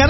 sacar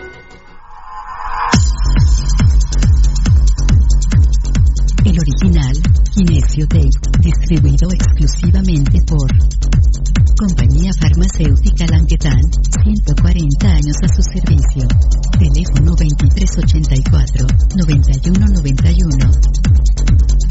El original, Kinesio Tape, distribuido exclusivamente por Compañía Farmacéutica Languetan, 140 años a su servicio. Teléfono 2384-9191.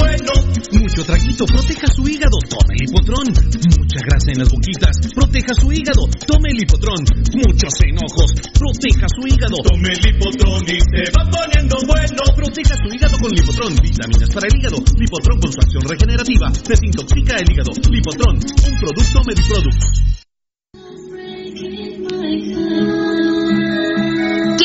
traguito, proteja su hígado. Tome el hipotrón. Mucha grasa en las boquitas. Proteja su hígado. Tome el hipotrón. Muchos enojos. Proteja su hígado. Tome el hipotrón y se va poniendo bueno. Proteja su hígado con Lipotrón. Vitaminas para el hígado. Lipotrón con su acción regenerativa. Desintoxica el hígado. Lipotrón. Un producto Mediproducts.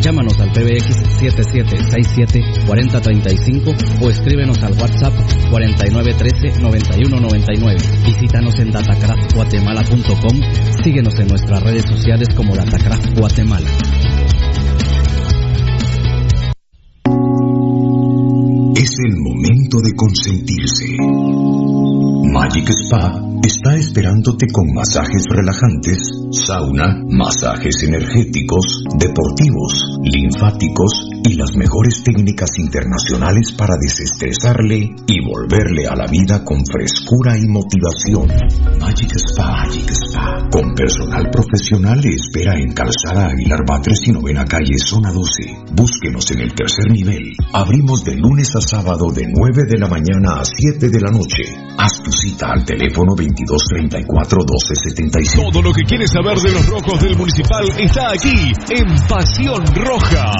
Llámanos al PBX 7767-4035 o escríbenos al WhatsApp 4913-9199. Visítanos en datacraftguatemala.com. Síguenos en nuestras redes sociales como Datacraft Guatemala. Es el momento de consentirse. Magic Spa está esperándote con masajes relajantes, sauna, masajes energéticos, deportivos, linfáticos y las mejores técnicas internacionales para desestresarle y volverle a la vida con frescura y motivación. Magic Spa, Magic Spa, con personal profesional le espera en Calzada Aguilar Batres y Novena Calle, Zona 12. Búsquenos en el tercer nivel. Abrimos de lunes a sábado de 9 de la mañana a 7 de la noche. Haz tu cita al teléfono 2234-1275. Todo lo que quieres saber de los rojos del municipal está aquí en Pasión Roja.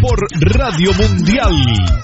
Por Radio Mundial.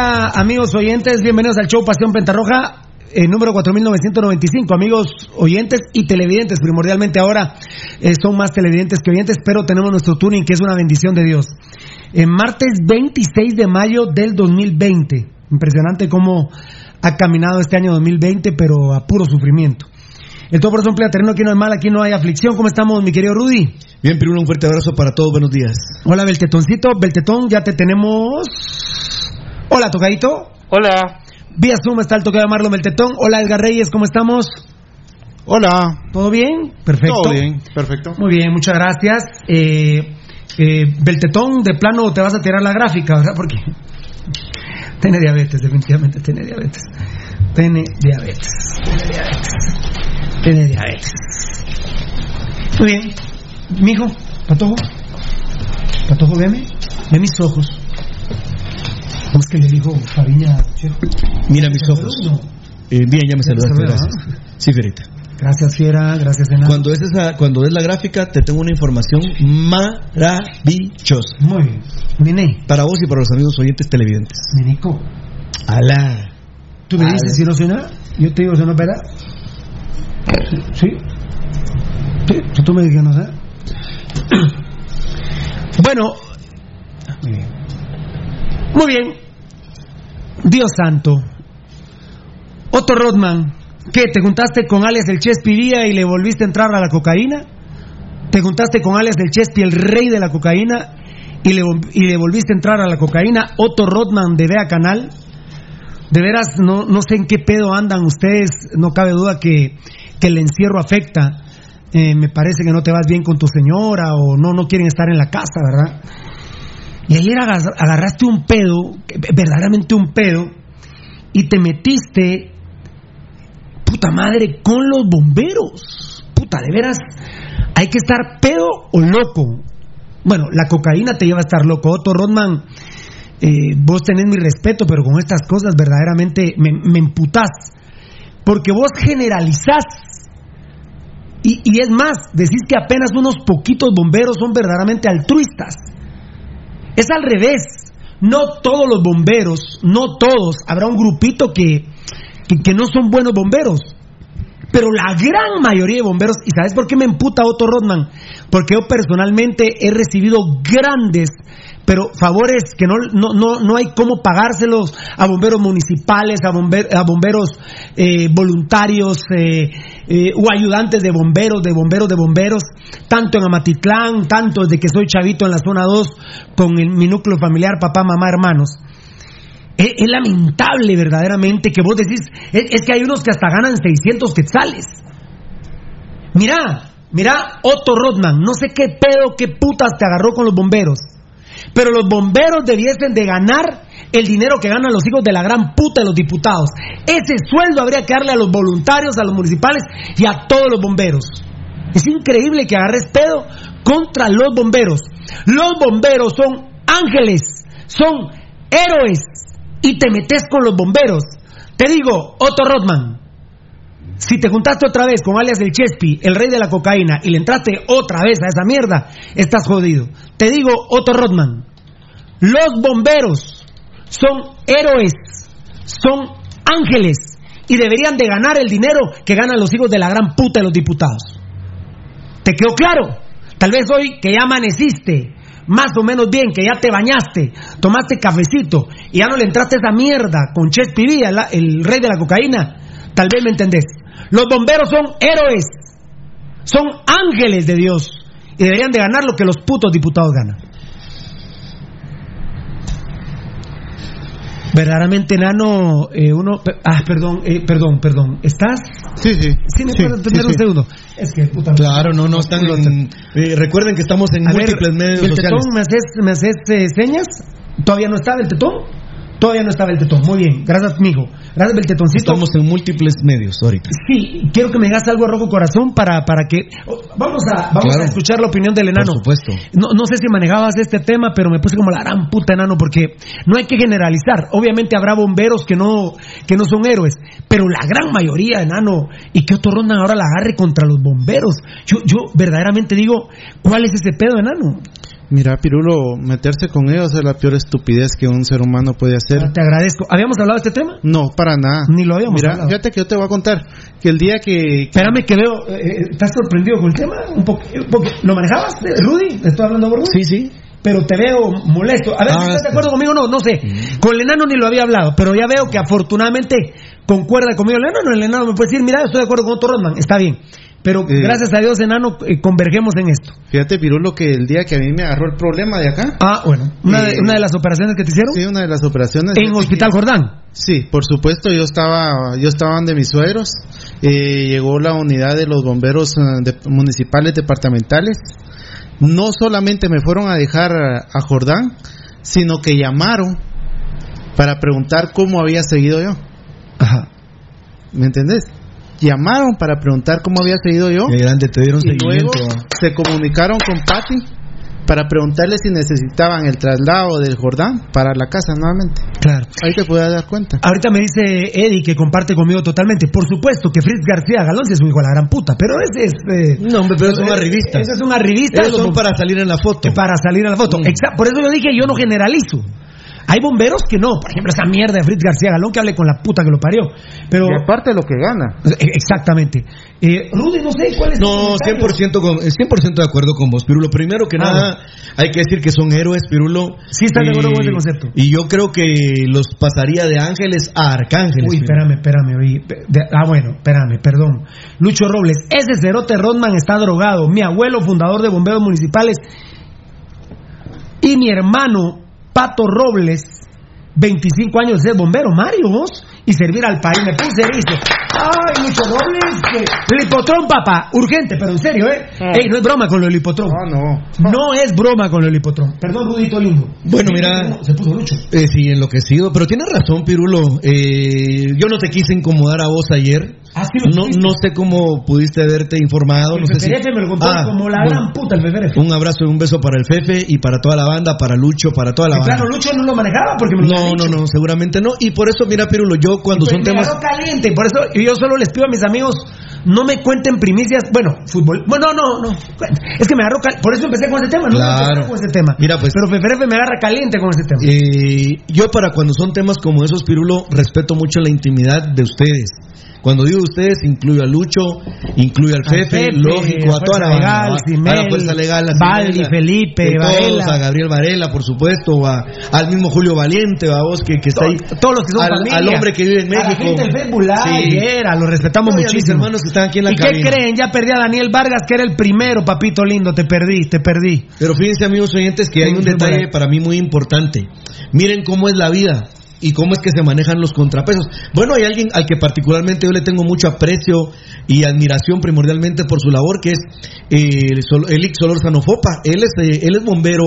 Día, amigos oyentes. Bienvenidos al show Pasión Pentarroja, eh, número 4995. Amigos oyentes y televidentes, primordialmente ahora eh, son más televidentes que oyentes, pero tenemos nuestro tuning, que es una bendición de Dios. En martes 26 de mayo del 2020. Impresionante cómo ha caminado este año 2020, pero a puro sufrimiento. El todo por un terreno, aquí no hay mal, aquí no hay aflicción. ¿Cómo estamos, mi querido Rudy? Bien, primero un fuerte abrazo para todos, buenos días. Hola, Beltetoncito. Beltetón, ya te tenemos. Hola, Tocadito. Hola. Vía Zoom está el toque de Marlon Beltetón. Hola, Edgar Reyes, ¿cómo estamos? Hola. ¿Todo bien? Perfecto. Todo bien, perfecto. Muy bien, muchas gracias. Eh, eh, Beltetón, de plano te vas a tirar la gráfica, ¿verdad? Porque tiene diabetes, definitivamente tiene diabetes. Tiene diabetes. Tiene diabetes. Tiene diabetes. Muy bien. Mijo, Patojo. Patojo, veme. Ve mis ojos. ¿Cómo es que le dijo Fariña Mira mis ojos. Eh, bien, ya me saludaste, gracias. Sí, Ferita. Gracias, Fiera, gracias, Enano. Cuando es, esa, cuando es la gráfica, te tengo una información maravillosa. Muy bien. Nene. Para vos y para los amigos oyentes televidentes. Nenico. Alá. ¿Tú me dices si no suena? Yo te digo si no es verdad. ¿Sí? ¿Sí? ¿Tú, tú me dices que no sé? bueno. Muy bien. Muy bien. Dios santo. Otto Rodman. ¿Qué? ¿Te juntaste con alias del Chespi Vía y le volviste a entrar a la cocaína? ¿Te juntaste con alias del Chespi, el rey de la cocaína, y le, y le volviste a entrar a la cocaína? Otto Rodman de Vea Canal. De veras, no, no sé en qué pedo andan ustedes. No cabe duda que, que el encierro afecta. Eh, me parece que no te vas bien con tu señora o no, no quieren estar en la casa, ¿verdad? Y ayer agarraste un pedo, verdaderamente un pedo, y te metiste puta madre, con los bomberos. Puta, de veras, hay que estar pedo o loco. Bueno, la cocaína te lleva a estar loco. Otto Rodman, eh, vos tenés mi respeto, pero con estas cosas verdaderamente me, me emputás. Porque vos generalizás. Y, y, es más, decís que apenas unos poquitos bomberos son verdaderamente altruistas. Es al revés. No todos los bomberos, no todos. Habrá un grupito que, que, no son buenos bomberos. Pero la gran mayoría de bomberos, ¿y sabes por qué me emputa Otto Rodman? Porque yo personalmente he recibido grandes, pero favores que no, no, no, no hay cómo pagárselos a bomberos municipales, a, a bomberos eh, voluntarios eh, eh, o ayudantes de bomberos, de bomberos, de bomberos, tanto en Amatitlán, tanto desde que soy chavito en la zona 2 con mi núcleo familiar, papá, mamá, hermanos. Es, lamentable verdaderamente que vos decís, es, que hay unos que hasta ganan 600 quetzales. Mira, mira Otto Rodman, no sé qué pedo, qué putas te agarró con los bomberos. Pero los bomberos debiesen de ganar el dinero que ganan los hijos de la gran puta de los diputados. Ese sueldo habría que darle a los voluntarios, a los municipales y a todos los bomberos. Es increíble que agarres pedo contra los bomberos. Los bomberos son ángeles, son héroes, y te metes con los bomberos. Te digo, Otto Rodman, si te juntaste otra vez con alias del Chespi, el rey de la cocaína, y le entraste otra vez a esa mierda, estás jodido. Te digo, Otto Rodman, los bomberos son héroes, son ángeles, y deberían de ganar el dinero que ganan los hijos de la gran puta de los diputados. ¿Te quedó claro? Tal vez hoy que ya amaneciste, más o menos bien, que ya te bañaste, tomaste cafecito y ya no le entraste esa mierda con Chespi Villa, el rey de la cocaína, tal vez me entendés. Los bomberos son héroes, son ángeles de Dios y deberían de ganar lo que los putos diputados ganan. Verdaderamente, Nano, eh, uno... Ah, perdón, eh, perdón, perdón. ¿Estás? Sí, sí. Sí, me puedo entender un segundo. Es que, puta... Claro, no, no están... Eh, recuerden que estamos en múltiples medios ¿el sociales. Tetón, ¿Me haces, me haces eh, señas? ¿Todavía no está el tetón? Todavía no estaba el tetón. Muy bien. Gracias, mijo. Gracias, el tetoncito. Estamos en múltiples medios ahorita. Sí, quiero que me digas algo a rojo corazón para, para que. oh, vamos a, vamos a escuchar la opinión del enano. Por supuesto. No, no sé si manejabas este tema, pero me puse como la gran puta enano porque no hay que generalizar. Obviamente habrá bomberos que no, que no son héroes, pero la gran mayoría, enano, y que otro rondan ahora la agarre contra los bomberos. Yo, yo verdaderamente digo, ¿cuál es ese pedo, enano? Mira, Pirulo, meterse con ellos es la peor estupidez que un ser humano puede hacer. Te agradezco. ¿Habíamos hablado de este tema? No, para nada. Ni lo habíamos Mira, hablado. fíjate que yo te voy a contar que el día que... Espérame que veo, eh, ¿estás sorprendido con el tema? Un poco- ¿Lo manejabas, eh, Rudy? ¿Estoy hablando por? Sí, sí. Pero te veo molesto. A ver, Ah, si ¿estás de sí. acuerdo conmigo o no? No sé. Con el enano ni lo había hablado, pero ya veo que afortunadamente concuerda conmigo el enano. El enano me puede decir, mira, estoy de acuerdo con Otto Rodman. Está bien. Pero Eh. gracias a Dios, enano, eh, convergemos en esto. Fíjate, Pirulo, que el día que a mí me agarró el problema de acá... Ah, bueno. Una, de, una de las operaciones que te hicieron Sí, una de las operaciones... en Hospital Jordán. Sí, por supuesto, yo estaba, yo estaba de mis suegros, eh, llegó la unidad de los bomberos eh, de- municipales departamentales, no solamente me fueron a dejar a, a Jordán, sino que llamaron para preguntar cómo había seguido yo. Ajá. ¿Me entendés? Llamaron para preguntar cómo había seguido yo. Qué grande, te dieron y luego seguimiento. se comunicaron con Patty para preguntarle si necesitaban el traslado del Jordán para la casa nuevamente. Claro. Ahí te puedes dar cuenta. Ahorita me dice Eddie que comparte conmigo totalmente. Por supuesto que Fritz García Galón es un hijo de la gran puta, pero ese es. eh, No, hombre, pero son eh, arribistas. Ese es un arribista. Ellos son para salir en la foto. Para salir a la foto. Mm. Exacto. Por eso yo dije, yo no generalizo. Hay bomberos que no. Por ejemplo, esa mierda de Fritz García Galón que hable con la puta que lo parió. Pero. Y aparte lo que gana. Eh, Exactamente. Eh, Rudy, no sé cuál es No, comentario? 100%, con, 100 de acuerdo con vos, Pirulo. Primero que Ah, nada, hay que decir que son héroes, Pirulo. Sí, estás de acuerdo con ese concepto. Y yo creo que los pasaría de ángeles a arcángeles. Uy, Pirulo. espérame, espérame. oí. De- ah, bueno, espérame, perdón. Lucho Robles, ese cerote Rodman está drogado. Mi abuelo, fundador de bomberos municipales, y mi hermano, Pato Robles, 25 años de ser bombero, Mario, vos, y servir al país. Me puse erizo. Ay, Lucho Robles, que... Lipotrón, papá, urgente, pero en serio, ¿eh? Ey, no es broma con lo lipotrón. Ah, no. No es broma con lo lipotrón. Perdón, Rudito lindo. Bueno, mira. Se puso Lucho. Eh, sí, enloquecido, pero tienes razón, Pirulo. Eh, yo no te quise incomodar a vos ayer. Ah, sí no, no sé cómo pudiste haberte informado. El no sé si- me lo contó Ah, como la bueno. gran puta el. Un abrazo y un beso para el Fefe y para toda la banda, para Lucho, para toda la banda. claro, Lucho no lo manejaba porque me lo No, no, no, seguramente no. Y por eso, mira, Pirulo, yo cuando Pues son me temas. caliente, por eso yo solo les pido a mis amigos no me cuenten primicias, bueno, fútbol, bueno, no, no, es que me agarró caliente, por eso empecé con ese tema, no Claro. empecé con ese tema. Mira, pues- pero PFF me agarra caliente con ese tema. Eh, yo para cuando son temas como esos, Pirulo, respeto mucho la intimidad de ustedes. Cuando digo ustedes, incluyo a Lucho, incluyo al Pepe, lógico, a toda la banda, Legal, a- a la Fuerza Legal, a Valdi, a- Felipe, de todos, a Gabriel Varela, por supuesto, a- al mismo Julio Valiente, a vos que, que está ahí, Todos los que son al, familia. al hombre que vive en A la México. gente del Facebook Sí. era, lo respetamos a mis muchísimo. hermanos que están aquí en la ¿Y cabina. qué creen? Ya perdí a Daniel Vargas, que era el primero, papito lindo, te perdí, te perdí. Pero fíjense, amigos oyentes, que hay un detalle para mí muy importante. Miren cómo es la vida y cómo es que se manejan los contrapesos. Bueno, hay alguien al que particularmente yo le tengo mucho aprecio y admiración primordialmente por su labor, que es eh, el Sol- Elix Solórzano. Él es, eh, él es bombero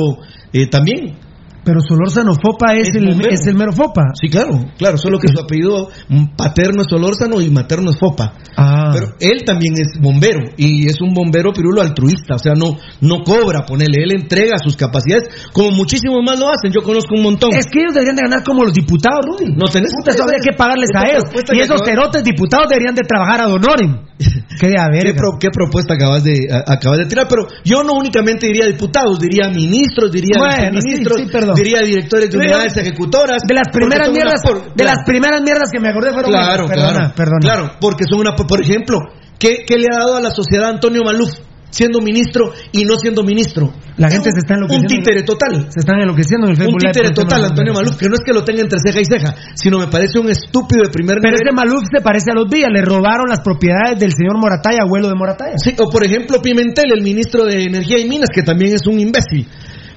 eh, también. Pero Solórzano Fopa es, Es el, es el mero Fopa. Sí, claro, claro, solo que su apellido paterno es Solórzano y materno es Fopa. Ah. Pero él también es bombero y es un bombero pirulo altruista, o sea, no, no cobra, ponele, él entrega sus capacidades, como muchísimos más lo hacen, yo conozco un montón. Es que ellos deberían de ganar como los diputados, Rudy. No tenés- Puta, eso habría que pagarles a ellos. Y esos acabas- cerotes diputados deberían de trabajar a Donoren. Qué. ¿Qué, pro- qué propuesta acabas de, a- acabas de tirar? Pero yo no únicamente diría diputados, diría ministros, diría Bueno, ministros, sí, sí, perdón. Diría directores de Pero unidades ejecutoras. De las primeras mierdas, por- de las primeras mierdas que me acordé fueron Claro, perdona, claro, perdona. claro, porque son una, por ejemplo, ¿qué, qué le ha dado a la sociedad Antonio Maluf siendo ministro y no siendo ministro? La gente Un- se está Un enloqueciendo. títere total. Se están enloqueciendo en el Facebook Un títere total, Antonio. Maluf, que no es que lo tenga entre ceja y ceja, sino me parece un estúpido de primer Pero nivel. ese Maluf se parece a los Villas, le robaron las propiedades del señor Morataya, abuelo de Morataya. Sí, o por ejemplo Pimentel, el ministro de Energía y Minas, que también es un imbécil.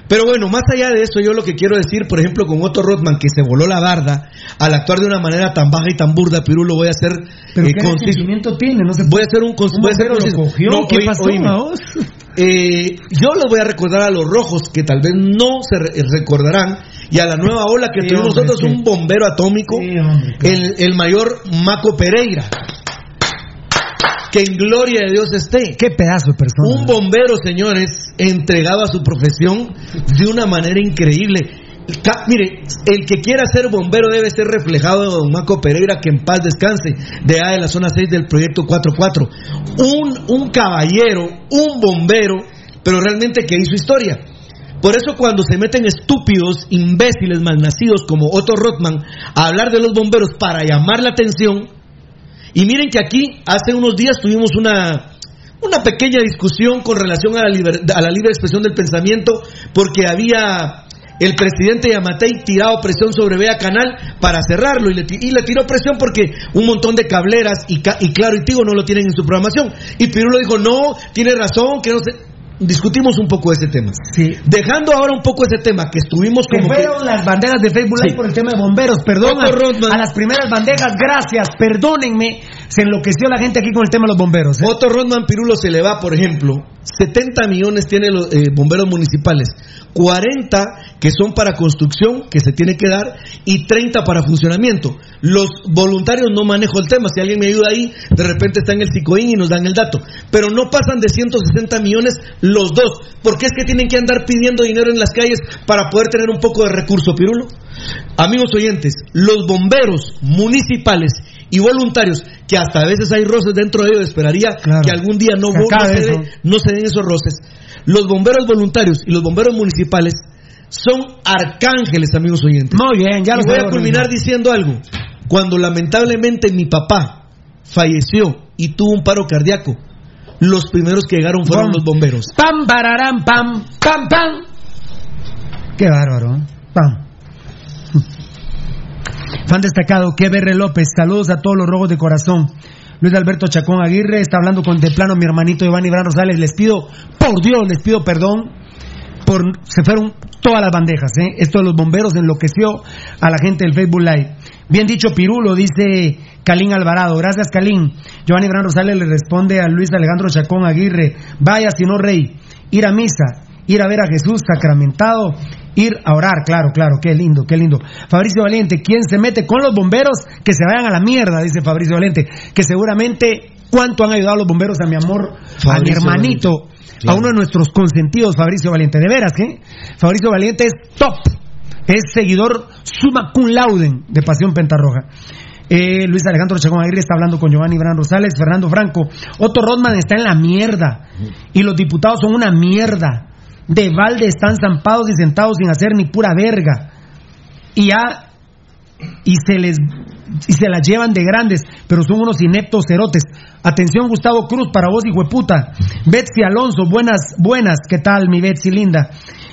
Pero bueno, más allá de eso, yo lo que quiero decir, por ejemplo, con Otto Rothman, que se voló la barda, al actuar de una manera tan baja y tan burda, Pirulo, voy a hacer Pero eh, qué sentimiento tiene, no se Voy a hacer un, voy a lo cogió, No, ¿qué oí- pasó, a vos? Eh, yo les voy a recordar a los rojos, que tal vez no se re- recordarán, y a la nueva ola que Sí, tuvimos hombre, nosotros, sí. un bombero atómico, Sí, hombre, claro. el, el mayor Maco Pereira. Que en gloria de Dios esté. Qué pedazo de persona. Un bombero, señores, entregado a su profesión de una manera increíble. Ca- mire, el que quiera ser bombero debe ser reflejado en don Marco Pereira, que en paz descanse, de A de la zona 6 del proyecto 44. Un, un caballero, un bombero, pero realmente que hizo historia. Por eso cuando se meten estúpidos, imbéciles, malnacidos como Otto Rothman a hablar de los bomberos para llamar la atención, y miren que aquí hace unos días tuvimos una, una pequeña discusión con relación a la, liber- a la libre expresión del pensamiento, porque había el presidente Yamatei tirado presión sobre Vea Canal para cerrarlo y le, y le tiró presión porque un montón de cableras y, y Claro y Tigo no lo tienen en su programación. Y Pirulo dijo, no, tiene razón, que no sé. Discutimos un poco ese tema. Dejando ahora un poco ese tema, que estuvimos Que como que- fueron las banderas de Facebook Live Sí. por el tema de bomberos. Perdón a, a las primeras bandejas, gracias, perdónenme. Se enloqueció la gente aquí con el tema de los bomberos. ¿eh? Otto Rodman Pirulo se le va, por ejemplo, 70 millones tiene los eh, bomberos municipales, 40 que son para construcción, que se tiene que dar, y 30 para funcionamiento. Los voluntarios no manejo el tema, si alguien me ayuda ahí, de repente está en el Cicoín y nos dan el dato. Pero no pasan de 160 millones los dos, porque es que tienen que andar pidiendo dinero en las calles para poder tener un poco de recurso, Pirulo. Amigos oyentes, los bomberos municipales y voluntarios, que hasta a veces hay roces dentro de ellos, esperaría que algún día no, Se no se no se den esos roces. Los bomberos voluntarios y los bomberos municipales son arcángeles, amigos oyentes. Muy bien, ya y lo voy a culminar diciendo algo. Cuando lamentablemente mi papá falleció y tuvo un paro cardíaco, los primeros que llegaron fueron Bom. los bomberos. Pam, bararán, pam, pam, pam. Qué bárbaro, ¿eh? Pam. Fan destacado, QBR López, saludos a todos los rojos de corazón. Luis Alberto Chacón Aguirre está hablando con de plano mi hermanito Giovanni Bran Rosales. Les pido, por Dios, les pido perdón por se fueron todas las bandejas. ¿eh? Esto de los bomberos enloqueció a la gente del Facebook Live. Bien dicho, Pirulo, dice Calín Alvarado. Gracias, Calín. Giovanni Bran Rosales le responde a Luis Alejandro Chacón Aguirre. Vaya, si no rey, ir a misa, ir a ver a Jesús sacramentado, ir a orar. Claro, claro, qué lindo, qué lindo. Fabricio Valiente, ¿quién se mete con los bomberos? Que se vayan a la mierda, dice Fabricio Valiente. Que seguramente cuánto han ayudado los bomberos a mi amor, a mi hermanito, a uno de nuestros consentidos, Fabricio Valiente. De veras, ¿eh? Fabricio Valiente es top. Es seguidor summa cum laudem de Pasión Pentarroja. Eh, Luis Alejandro Chacón Aguirre está hablando con Giovanni Bran Rosales, Fernando Franco. Otto Rodman está en la mierda. Y los diputados son una mierda. De balde están zampados y sentados sin hacer ni pura verga. Y ya. Y se les. Y se las llevan de grandes, pero son unos ineptos cerotes. Atención, Gustavo Cruz, para vos, hijo de puta. Betsy Alonso, buenas, buenas. ¿Qué tal, mi Betsy linda?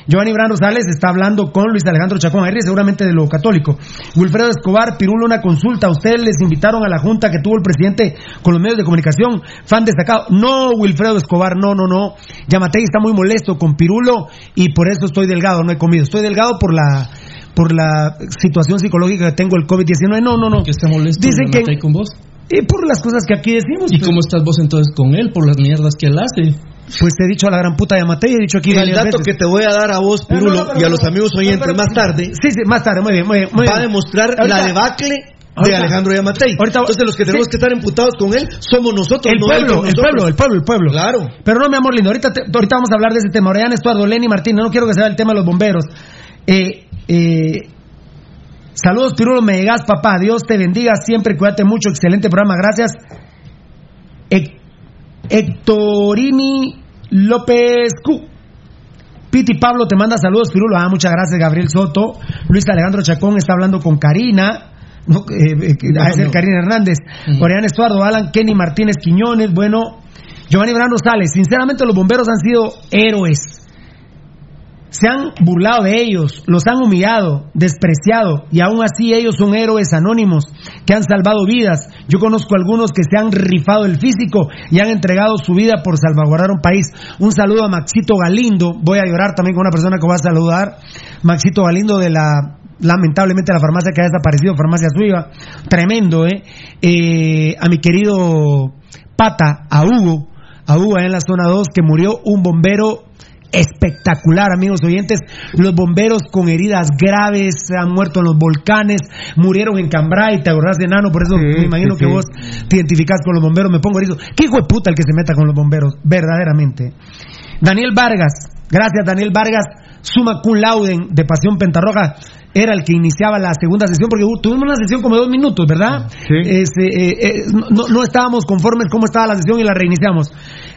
Giovanni Bran Rosales está hablando con Luis Alejandro Chacón Aguirre, seguramente de lo católico. Wilfredo Escobar, Pirulo, una consulta. Ustedes les invitaron a la junta que tuvo el presidente con los medios de comunicación, fan destacado. No, Wilfredo Escobar, no, no, no. Yamatei está muy molesto con Pirulo y por eso estoy delgado, no he comido. Estoy delgado por la por la situación psicológica que tengo el COVID-19. No, no, no. ¿Que está molesto Dicen que con vos? y por las cosas que aquí decimos. ¿Y pues. cómo estás vos entonces con él por las mierdas que él hace? Pues te he dicho a la gran puta de Matei, he dicho aquí El dato veces. que te voy a dar a vos, no, Pirulo, no, pero- y a los amigos oyentes pero- más tarde, Sí, sí, más tarde, muy bien, muy bien. muy va a demostrar Ahorita- la debacle de Alejandro Yamatei. ahorita- Entonces los que tenemos sí. que estar emputados con él somos nosotros, El no pueblo, el pueblo, el pueblo, el pueblo. Claro. Pero no, mi amor lindo, ahorita, te- ahorita vamos a hablar de ese tema. Orián Estuardo, Lenny Martínez, no quiero que sea el tema de los bomberos. Eh, eh, saludos, Pirulo Megas, papá. Dios te bendiga siempre, cuídate mucho. Excelente programa, gracias. Hec- Hectorini López Q. Piti Pablo te manda saludos, Pirulo. Ah, muchas gracias, Gabriel Soto. Luis Alejandro Chacón está hablando con Karina. No, eh, eh, No, es el no. Karina Hernández. Orián Estuardo, Alan, Kenny Martínez Quiñones. Bueno, Giovanni Bran Rosales. Sinceramente, los bomberos han sido héroes. Se han burlado de ellos, los han humillado, despreciado, y aún así ellos son héroes anónimos que han salvado vidas. Yo conozco algunos que se han rifado el físico y han entregado su vida por salvaguardar un país. Un saludo a Maxito Galindo, voy a llorar también con una persona que va a saludar, Maxito Galindo de la lamentablemente la farmacia que ha desaparecido, Farmacia Suiva, tremendo, ¿eh? Eh, a mi querido Pata, a Hugo, a Hugo en la zona 2, que murió un bombero espectacular, amigos oyentes. Los bomberos con heridas graves han muerto en los volcanes, murieron en Cambrai, te acordás de Nano, por eso Sí, me imagino sí, que sí. vos te identificás con los bomberos, me pongo erizo. ¿Qué hijo de puta el que se meta con los bomberos? Verdaderamente. Daniel Vargas, gracias Daniel Vargas. suma cum laude de Pasión Pentarroja, era el que iniciaba la segunda sesión, porque tuvimos una sesión como de dos minutos, ¿verdad? Este, eh, eh, no, no estábamos conformes cómo estaba la sesión y la reiniciamos.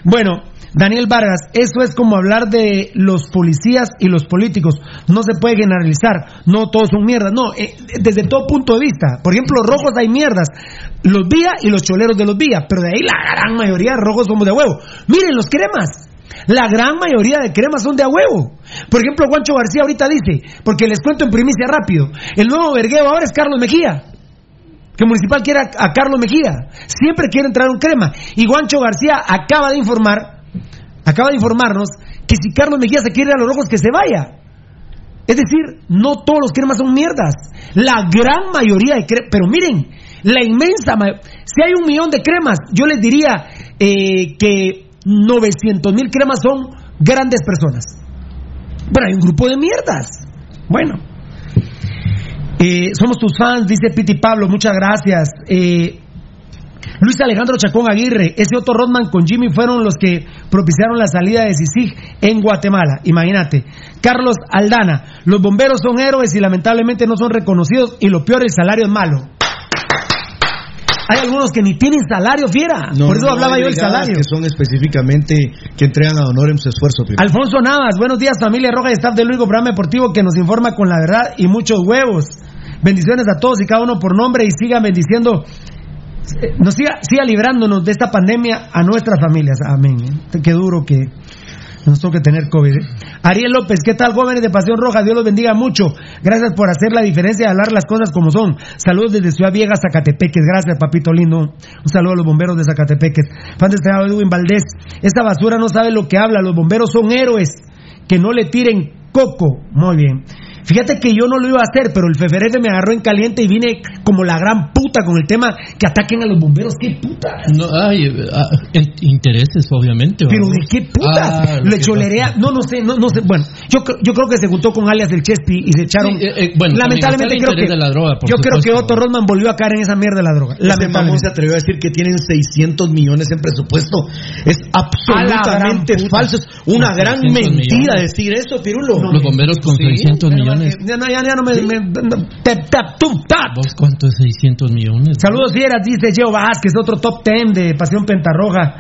Bueno, Daniel Vargas, eso es como hablar de los policías y los políticos. No se puede generalizar, no todos son mierdas. No, eh, desde todo punto de vista. Por ejemplo, rojos hay mierdas. Los vía y los choleros de los vía, pero de ahí la gran mayoría de rojos somos de huevo. Miren, los cremas. La gran mayoría de cremas son de a huevo. Por ejemplo, Juancho García ahorita dice, porque les cuento en primicia rápido, el nuevo vergueo ahora es Carlos Mejía. Que Municipal quiere a, Carlos Mejía. Siempre quiere entrar un crema. Y Juancho García acaba de informar, acaba de informarnos que si Carlos Mejía se quiere ir a los rojos, que se vaya. Es decir, no todos los cremas son mierdas. La gran mayoría de cremas. Pero miren, la inmensa. ma- Si hay un millón de cremas, yo les diría eh, que 900 mil cremas son grandes personas. Pero hay un grupo de mierdas. Bueno. Eh, somos tus fans, dice Piti Pablo, muchas gracias. Eh, Luis Alejandro Chacón Aguirre, ese otro Rodman con Jimmy fueron los que propiciaron la salida de Sisig en Guatemala. Imagínate. Carlos Aldana, los bomberos son héroes y lamentablemente no son reconocidos y lo peor, el salario es malo. Hay algunos que ni tienen salario, fiera. No, Por eso no, hablaba yo del salario. Que son específicamente que entregan a honor en su esfuerzo. primo. Alfonso Navas, buenos días familia roja y staff del único programa deportivo que nos informa con la verdad y muchos huevos. Bendiciones a todos y cada uno por nombre y sigan bendiciendo, eh, nos siga, siga librándonos de esta pandemia a nuestras familias. Amén. ¿eh? Qué duro que nos toque tener COVID. ¿eh? Ariel López, ¿qué tal jóvenes de Pasión Roja? Dios los bendiga mucho. Gracias por hacer la diferencia y hablar las cosas como son. Saludos desde Ciudad Vieja, Zacatepeques. Gracias, papito lindo. Un saludo a los bomberos de Zacatepeques. Fan destacado Edwin Valdés. Esta basura no sabe lo que habla. Los bomberos son héroes. Que no le tiren coco. Muy bien. Fíjate que yo no lo iba a hacer, pero el FFRF me agarró en caliente y vine como la gran puta con el tema que ataquen a los bomberos. ¿Qué puta? No, ay, ah, en- intereses, obviamente. Pero de qué putas, Ah, le cholerea, no, no sé, no, no sé, bueno, yo, creo- yo creo que se juntó con alias del Chespi y se echaron, Sí, eh, eh, bueno, lamentablemente creo que, la droga, yo creo que. Otto Rodman volvió a caer en esa mierda de la droga, Ese mamón lamentablemente. se atrevió a decir que tienen 600 millones en presupuesto. Es absolutamente puta. falso. Es una gran 600 mentira millones. decir eso, Pirulo. Los bomberos con Sí, 600 millones. Ya, no, ya, ya no me, me- tum, tap. ¿Vos cuánto es 600 millones? Saludos fieras, dice Geo Vázquez, otro top 10 de Pasión Pentarroja.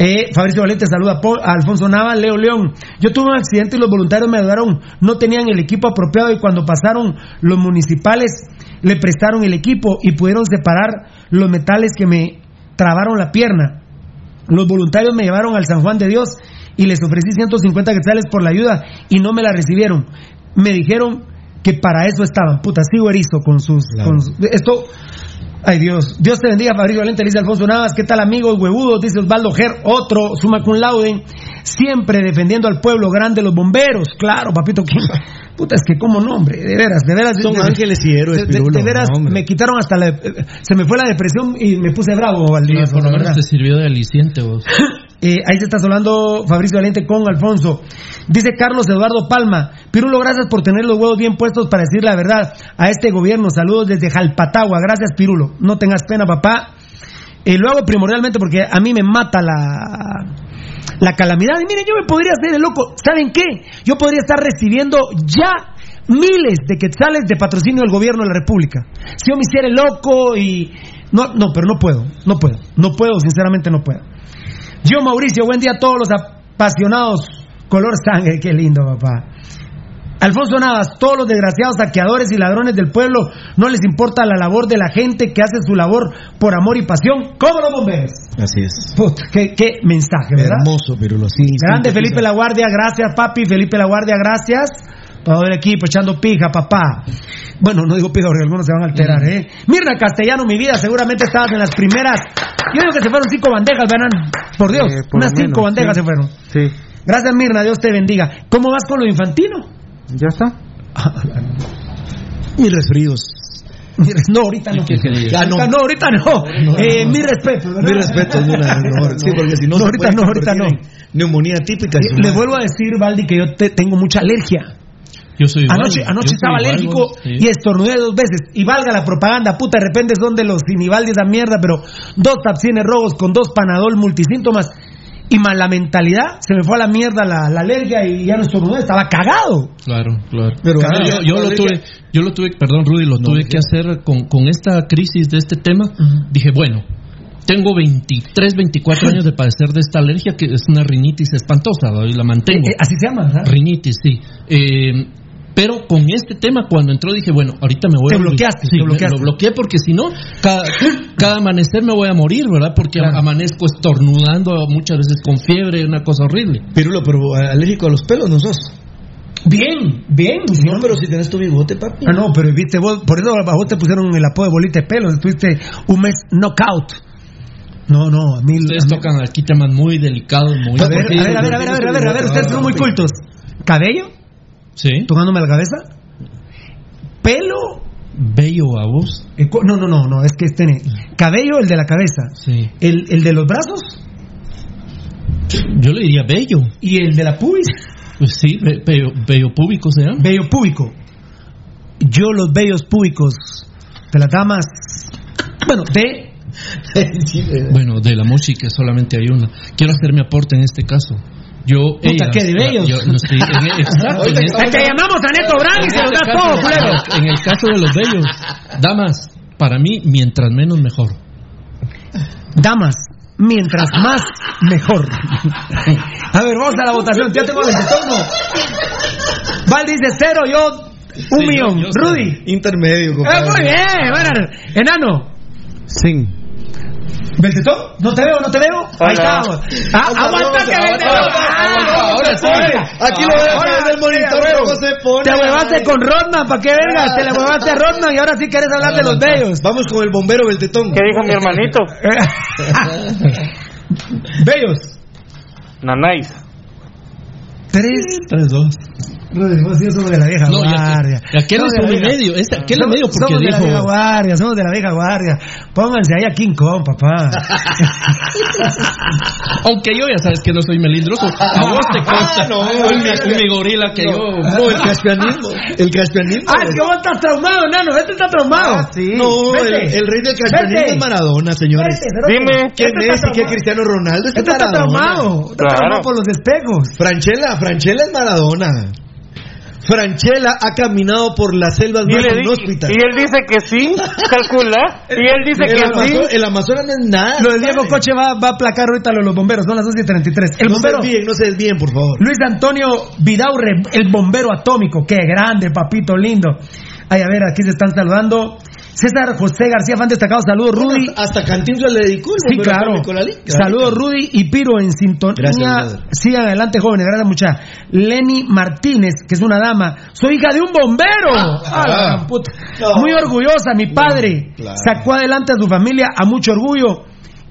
Eh, Fabricio Valente saluda a Alfonso Nava, Leo León. Yo tuve un accidente y los voluntarios me ayudaron, no tenían el equipo apropiado y cuando pasaron los municipales le prestaron el equipo y pudieron separar los metales que me trabaron la pierna. Los voluntarios me llevaron al San Juan de Dios y les ofrecí 150 quetzales por la ayuda y no me la recibieron. Me dijeron que para eso estaban. Puta, sigo erizo con sus... con sus- esto... Ay Dios, Dios te bendiga, Fabricio Valente, dice Alfonso Navas, ¿qué tal amigos huevudos? Dice Osvaldo Ger, otro, suma cum laude, siempre defendiendo al pueblo grande, los bomberos, claro, papito, ¿quién? Puta, es que como nombre, de veras, de veras. Son de- ángeles y héroes, de, de- Pirulo, de veras, no, me quitaron hasta la... eh, Se me fue la depresión y me puse bravo, No, Valdivia. por lo menos te sirvió de aliciente vos. Eh, ahí se está hablando Fabricio Valiente con Alfonso. Dice Carlos Eduardo Palma. Pirulo, gracias por tener los huevos bien puestos para decir la verdad a este gobierno. Saludos desde Jalpatagua. Gracias, Pirulo. No tengas pena, papá. Eh, lo hago primordialmente porque a mí me mata la, la calamidad. Y miren, yo me podría hacer el loco. ¿Saben qué? Yo podría estar recibiendo ya miles de quetzales de patrocinio del gobierno de la República. Si yo me hiciera loco y... No, no, pero no puedo. No puedo. No puedo, sinceramente no puedo. Yo, Mauricio, buen día a todos los apasionados. Color sangre, qué lindo, papá. Alfonso Navas, todos los desgraciados saqueadores y ladrones del pueblo, no les importa la labor de la gente que hace su labor por amor y pasión, como los bomberos. Así es. Puta, qué, qué mensaje, ¿verdad? Hermoso, Pirulo. Sí, Grande Felipe. La Guardia, gracias papi, Felipe La Guardia, gracias. Todo el equipo echando pija, papá. Bueno, no digo pija porque algunos se van a alterar, ¿eh? Mirna Castellano, mi vida, seguramente estabas en las primeras. Yo digo que se fueron cinco bandejas, verán. Por Dios, Eh, por unas cinco bandejas sí. se fueron. Sí, Gracias, Mirna, Dios te bendiga. ¿Cómo vas con lo infantino? ya está. Y resfríos. No, ahorita no. Ya no. Ahorita no, ahorita no. Eh, mi respeto, ¿verdad? Mi respeto, sí, porque si no, No, se ahorita puede no, ahorita no. Neumonía típica. Eh, Le vuelvo a decir, Valdi, que yo te- tengo mucha alergia. Yo soy igual. Anoche, yo anoche soy estaba igual, alérgico vos, sí. y estornudé dos veces. Y valga la propaganda, puta, de repente son de los Sinibaldi esa mierda, pero dos tapsines rojos con dos panadol multisíntomas. y más la mentalidad, se me fue a la mierda la, la alergia y ya no estornudé, estaba cagado. Claro, claro. Pero- yo, yo lo tuve, yo lo tuve, perdón Rudy, lo tuve que hacer con, con esta crisis de este tema. Dije, bueno, tengo 23, 24 años de padecer de esta alergia que es una rinitis espantosa y la mantengo. Eh, eh, así se llama, ¿verdad? Rinitis, sí. Eh, pero con este tema, cuando entró, dije, bueno, ahorita me voy Te a bloqueaste, Sí, te me- bloqueaste. lo bloqueé porque si no, cada, cada amanecer me voy a morir, ¿verdad? Porque amanezco estornudando muchas veces con fiebre, una cosa horrible. Pirulo, pero alérgico a los pelos no sos. Bien, bien. No, pero si tenés tu bigote, papi. Ah, no, pero viste, vos, por eso a vos te pusieron el apodo de bolita de pelo, estuviste un mes knockout. No, no, a mí... Ustedes a mí- tocan aquí temas muy delicados, muy A ver, a ver, a ver, a ver, a ver, a ver, a ver, ustedes son muy cultos. ¿Cabello? Sí. ¿Tocándome la cabeza? ¿Pelo? Bello a vos. Eh, No, no, no, no, es que este... ¿Cabello, el de la cabeza? Sí. ¿El, el de los brazos? Yo le diría bello. ¿Y el de la pubis? Pues sí, be- bello, bello público se llama. Bello púbico. Yo los bellos públicos de las damas... Bueno, de... Bueno, de la música solamente hay una. Quiero hacer mi aporte en este caso. Yo, Puta, ellas- ¿qué, de bellos? yo- no estoy- en- exacto. en este- Te llamamos a Neto Brand y se lo en da este todo, culero. En el caso de los bellos, damas, para mí, mientras menos mejor. Damas, mientras más, mejor. A ver, vamos a la votación. Ya tengo el retorno. Val dice cero, yo un Sí, millón. yo- yo Rudy. Intermedio, Eh, muy bien, bueno, enano. Sí. ¿Beltetón? ¿No te veo? ¿No te veo? Ahí estamos. Ah, aguántate, Beltetón. Ah, ahora sí. Aquí lo veo Ahora, desde el monitor, sí, cómo se pone. Te huevaste con Rodman, ¿para qué vergas? Te le huevaste a Rodman y ahora sí quieres hablar de los bellos. Vamos con el bombero Beltetón. ¿Qué dijo mi hermanito? bellos. Nanáis. Tres. Tres, dos. Vos sí sos de la vieja No, guardia. aquel Somos es vieja- medio, este- aquel es somos- medio porque somos de la dijo- vieja guardia, somos de la vieja guardia. Pónganse ahí a King Kong, papá. Aunque yo ya sabes que no soy melindroso. A vos te consta. Ah, no, un, mi, un mi gorila que yo. No, el caspianismo. El caspianismo. Ah, es que vos estás traumado, nano. Este está traumado. sí. No, el, el rey del caspianismo Vete. es Maradona, señores. Vete. Dime. ¿Quién Este es y qué. Cristiano Ronaldo? Este Este es está Maradona. traumado. Está traumado por los espejos. Franchella, Franchella es Maradona. Franchella ha caminado por las selvas Y, más inhóspitas. y él dice que sí, calcula. Y él dice el, que sí. el Amazonas no es nada. Lo del Diego ¿sabe? Coche va, va a aplacar ahorita lo de los bomberos. Son las 2 y 33. El no bombero. se desvíen, no se desvíen, por favor. Luis Antonio Vidaurre, el bombero atómico. Qué grande, papito lindo. Ay, a ver, aquí se están saludando. César José García, fan destacado. Saludos, Rudy. Hasta Cantinflas le dedicó el Sí, claro. Saludos, Rudy y Piro en sintonía. Sigan adelante, jóvenes. Gracias, mucha. Lenny Martínez, que es una dama. Soy hija de un bombero. Ah, puta. No. Muy orgullosa, mi padre. claro. Sacó adelante a su familia a mucho orgullo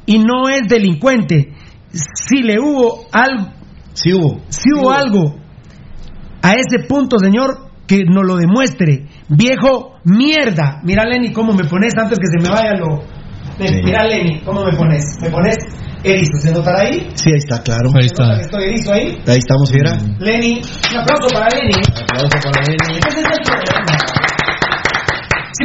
y no es delincuente. Si le hubo algo, Sí hubo. si hubo algo a ese punto, señor, que nos lo demuestre. Viejo mierda. Mira, Lenny, cómo me pones antes que se me vaya lo. Sí. Mira, Lenny, cómo me pones. Me pones erizo. ¿Se notará ahí? Sí, ahí está, claro. Ahí ¿Se nota que está. estoy erizo ahí? Ahí estamos, fiera. Lenny, un aplauso para Lenny. Aplauso para Lenny. Ese es el problema.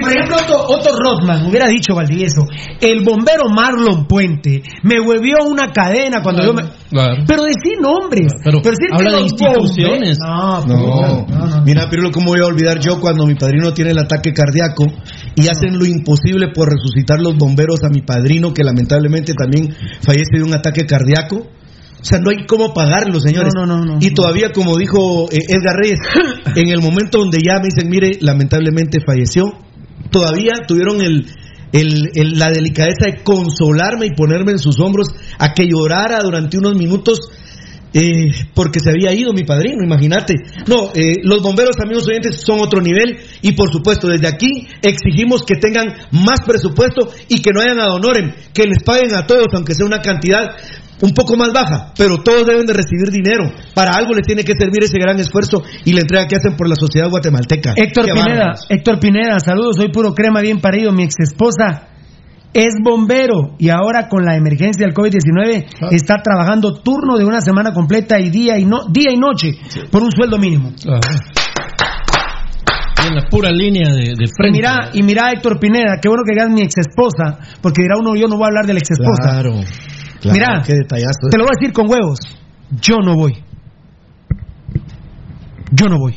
Por ejemplo Otto, Otto Rothman hubiera dicho Valdivieso, el bombero Marlon Puente me huevió una cadena cuando yo me... Claro. Pero decir nombres. Pero decir que habla de instituciones. No, no, no. mira, Pirulo, ¿cómo voy a olvidar yo cuando mi padrino tiene el ataque cardíaco y hacen lo imposible por resucitar los bomberos a mi padrino que lamentablemente también fallece de un ataque cardíaco? O sea, no hay cómo pagarlo, señores. No, no, no, no. y todavía, como dijo eh, Edgar Reyes, en el momento donde ya me dicen, mire, lamentablemente falleció, todavía tuvieron el, el- la delicadeza de consolarme y ponerme en sus hombros a que llorara durante unos minutos eh, porque se había ido mi padrino, imagínate. No, eh, los bomberos, amigos oyentes, son otro nivel y por supuesto desde aquí exigimos que tengan más presupuesto y que no hayan ad honorem, que les paguen a todos, aunque sea una cantidad un poco más baja, pero todos deben de recibir dinero. Para algo les tiene que servir ese gran esfuerzo y la entrega que hacen por la sociedad guatemalteca. Héctor Qué Pineda, bárbaros. Héctor Pineda, saludos, soy puro crema bien parido, mi ex esposa es bombero y ahora con la emergencia del COVID-19 Ah. está trabajando turno de una semana completa y día y no día y noche por un sueldo mínimo. Y en la pura línea de, de Y frente. mira, y mira Héctor Pineda, qué bueno que digas mi ex esposa, porque dirá uno, yo no voy a hablar de la ex esposa. Claro. Claro, Mira, qué detallazo. te lo voy a decir con huevos. Yo no voy. Yo no voy.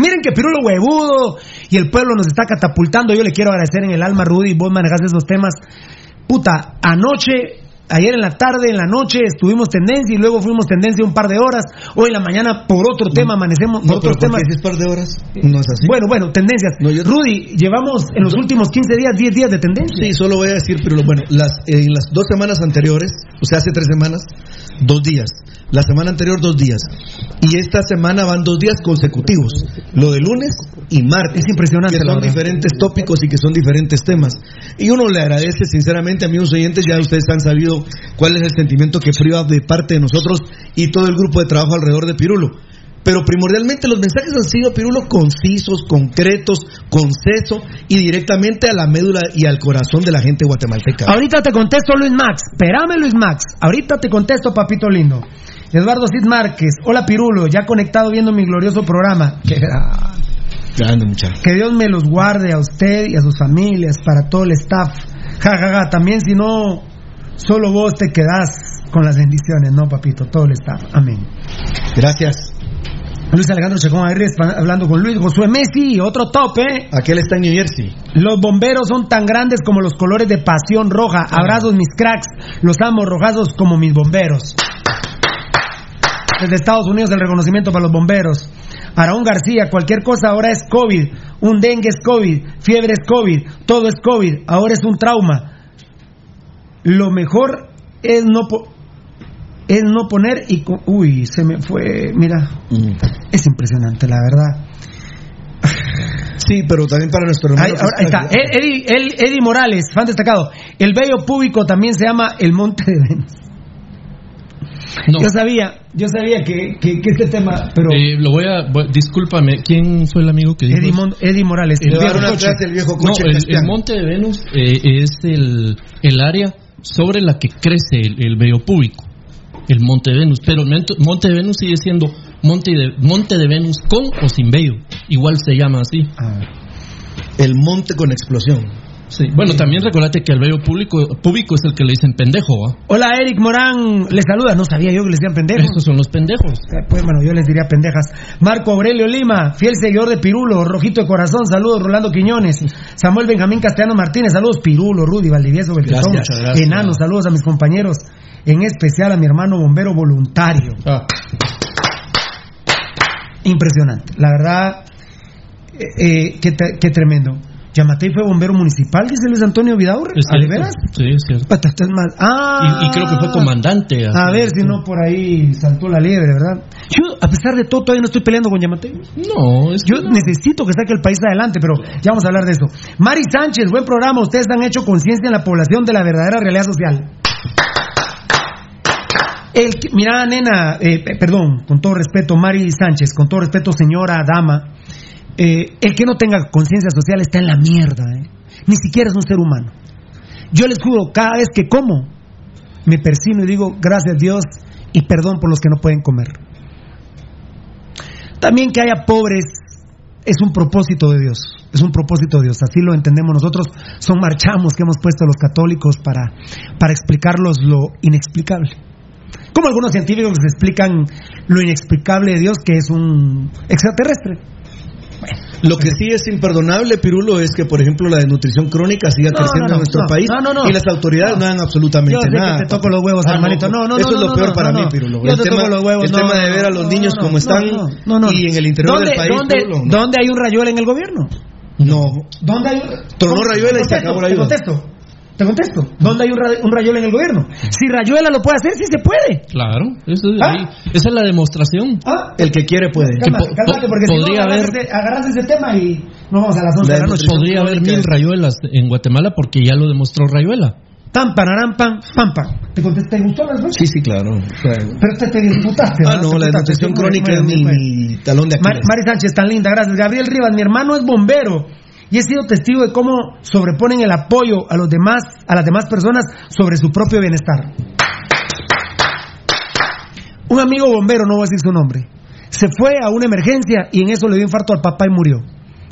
Miren que Pirulo huevudo y el pueblo nos está catapultando. Yo le quiero agradecer en el alma, Rudy, vos manejaste esos temas. Puta, anoche, ayer en la tarde, en la noche, estuvimos tendencia y luego fuimos tendencia un par de horas. Hoy en la mañana, por otro tema, amanecemos por No, otros ¿por temas. dices par de horas? No es así. Bueno, bueno, tendencias. Rudy, llevamos en los últimos 15 días 10 días de tendencia. Sí, solo voy a decir, pero bueno, las, en las dos semanas anteriores, o sea, hace tres semanas, dos días. La semana anterior, dos días. Y esta semana van dos días consecutivos. Lo de lunes y martes. Es impresionante, Que son diferentes tópicos y que son diferentes temas. Y uno le agradece, sinceramente, amigos oyentes, ya ustedes han sabido cuál es el sentimiento que priva de parte de nosotros y todo el grupo de trabajo alrededor de Pirulo. Pero primordialmente los mensajes han sido, Pirulo, concisos, concretos, conceso y directamente a la médula y al corazón de la gente guatemalteca. Ahorita te contesto, Luis Max. Espérame, Luis Max. Ahorita te contesto, papito lindo. Eduardo Cid Márquez. Hola, Pirulo. Ya conectado viendo mi glorioso programa. Qué gra- Grande, muchacho. Que Dios me los guarde a usted y a sus familias, para todo el staff. Ja, ja, ja. También si no, solo vos te quedás con las bendiciones, ¿no, papito? Todo el staff. Amén. Gracias. Luis Alejandro Chacón Aguirre hablando con Luis Josué Messi, otro top, ¿eh? Aquel está en New Jersey. Los bomberos son tan grandes como los colores de pasión roja. Abrazos, mis cracks. Los amo rojazos como mis bomberos. Desde Estados Unidos el reconocimiento para los bomberos. Araón García, cualquier cosa ahora es COVID. Un dengue es COVID. Fiebre es COVID. Todo es COVID. Ahora es un trauma. Lo mejor es no, po- es no poner y... co- Uy, se me fue. Mira, es impresionante, la verdad. Sí, pero también para nuestro hermano. Ahí, ahora- ahí está. Ed- Eddie, Morales, fan destacado. El bello público también se llama el Monte de Venus. Yo sabía, yo sabía que, que- que este tema, pero Eh, lo voy a. voy- discúlpame, ¿quién fue el amigo que dijo? Eddie? Mon- Eddie Morales, el viejo coche. el viejo No, coche el, el Castellano. monte de Venus eh, es el, el área sobre la que crece el, el púbico, el monte de Venus. Pero el monte- de Venus sigue siendo monte de, monte de Venus con o sin vello. Igual se llama así. El monte con explosión. Sí. Bueno, también recordate que el vello público, público es el que le dicen pendejo. Hola, Eric Morán, les saluda. No sabía yo que les decían pendejos. Estos son los pendejos. Eh, Pues bueno, yo les diría pendejas. Marco Aurelio Lima, fiel seguidor de Pirulo, Rojito de Corazón, saludos Rolando Quiñones. Samuel Benjamín Castellano Martínez, saludos Pirulo, Rudy Valdivieso, Beltrán. Enano, saludos a mis compañeros, en especial a mi hermano bombero voluntario. Ah. Impresionante, la verdad, eh, eh, qué tremendo. Yamatei fue bombero municipal, dice Luis Antonio Vidaurre. ¿Es ¿A de veras? Sí, es cierto. Pata, estás mal. Ah, Y, y creo que fue comandante. A ver si no por ahí saltó la liebre, ¿verdad? Yo, a pesar de todo, todavía no estoy peleando con Yamatei. No, es Yo necesito que saque el país adelante, pero ya vamos a hablar de eso. Mari Sánchez, buen programa. Ustedes han hecho conciencia en la población de la verdadera realidad social. El que- mira, nena, eh, pe- perdón, con todo respeto, Mari Sánchez, con todo respeto, señora, dama, eh, el que no tenga conciencia social está en la mierda, eh. Ni siquiera es un ser humano. Yo les juro, cada vez que como, me persino y digo, gracias Dios y perdón por los que no pueden comer. También que haya pobres es un propósito de Dios, es un propósito de Dios, así lo entendemos nosotros, son marchamos que hemos puesto los católicos para, para explicarlos lo inexplicable. Como algunos científicos explican lo inexplicable de Dios, que es un extraterrestre. Lo que sí es imperdonable, Pirulo, es que, por ejemplo, la desnutrición crónica siga No, creciendo no, no, en nuestro país y las autoridades no, hagan absolutamente Yo sé que nada. te toco los huevos, Ah, hermanito. No, no, Eso es lo peor para mí. Pirulo. Yo el te tema, toco los huevos, el no, tema de ver a los niños como están y en el interior ¿Dónde, del país, ¿dónde, Pirulo, no. ¿Dónde hay un rayuela en el gobierno? No. ¿Dónde hay Tronó ¿Cómo? Rayuela y se acabó la ayuda. Te contesto. ¿Dónde hay un, ra- un rayuela en el gobierno? Si Rayuela lo puede hacer, sí se puede. Claro, eso es ¿Ah? ahí. esa es la demostración. ¿Ah? El que quiere puede. Po- po- porque si no podría agarras, haber- ese, agarras ese tema y nos vamos a las 11 de la noche. Podría haber mil rayuelas en Guatemala porque ya lo demostró Rayuela. Pam, pararam, pam, pam, pam. ¿Te, contesté? ¿Te gustó la respuesta? Sí, sí, claro. Pero te, te disputaste. Ah, no, la desnutrición crónica es mi, talón de Aquiles. Mari Sánchez, tan linda, gracias. Gabriel Rivas, mi hermano es bombero y he sido testigo de cómo sobreponen el apoyo a los demás, a las demás personas sobre su propio bienestar. Un amigo bombero, no voy a decir su nombre, se fue a una emergencia y en eso le dio infarto al papá y murió.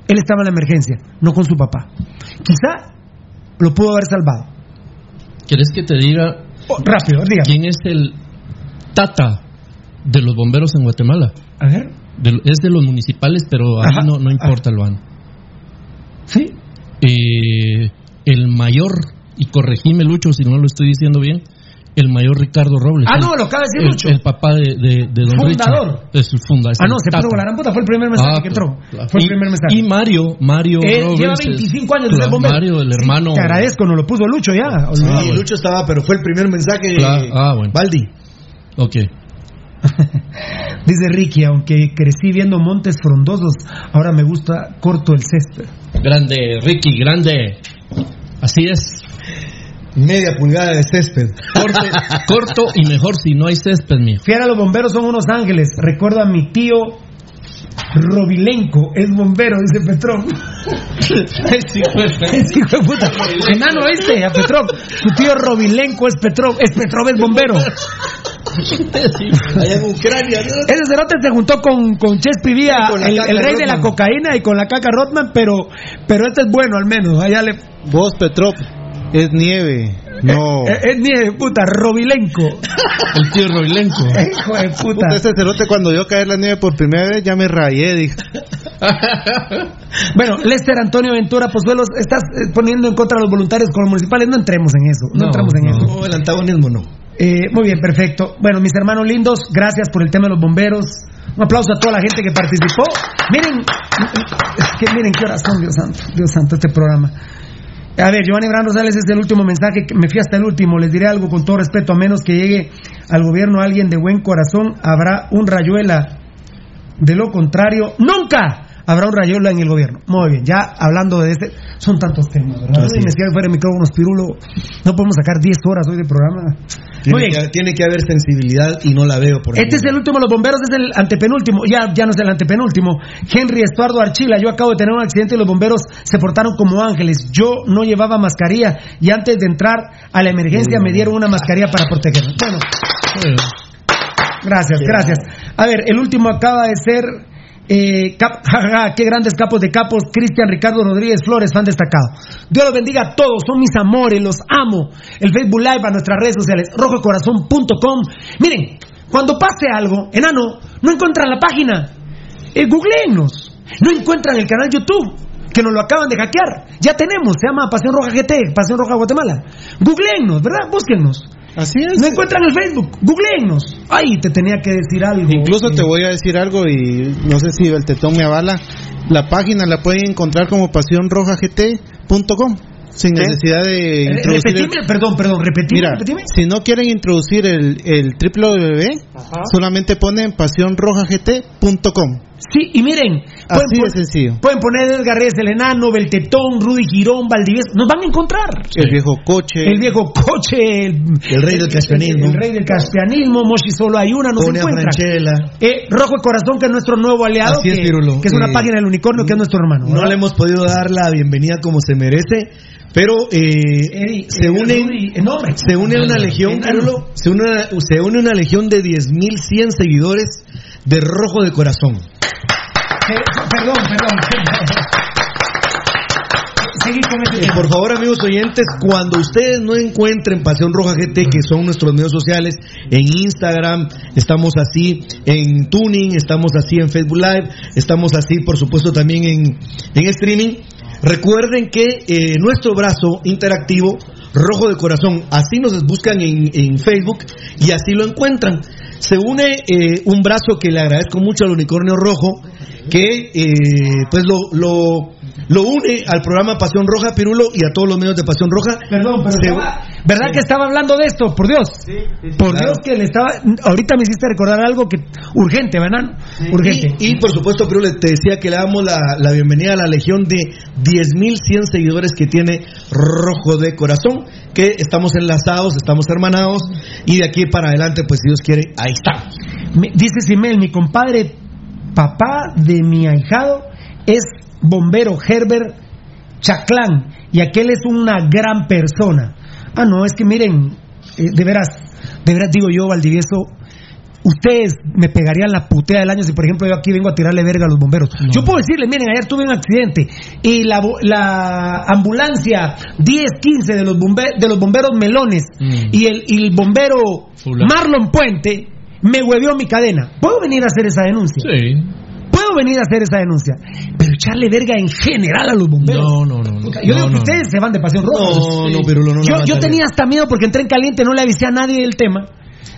Él estaba en la emergencia, no con su papá. Quizá lo pudo haber salvado. ¿Quieres que te diga Oh, rápido, dígame. ¿Quién es el tata de los bomberos en Guatemala? A ver. De- es de los municipales, pero a mí no, no importa el van. Sí. Eh, el mayor, y corregime Lucho si no lo estoy diciendo bien, el mayor Ricardo Robles. Ah, el- no, lo acaba de decir el, Lucho. El papá de, de, de Don Fundador. Richard. Es el funda, es Ah, no, se puso la gran puta. Fue el primer mensaje Ah, que entró. claro. Fue el Y- primer mensaje. Y Mario, Mario Él Robles. lleva es- 25 años de ser claro, bombero. Mario, el Sí, hermano. Te agradezco, nos lo puso Lucho ya. Sí, olvidado. Lucho estaba, pero fue el primer mensaje. Claro, ah, bueno. Baldi. Ok. Dice Ricky, aunque crecí viendo montes frondosos, ahora me gusta corto el césped. Grande, Ricky, grande. Así es. Media pulgada de césped. Corto, corto y mejor si no hay césped, mío. Fiera, los bomberos son unos ángeles. Recuerdo a mi tío Robilenco, es bombero, dice Petrón. Ese hijo de puta. Enano este, a Petrón. Tu tío Robilenco es Petrón, es Petrón, es bombero. Allá en Ucrania. ¿no? Ese cerote se juntó con, con Chespi Vía, Con el, rey de la cocaína y con la caca Rotman, pero, pero este es bueno al menos. Allá le. Vos, Petrop, es nieve. No. Eh, Es nieve, puta, Robilenco. El tío Roilenco. Hijo de puta. Puta, ese cerote cuando vio caer la nieve por primera vez ya me rayé, dijo. Bueno, Lester Antonio Ventura Pozuelos, estás eh, poniendo en contra a los voluntarios con los municipales. No entremos en eso. No, No, entremos en no. eso. No, el antagonismo no. Eh, muy bien, perfecto. Bueno, mis hermanos lindos, gracias por el tema de los bomberos. Un aplauso a toda la gente que participó. Miren, es que miren qué horas son, Dios santo, Dios santo, este programa. A ver, Giovanni Brand Rosales es el último mensaje, me fui hasta el último, les diré algo con todo respeto, a menos que llegue al gobierno alguien de buen corazón, habrá un rayuela. De lo contrario, nunca habrá un rayuela en el gobierno. Muy bien, ya hablando de este, son tantos temas, ¿verdad? Así me decía fuera de micrófonos, Pirulo, no podemos sacar 10 horas hoy de programa. Muy Tiene bien. que, tiene que haber sensibilidad y no la veo por Este es el último de los bomberos, es el antepenúltimo, ya, ya no es el antepenúltimo. Henry Estuardo Archila, yo acabo de tener un accidente y los bomberos se portaron como ángeles. Yo no llevaba mascarilla y antes de entrar a la emergencia me dieron una mascarilla para protegerme. Bueno, gracias, gracias. A ver, el último acaba de ser. Eh, qué grandes capos de capos, Cristian Ricardo Rodríguez Flores, fan destacado. Dios los bendiga a todos, son mis amores, los amo. El Facebook Live a nuestras redes sociales, rojocorazón.com. Miren, cuando pase algo, enano, no encuentran la página, eh, googleennos. No encuentran el canal YouTube, que nos lo acaban de hackear. Ya tenemos, se llama Pasión Roja GT, Pasión Roja Guatemala. Googleennos, ¿verdad? Búsquennos. Así es. No encuentran el Facebook, googleennos. Ay, te tenía que decir algo. Incluso Eh, te voy a decir algo y no sé si el tetón me avala. La página la pueden encontrar como pasionrojagt.com sin ¿Qué? necesidad de Eh, introducir. el- perdón, perdón, repetime, Mira, repetime. si no quieren introducir el, el www, solamente ponen pasionrojagt.com. Sí, y miren, Así pueden, de sencillo. pueden poner Edgar Reyes, el enano, Beltetón, Rudy Girón, Valdivieso, nos van a encontrar. El viejo coche. El viejo coche, el, El rey del caspianismo. el rey del caspianismo, Moshi solo hay una, nos Pone a encuentran. Eh, Rojo de Corazón, que es nuestro nuevo aliado, Así es, que, Pirulo. que es una Eh, página del unicornio, que es nuestro hermano. No le hemos podido dar la bienvenida como se merece, pero eh, Eddie, se une Rudy, no, se une una legión. Pirulo, se une una, se une una legión de 10.100 seguidores de Rojo de Corazón. Eh, perdón, perdón. Seguí con este Eh, tema. por favor, amigos oyentes, cuando ustedes no encuentren Pasión Roja GT, que son nuestros medios sociales, en Instagram, estamos así, en Tuning, estamos así en Facebook Live, estamos así, por supuesto, también en, en streaming. Recuerden que eh, nuestro brazo interactivo, Rojo de Corazón, así nos buscan en, en Facebook y así lo encuentran. Se une eh, un brazo que le agradezco mucho al Unicornio Rojo, que eh, pues lo, lo, lo une al programa Pasión Roja Pirulo y a todos los medios de Pasión Roja. Perdón, pero Se- estaba- ¿verdad que estaba hablando de esto? Por Dios. Por claro. Dios que le estaba. Ahorita me hiciste recordar algo que urgente, ¿verdad? Urgente. Y, y, por supuesto, Pirulo, te decía que le damos la, la bienvenida a la legión de 10.100 seguidores que tiene Rojo de Corazón, que estamos enlazados, estamos hermanados y de aquí para adelante, pues si Dios quiere, ahí estamos. Me- dice Simel, mi compadre, papá de mi ahijado, es bombero Herbert Chaclán y aquel es una gran persona. Ah, no, es que miren, eh, de veras, de veras digo yo, Valdivieso, ustedes me pegarían la putea del año si, por ejemplo, yo aquí vengo a tirarle verga a los bomberos. Yo puedo decirle, miren, ayer tuve un accidente y la, la ambulancia 10-15 de, los bombe- de los bomberos melones Mm. y, el, y el bombero Fulano. Marlon Puente me huevió mi cadena. ¿Puedo venir a hacer esa denuncia? Sí. Puedo venir a hacer esa denuncia. Pero echarle verga en general a los bomberos. No, no, no. Yo No, digo que no, ustedes se van de pasión roja. No, no, pero no, no yo, yo tenía hasta miedo porque entré en caliente, no le avisé a nadie del tema.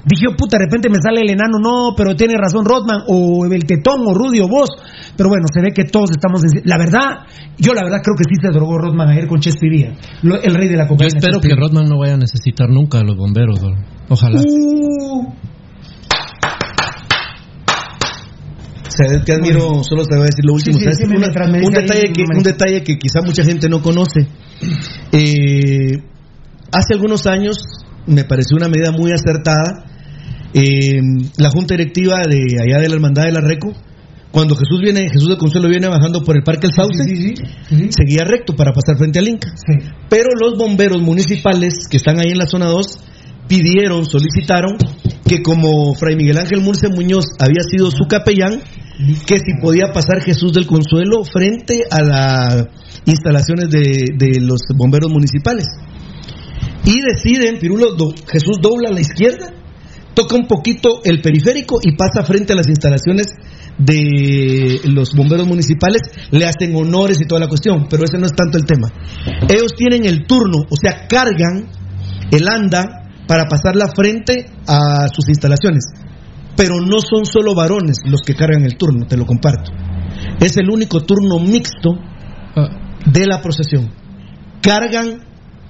Dije, yo, puta, de repente me sale el enano, no, pero tiene razón Rodman, o el tetón, o Rudy, o vos. Pero bueno, se ve que todos estamos en... La verdad, yo la verdad creo que sí se drogó Rodman ayer con Chespiría, el rey de la Yo cocaína. espero que. Rodman no vaya a necesitar nunca a los bomberos. Ojalá. Uh, ¿Sabes qué admiro? Solo te voy a decir lo último. Un, detalle que, un detalle que quizá mucha gente no conoce. Eh, hace algunos años me pareció una medida muy acertada. eh, la junta directiva de allá de la hermandad de la Reco, cuando Jesús viene, Jesús de Consuelo viene bajando por el Parque El Sauce, sí, sí, sí. seguía recto para pasar frente al Inca. Pero los bomberos municipales que están ahí en la zona 2 pidieron, solicitaron que como Fray Miguel Ángel Murcia Muñoz había sido su capellán, que si podía pasar Jesús del Consuelo frente a las instalaciones de, de los bomberos municipales. Y deciden, Pirulo, Jesús dobla a la izquierda, toca un poquito el periférico y pasa frente a las instalaciones de los bomberos municipales, le hacen honores y toda la cuestión, pero ese no es tanto el tema. Ellos tienen el turno, o sea, cargan el anda para pasarla frente a sus instalaciones, pero no son solo varones los que cargan el turno, te lo comparto. Es el único turno mixto de la procesión. Cargan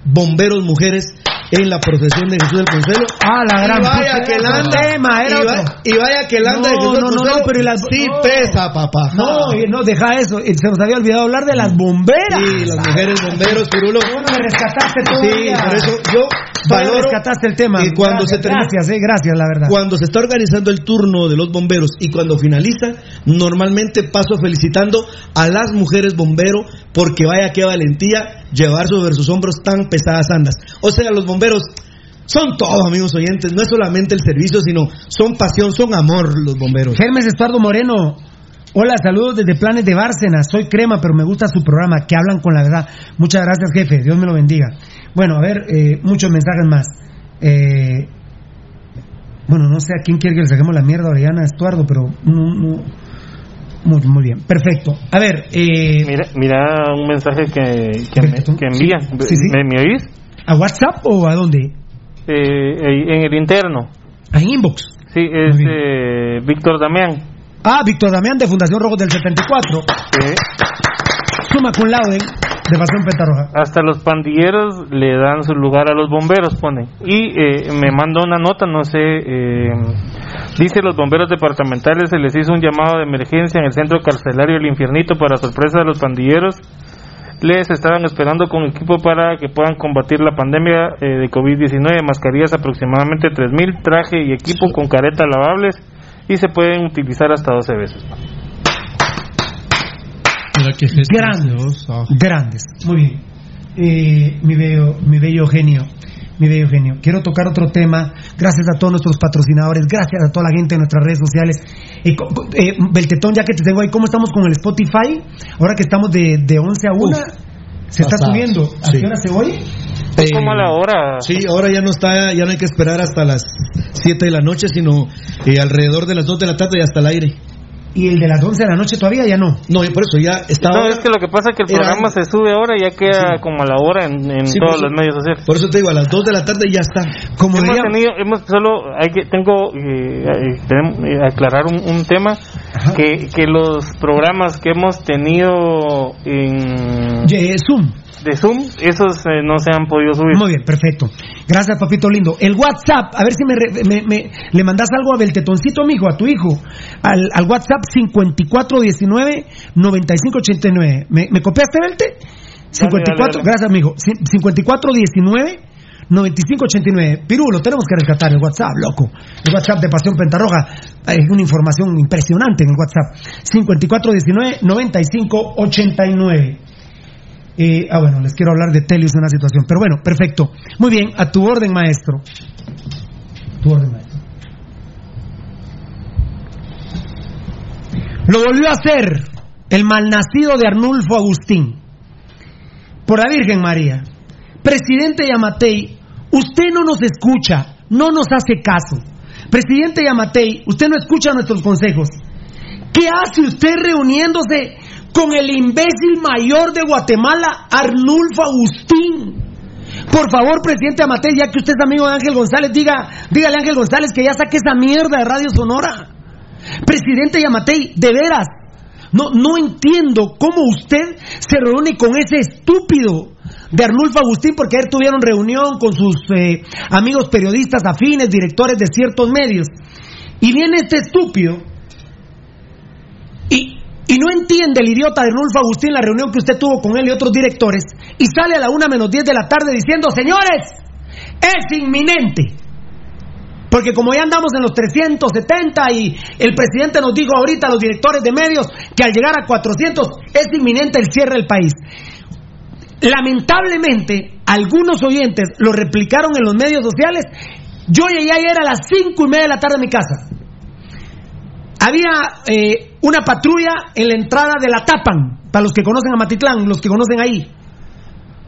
bomberos mujeres en la procesión de Jesús del Consuelo. Ah, la gran y vaya que otro anda, tema, era y, va- otro. y vaya que el anda de No, Jesús del no, no, Consuelo no, pero y las- sí no. pesa, papá. No, y no, deja eso. y Se nos había olvidado hablar de las bomberas. Sí, las mujeres bomberos, Pirulo. Bueno, me rescataste todo. Sí, por eso yo Valoro, rescataste el tema. que cuando gracias, se termina- Gracias, eh, gracias, la verdad. Cuando se está organizando el turno de los bomberos y cuando finaliza, normalmente paso felicitando a las mujeres bomberos porque vaya qué valentía llevar sobre sus hombros tan pesadas andas. O sea, los bomberos son todos, amigos oyentes, no es solamente el servicio, sino son pasión, son amor los bomberos. Germes Estuardo Moreno. Hola, saludos desde Planes de Bárcena. Soy crema, pero me gusta su programa, que hablan con la verdad. Muchas gracias, jefe. Dios me lo bendiga. Bueno, a ver, eh, muchos mensajes más. Eh, bueno, no sé a quién quiere que le saquemos la mierda a Orellana Estuardo, pero no, no- muy, muy bien. Perfecto. A ver, eh, Mira, mira un mensaje que, que, me, que envían. Sí, sí. ¿Me, me oís? ¿A WhatsApp o a dónde? Eh, en el interno. A inbox. Sí, es eh, Víctor Damián. Ah, Víctor Damián de Fundación Rojos del 74. Sí. Suma con laude de Pasión Pentarroja. Hasta los pandilleros le dan su lugar a los bomberos, pone. Y eh, me mandó una nota, no sé, eh, dice los bomberos departamentales se les hizo un llamado de emergencia en el centro carcelario El Infiernito para sorpresa de los pandilleros. Les estaban esperando con equipo para que puedan combatir la pandemia eh, de COVID-19, mascarillas aproximadamente 3.000, traje y equipo con caretas lavables y se pueden utilizar hasta 12 veces. Grandes. Grandes. Muy bien. Eh, mi, bello, mi bello genio. Mi bello genio. Quiero tocar otro tema. Gracias a todos nuestros patrocinadores. Gracias a toda la gente de nuestras redes sociales. Eh, eh, Beltetón, ya que te tengo ahí, ¿cómo estamos con el Spotify? Ahora que estamos de, de 11 a 1. se está subiendo. ¿A Sí. qué hora se voy? Es como a la hora. Sí, ahora ya no está, ya no hay que esperar hasta las 7 de la noche, sino eh, alrededor de las 2 de la tarde y hasta el aire. Y el de las 11 de la noche todavía ya no. No, y por eso ya está No, es que lo que pasa es que el Era- programa se sube ahora y ya queda como a la hora en, en Sí, todos por los medios sociales. Por eso te digo, a las 2 de la tarde ya está. Como hemos diría- tenido, hemos solo, hay que, tengo eh, eh, tenemos, eh, aclarar un, un tema que, que los programas que hemos tenido en Ye- Zoom. De Zoom, esos eh, no se han podido subir. Muy bien, perfecto. Gracias, papito lindo. El WhatsApp, a ver si me, me- me- le mandas algo a Beltetoncito, mijo, a tu hijo. Al, al WhatsApp 5419-9589. ¿Me, ¿Me copiaste, Belte? 54, dale, dale. gracias, mijo. Cin- 5419 9589. Pirulo, tenemos que rescatar el WhatsApp, loco. El WhatsApp de Pasión Pentarroja. Hay una información impresionante en el WhatsApp. 5419 9589. Eh, ah, bueno, les quiero hablar de Telius en una situación. Pero bueno, perfecto. Muy bien, a tu orden, maestro. Tu orden, maestro. Lo volvió a hacer el malnacido de Arnulfo Agustín. Por la Virgen María. Presidente Yamatei, usted no nos escucha, no nos hace caso. Presidente Yamatei, usted no escucha nuestros consejos. ¿Qué hace usted reuniéndose con el imbécil mayor de Guatemala, Arnulfo Agustín? Por favor, presidente Yamatei, ya que usted es amigo de Ángel González, diga, dígale a Ángel González que ya saque esa mierda de Radio Sonora. Presidente Yamatei, de veras, no, no entiendo cómo usted se reúne con ese estúpido de Arnulfo Agustín, porque ayer tuvieron reunión con sus eh, amigos periodistas afines, directores de ciertos medios. Y viene este estúpido y, y no entiende el idiota de Arnulfo Agustín la reunión que usted tuvo con él y otros directores y sale a la una menos diez de la tarde diciendo, señores, es inminente. Porque como ya andamos en los 370 y el presidente nos dijo ahorita a los directores de medios que al llegar a 400 es inminente el cierre del país. Lamentablemente, algunos oyentes lo replicaron en los medios sociales. Yo llegué ayer a las cinco y media de la tarde a mi casa. Había eh, una patrulla en la entrada de la Tapan, para los que conocen a Matitlán, los que conocen ahí.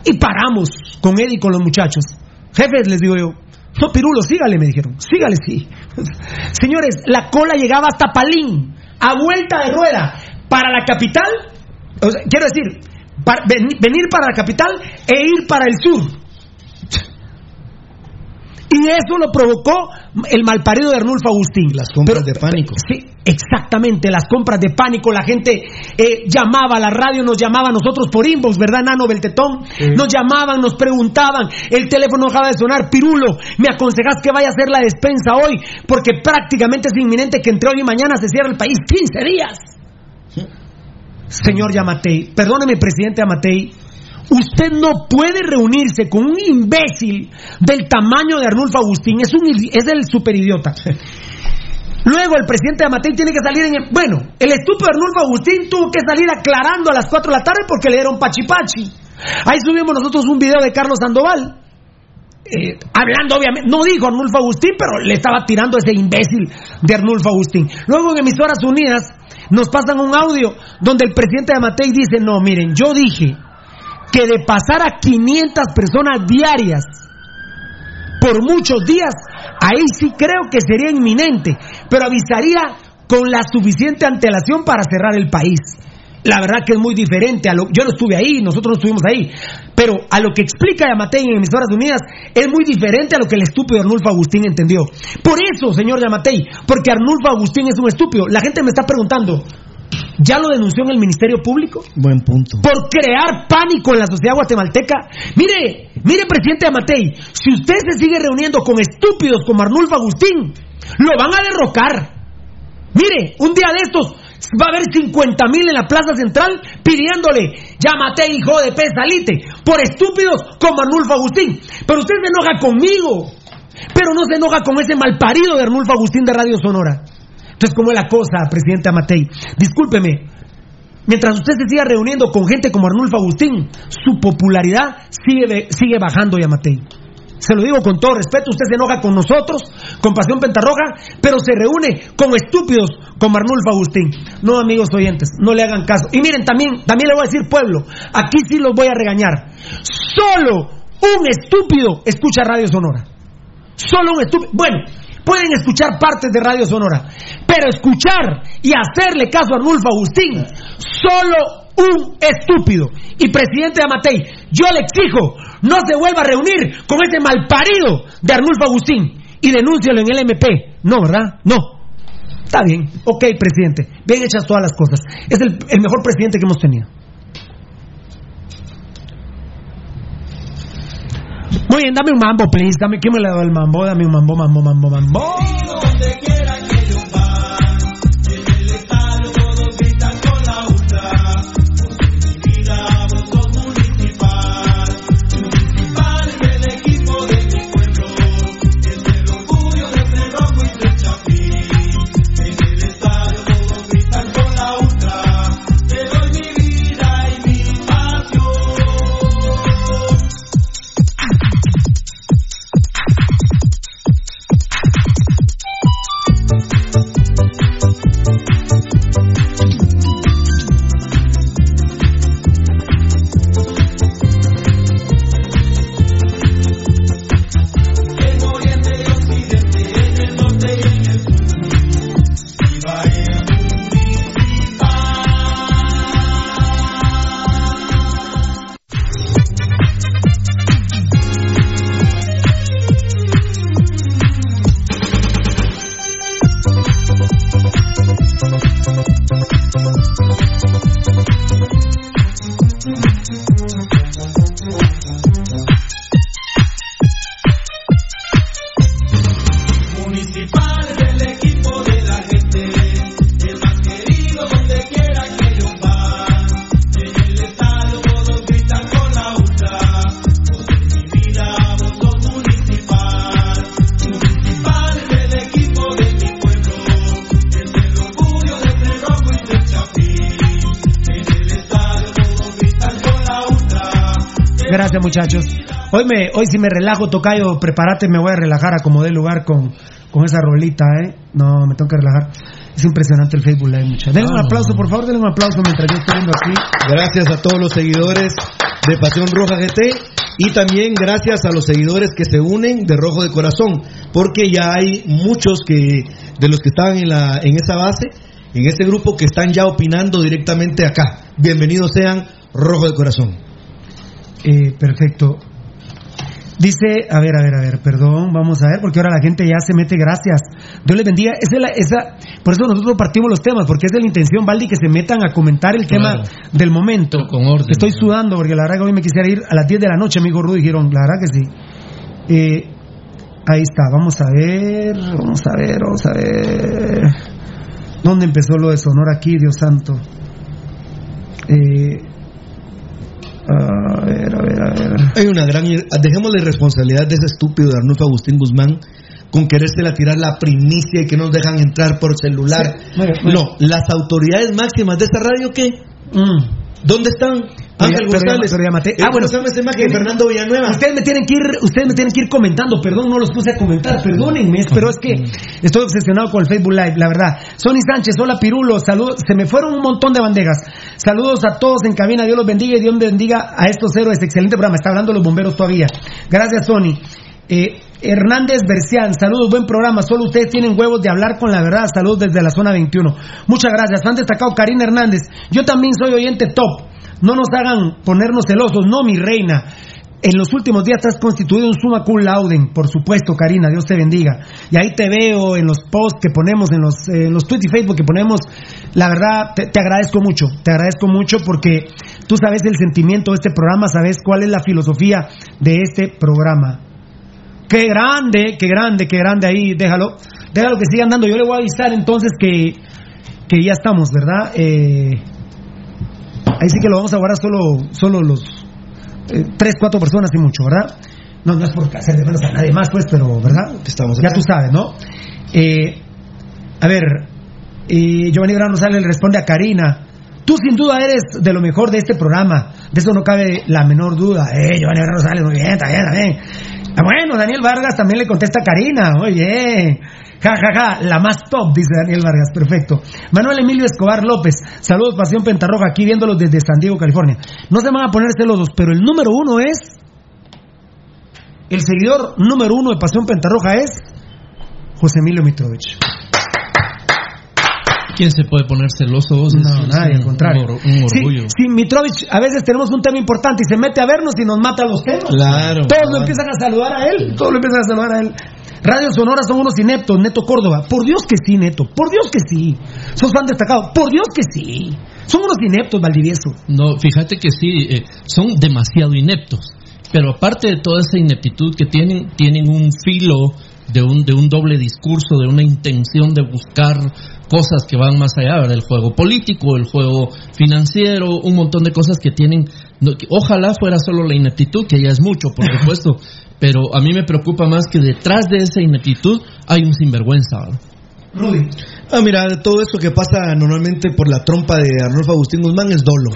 Y paramos con él y con los muchachos. Jefes, les digo yo, no, Pirulo, sígale, me dijeron. Sígale, sí. Señores, la cola llegaba hasta Palín, a vuelta de rueda, para la capital. O sea, quiero decir, para, venir para la capital e ir para el sur. Y eso lo provocó el malparido de Arnulfo Agustín. Las compras de pánico. Sí, exactamente, las compras de pánico. La gente eh, llamaba, la radio nos llamaba a nosotros por inbox, ¿verdad, Nano Beltetón? Sí. Nos llamaban, nos preguntaban, el teléfono dejaba de sonar. Pirulo, ¿me aconsejas que vaya a hacer la despensa hoy? Porque prácticamente es inminente que entre hoy y mañana se cierre el país. 15 días. Sí. Señor Yamatei, perdóneme, presidente Yamatei, Usted no puede reunirse con un imbécil del tamaño de Arnulfo Agustín. Es, un, es el superidiota. Luego el presidente de Amatei tiene que salir en... El, bueno, el estúpido Arnulfo Agustín tuvo que salir aclarando a las 4 de la tarde porque le dieron pachipachi. Ahí subimos nosotros un video de Carlos Sandoval. Eh, hablando obviamente, no dijo Arnulfo Agustín, pero le estaba tirando ese imbécil de Arnulfo Agustín. Luego en Emisoras Unidas nos pasan un audio donde el presidente de Amatei dice, no, miren, yo dije que de pasar a 500 personas diarias por muchos días, ahí sí creo que sería inminente, pero avisaría con la suficiente antelación para cerrar el país. La verdad que es muy diferente a lo yo no estuve ahí, nosotros no estuvimos ahí, pero a lo que explica Yamatei en Emisoras Unidas es muy diferente a lo que el estúpido Arnulfo Agustín entendió. Por eso, señor Yamatei, porque Arnulfo Agustín es un estúpido. La gente me está preguntando, ¿Ya lo denunció en el Ministerio Público? Buen punto. Por crear pánico en la sociedad guatemalteca. Mire, mire, presidente Amatei, si usted se sigue reuniendo con estúpidos como Arnulfo Agustín, lo van a derrocar. Mire, un día de estos va a haber 50 mil en la Plaza Central pidiéndole, llámate hijo de pez, salite, por estúpidos como Arnulfo Agustín. Pero usted se enoja conmigo, pero no se enoja con ese malparido de Arnulfo Agustín de Radio Sonora. Entonces, ¿cómo es la cosa, presidente Amatei? Discúlpeme, mientras usted se siga reuniendo con gente como Arnulfo Agustín, su popularidad sigue, sigue bajando, Yamatei. Se lo digo con todo respeto, usted se enoja con nosotros, con Pasión Pentarroja, pero se reúne con estúpidos como Arnulfo Agustín. No, amigos oyentes, no le hagan caso. Y miren, también, también le voy a decir, pueblo, aquí sí los voy a regañar. Solo un estúpido escucha Radio Sonora. Solo un estúpido. Bueno, pueden escuchar partes de Radio Sonora, pero escuchar y hacerle caso a Arnulfo Agustín, solo un estúpido. Y presidente de Amatei, yo le exijo, no se vuelva a reunir con ese malparido de Arnulfo Agustín y denúncialo en el MP. No, ¿verdad? No. Está bien. Ok, presidente. Bien hechas todas las cosas. Es el mejor presidente que hemos tenido. Muy bien, dame un mambo, please. Dame, ¿quién me le da el mambo? Dame un mambo, mambo, mambo, mambo. Muchachos. Hoy me, hoy si me relajo, tocayo, prepárate, me voy a relajar a como dé lugar con, con esa rolita, eh. No, me tengo que relajar. Es impresionante el Facebook Live, muchachos. Denle un aplauso, por favor, denle un aplauso mientras yo estoy viendo aquí. Gracias a todos los seguidores de Pasión Roja GT y también gracias a los seguidores que se unen de Rojo de Corazón, porque ya hay muchos que de los que estaban en la en esa base, en ese grupo que están ya opinando directamente acá. Bienvenidos sean Rojo de Corazón. Eh, perfecto. Dice, a ver, a ver, a ver, perdón, vamos a ver, porque ahora la gente ya se mete, gracias. Dios les bendiga. Esa es la- esa, por eso nosotros partimos los temas, porque es de la intención, Valdi, que se metan a comentar el Claro. tema del momento. Con orden. Estoy sudando, porque la verdad que hoy me quisiera ir a las 10 de la noche, amigo Rudy Girón, la verdad que sí. Eh, ahí está, vamos a ver, vamos a ver, vamos a ver. ¿Dónde empezó lo de Sonora aquí, Dios santo? Eh, a ver, a ver, a ver. Hay una gran ir- dejemos la irresponsabilidad de ese estúpido de Arnulfo Agustín Guzmán con querérsela tirar la primicia y que nos dejan entrar por celular. Sí. No, las autoridades máximas de esta radio ¿qué? ¿Dónde están? Ángel ya- González. Ah, bueno, esa imagen de Fernando Villanueva. Ustedes me tienen que ir, ustedes me tienen que ir comentando, perdón, no los puse a comentar, perdónenme, pero es que estoy obsesionado con el Facebook Live, la verdad. Sony Sánchez, hola Pirulo, saludos, se me fueron un montón de bandejas. Saludos a todos en cabina, Dios los bendiga y Dios bendiga a estos héroes. Excelente programa, está hablando los bomberos todavía. Gracias, Sony. Eh, Hernández Bercián, saludos, buen programa. Solo ustedes tienen huevos de hablar con la verdad. Saludos desde la zona 21. Muchas gracias. Han destacado Karina Hernández. Yo también soy oyente top. No nos hagan ponernos celosos. No, mi reina. En los últimos días te has constituido un suma cum lauden, por supuesto, Karina, Dios te bendiga. Y ahí te veo en los posts que ponemos, en los, eh, en los tweets y Facebook que ponemos. La verdad, te, agradezco mucho, te agradezco mucho porque tú sabes el sentimiento de este programa, sabes cuál es la filosofía de este programa. Qué grande, qué grande, qué grande ahí, déjalo, déjalo que sigan dando. Yo le voy a avisar entonces que, que ya estamos, ¿verdad? Eh, ahí sí que lo vamos a guardar solo, solo los eh, tres, cuatro personas y mucho, ¿verdad? No, no es por hacer de menos a nadie más, pues, pero, ¿verdad? Estamos ya tú sabes, ¿no? Eh, a ver, eh, Giovanni Brano Rosales le responde a Karina. Tú sin duda eres de lo mejor de este programa. De eso no cabe la menor duda. Eh, Giovanni Rosales, muy bien, está bien, está bien. Ah, bueno, Daniel Vargas también le contesta Karina. Muy bien. Ja, ja, ja, la más top, dice Daniel Vargas, perfecto. Manuel Emilio Escobar López, saludos Pasión Pentarroja, aquí viéndolos desde San Diego, California. No se van a poner celosos, pero el número uno es, el seguidor número uno de Pasión Pentarroja es José Emilio Mitrovich. ¿Quién se puede poner celoso vos? No, nadie, al contrario. Un, or- un Sí, orgullo. sí, Mitrovich, a veces tenemos un tema importante y se mete a vernos y nos mata los temas. Claro. Todos lo claro. empiezan a saludar a él. Todos lo empiezan a saludar a él. Radio Sonora son unos ineptos, Neto Córdoba. Por Dios que sí, Neto. Por Dios que sí. Sos fan destacado. Por Dios que sí. Son unos ineptos, Valdivieso. No, fíjate que sí, eh, son demasiado ineptos. Pero aparte de toda esa ineptitud que tienen, tienen un filo de un, de un doble discurso, de una intención de buscar cosas que van más allá del juego político, el juego financiero, un montón de cosas que tienen. no, que ojalá fuera solo la ineptitud, que ya es mucho, por supuesto. pero a mí me preocupa más que detrás de esa ineptitud hay un sinvergüenza. ¿verdad? Rudy. Ah, mira, todo eso que pasa normalmente por la trompa de Arnulfo Agustín Guzmán es dolo.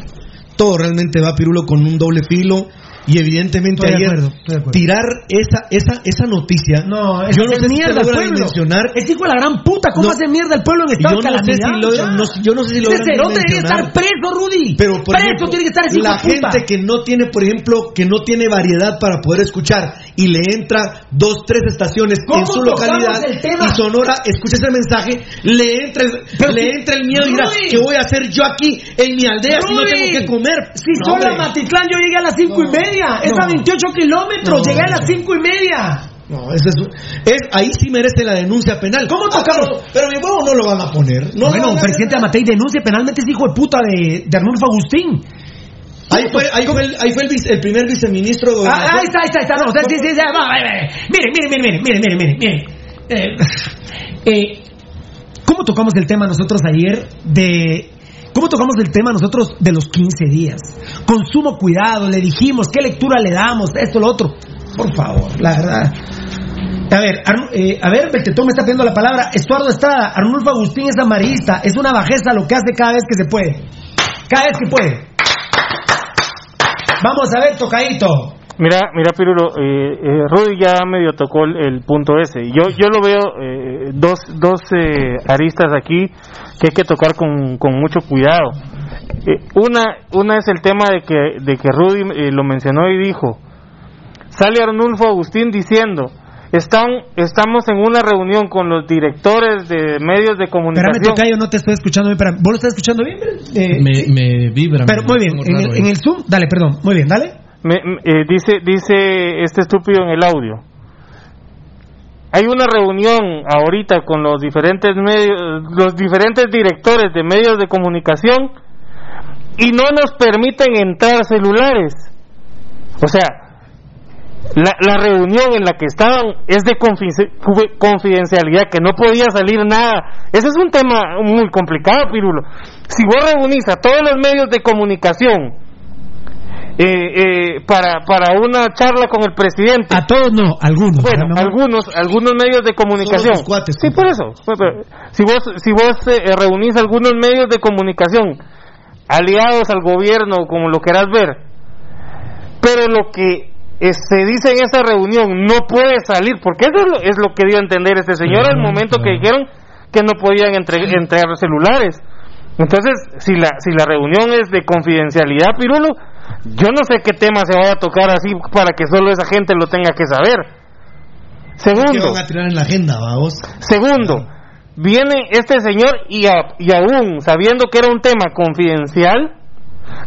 Todo realmente va Pirulo con un doble filo y evidentemente Estoy de ayer acuerdo, de acuerdo. tirar esa esa esa noticia. No, es yo no sé si mierda logra pueblo. dimensionar. Es hijo de la gran puta. ¿Cómo No. hace mierda el pueblo en estado Yo no sé si lo- no- yo no sé si Ese logran cerote debería estar preso, Rudy. Pero por preso ejemplo, tiene que estar ese la gente que no tiene, por ejemplo, que no tiene variedad para poder escuchar y le entra dos, tres estaciones ¿Cómo en su localidad y Sonora escucha ese mensaje, le entra, Pero le si- entra el miedo y dirá. ¿qué voy a hacer yo aquí en mi aldea si no tengo que comer? Si No, solo a. Matitlán yo llegué a las cinco y media. Es a No. 28 kilómetros. Llegué a las cinco y media. No, eso es, es- ahí sí merece la denuncia penal. ¿Cómo Ah, tocamos? pero, pero mi huevo no lo van a poner. No bueno, presidente. Amatei denuncia penalmente ese hijo de puta de, de Arnulfo Agustín. Ahí fue, ahí fue, el, ahí fue el, vice- el primer viceministro Ah, ahí está, ahí está, ahí está. No, sí, sí, sí. Miren, miren, miren, miren, miren, miren. Eh, eh, ¿Cómo tocamos el tema nosotros ayer de... ¿Cómo tocamos el tema nosotros de los 15 días? Consumo cuidado, le dijimos, ¿qué lectura le damos? Esto, lo otro. Por favor, la verdad. A ver, Arnu- eh, a ver, Beltetón me está pidiendo la palabra. Estuardo Estrada, Arnulfo Agustín es amarillista, es una bajeza lo que hace cada vez que se puede. Cada vez que puede. Vamos a ver, tocadito. Mira, mira, Pirulo, eh, eh, Rudy ya medio tocó el, punto ese. Yo, yo lo veo eh, dos, dos eh, aristas aquí que hay que tocar con, con mucho cuidado. Eh, una, una es el tema de que, de que Rudy lo mencionó y dijo, sale Arnulfo Agustín diciendo, están, estamos en una reunión con los directores de medios de Espérame, comunicación. Tocayo, no te estoy escuchando bien. espérame. ¿Vos lo estás escuchando bien? Eh, me, sí. me vibra. Pero me- muy bien, en el, ahí. en el Zoom, dale, perdón, muy bien, dale. Me- me- eh, dice, dice este estúpido en el audio. Hay una reunión ahorita con los diferentes medios, los diferentes directores de medios de comunicación y no nos permiten entrar celulares. O sea, la, la reunión en la que estaban es de confi- confidencialidad, que no podía salir nada. Ese es un tema muy complicado, Pirulo. Si vos reunís a todos los medios de comunicación eh, eh, para, para una charla con el presidente. A todos no, algunos. Bueno, algunos, algunos medios de comunicación. Cuates, sí, por eso. Si vos, si vos eh, reunís algunos medios de comunicación aliados al gobierno, como lo querás ver, pero lo que eh, se dice en esa reunión no puede salir, porque eso es lo, es lo que dio a entender este señor al momento que dijeron que no podían entre- entregar celulares. Entonces, si la, si la reunión es de confidencialidad, Pirulo, yo no sé qué tema se vaya a tocar así para que solo esa gente lo tenga que saber. ¿Qué Segundo, van a tirar en la agenda, vamos? segundo, viene este señor y, a- y aún sabiendo que era un tema confidencial,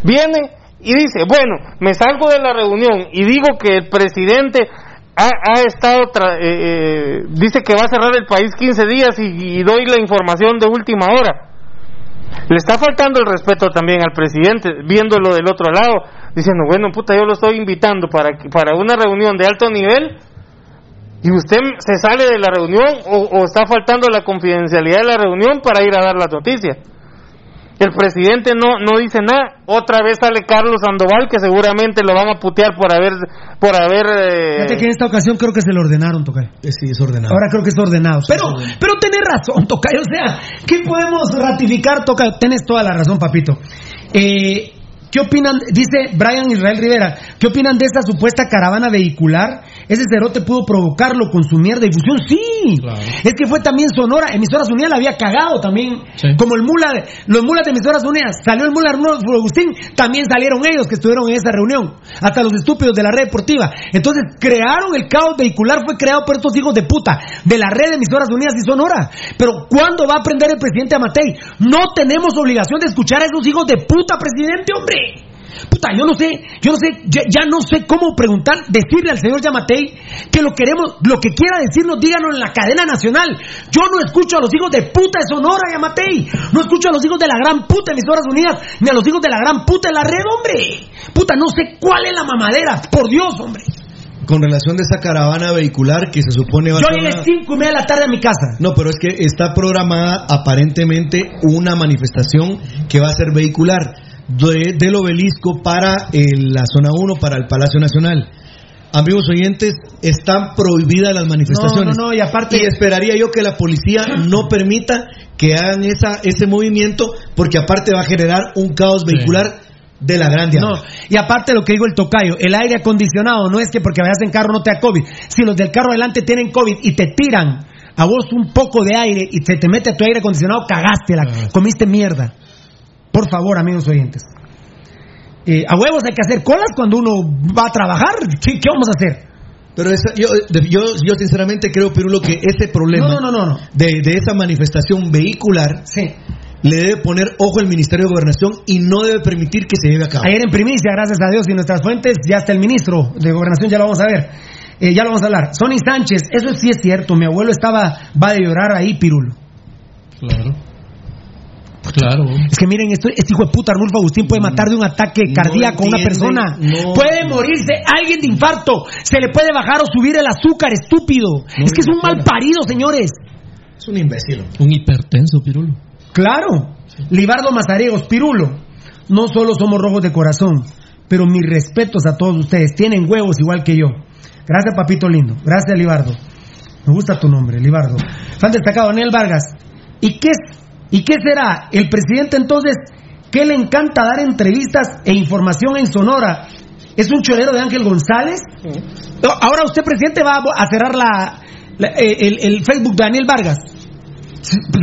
viene y dice, bueno, me salgo de la reunión y digo que el presidente ha, estado, tra- eh, eh, dice que va a cerrar el país 15 días y, doy la información de última hora. Le está faltando el respeto también al presidente, viéndolo del otro lado, diciendo, bueno, puta, yo lo estoy invitando para, para una reunión de alto nivel y usted se sale de la reunión o, o está faltando la confidencialidad de la reunión para ir a dar la noticia. El presidente no, no dice nada. Otra vez sale Carlos Sandoval, que seguramente lo van a putear por haber. Por haber eh, Fíjate que en esta ocasión creo que se lo ordenaron, Tocayo. Sí, es ordenado. Ahora creo que es ordenado. Pero, pero tenés razón, Tocayo. O sea, ¿qué podemos ratificar, Tocayo? Tenés toda la razón, papito. Eh, ¿Qué opinan? Dice Brian Israel Rivera, ¿qué opinan de esta supuesta caravana vehicular? Ese cerote pudo provocarlo con su mierda difusión. Sí, es que fue también Sonora. Emisoras Unidas la había cagado también. Como el mula, de- los mulas de Emisoras Unidas. Salió el mula Arnulfo Agustín, también salieron ellos que estuvieron en esa reunión. Hasta los estúpidos de la red deportiva. Entonces, crearon el caos vehicular, fue creado por estos hijos de puta de la red de Emisoras Unidas y Sonora. Pero, ¿cuándo va a aprender el presidente Amatei? No tenemos obligación de escuchar a esos hijos de puta, presidente, hombre. Puta, yo no sé, yo no sé, ya, ya no sé cómo preguntar, decirle al señor Yamatei que lo queremos, lo que quiera decirnos, díganos en la cadena nacional. Yo no escucho a los hijos de puta de Sonora, Yamatei. No escucho a los hijos de la gran puta de Emisoras Unidas, ni a los hijos de la gran puta de la red, hombre. Puta, no sé cuál es la mamadera, por Dios, hombre. Con relación de esa caravana vehicular que se supone va a Yo llegué cinco y media de la tarde a mi casa. No, pero es que está programada aparentemente una manifestación que va a ser vehicular de- del obelisco para eh, la zona 1, para el Palacio Nacional. Amigos oyentes, están prohibidas las manifestaciones. No, no, no, y aparte- Y esperaría yo que la policía no permita que hagan esa, ese movimiento, porque aparte va a generar un caos vehicular de la grande. No, y aparte lo que digo el tocayo, el aire acondicionado no es que porque vayas en carro no te da COVID. Si los del carro adelante tienen COVID y te tiran a vos un poco de aire y se te mete a tu aire acondicionado, cagaste, la, comiste mierda. Por favor, amigos oyentes. Eh, a huevos hay que hacer colas cuando uno va a trabajar. ¿Qué, qué vamos a hacer? Pero esa- yo, de- yo, yo sinceramente creo, Pirulo, que ese problema No, no, no, no. De, de esa manifestación vehicular Sí. le debe poner ojo el Ministerio de Gobernación y no debe permitir que se lleve a cabo. Ayer en primicia, gracias a Dios y nuestras fuentes, ya está el ministro de Gobernación, ya lo vamos a ver. Eh, ya lo vamos a hablar. Sonny Sánchez, eso sí es cierto. Mi abuelo estaba, va de llorar ahí, Pirulo. Claro. Claro. Es que miren, esto, este hijo de puta Arnulfo Agustín puede matar de un ataque cardíaco a una persona. no. puede morirse alguien de infarto. Se le puede bajar o subir el azúcar, estúpido. es que es un mal parido, señores. Es un imbécil. Un hipertenso, Pirulo. Claro. Libardo Mazariegos, Pirulo. No solo somos rojos de corazón, pero mis respetos a todos ustedes. Tienen huevos igual que yo. Gracias, papito lindo. Gracias, Libardo. Me gusta tu nombre, Libardo. Fan destacado, Daniel Vargas. ¿Y qué, ¿Y qué será? El presidente entonces, que le encanta dar entrevistas e información en Sonora es un chorero de Ángel González. Ahora usted, presidente, va a cerrar la, la- eh, el, el Facebook de Daniel Vargas.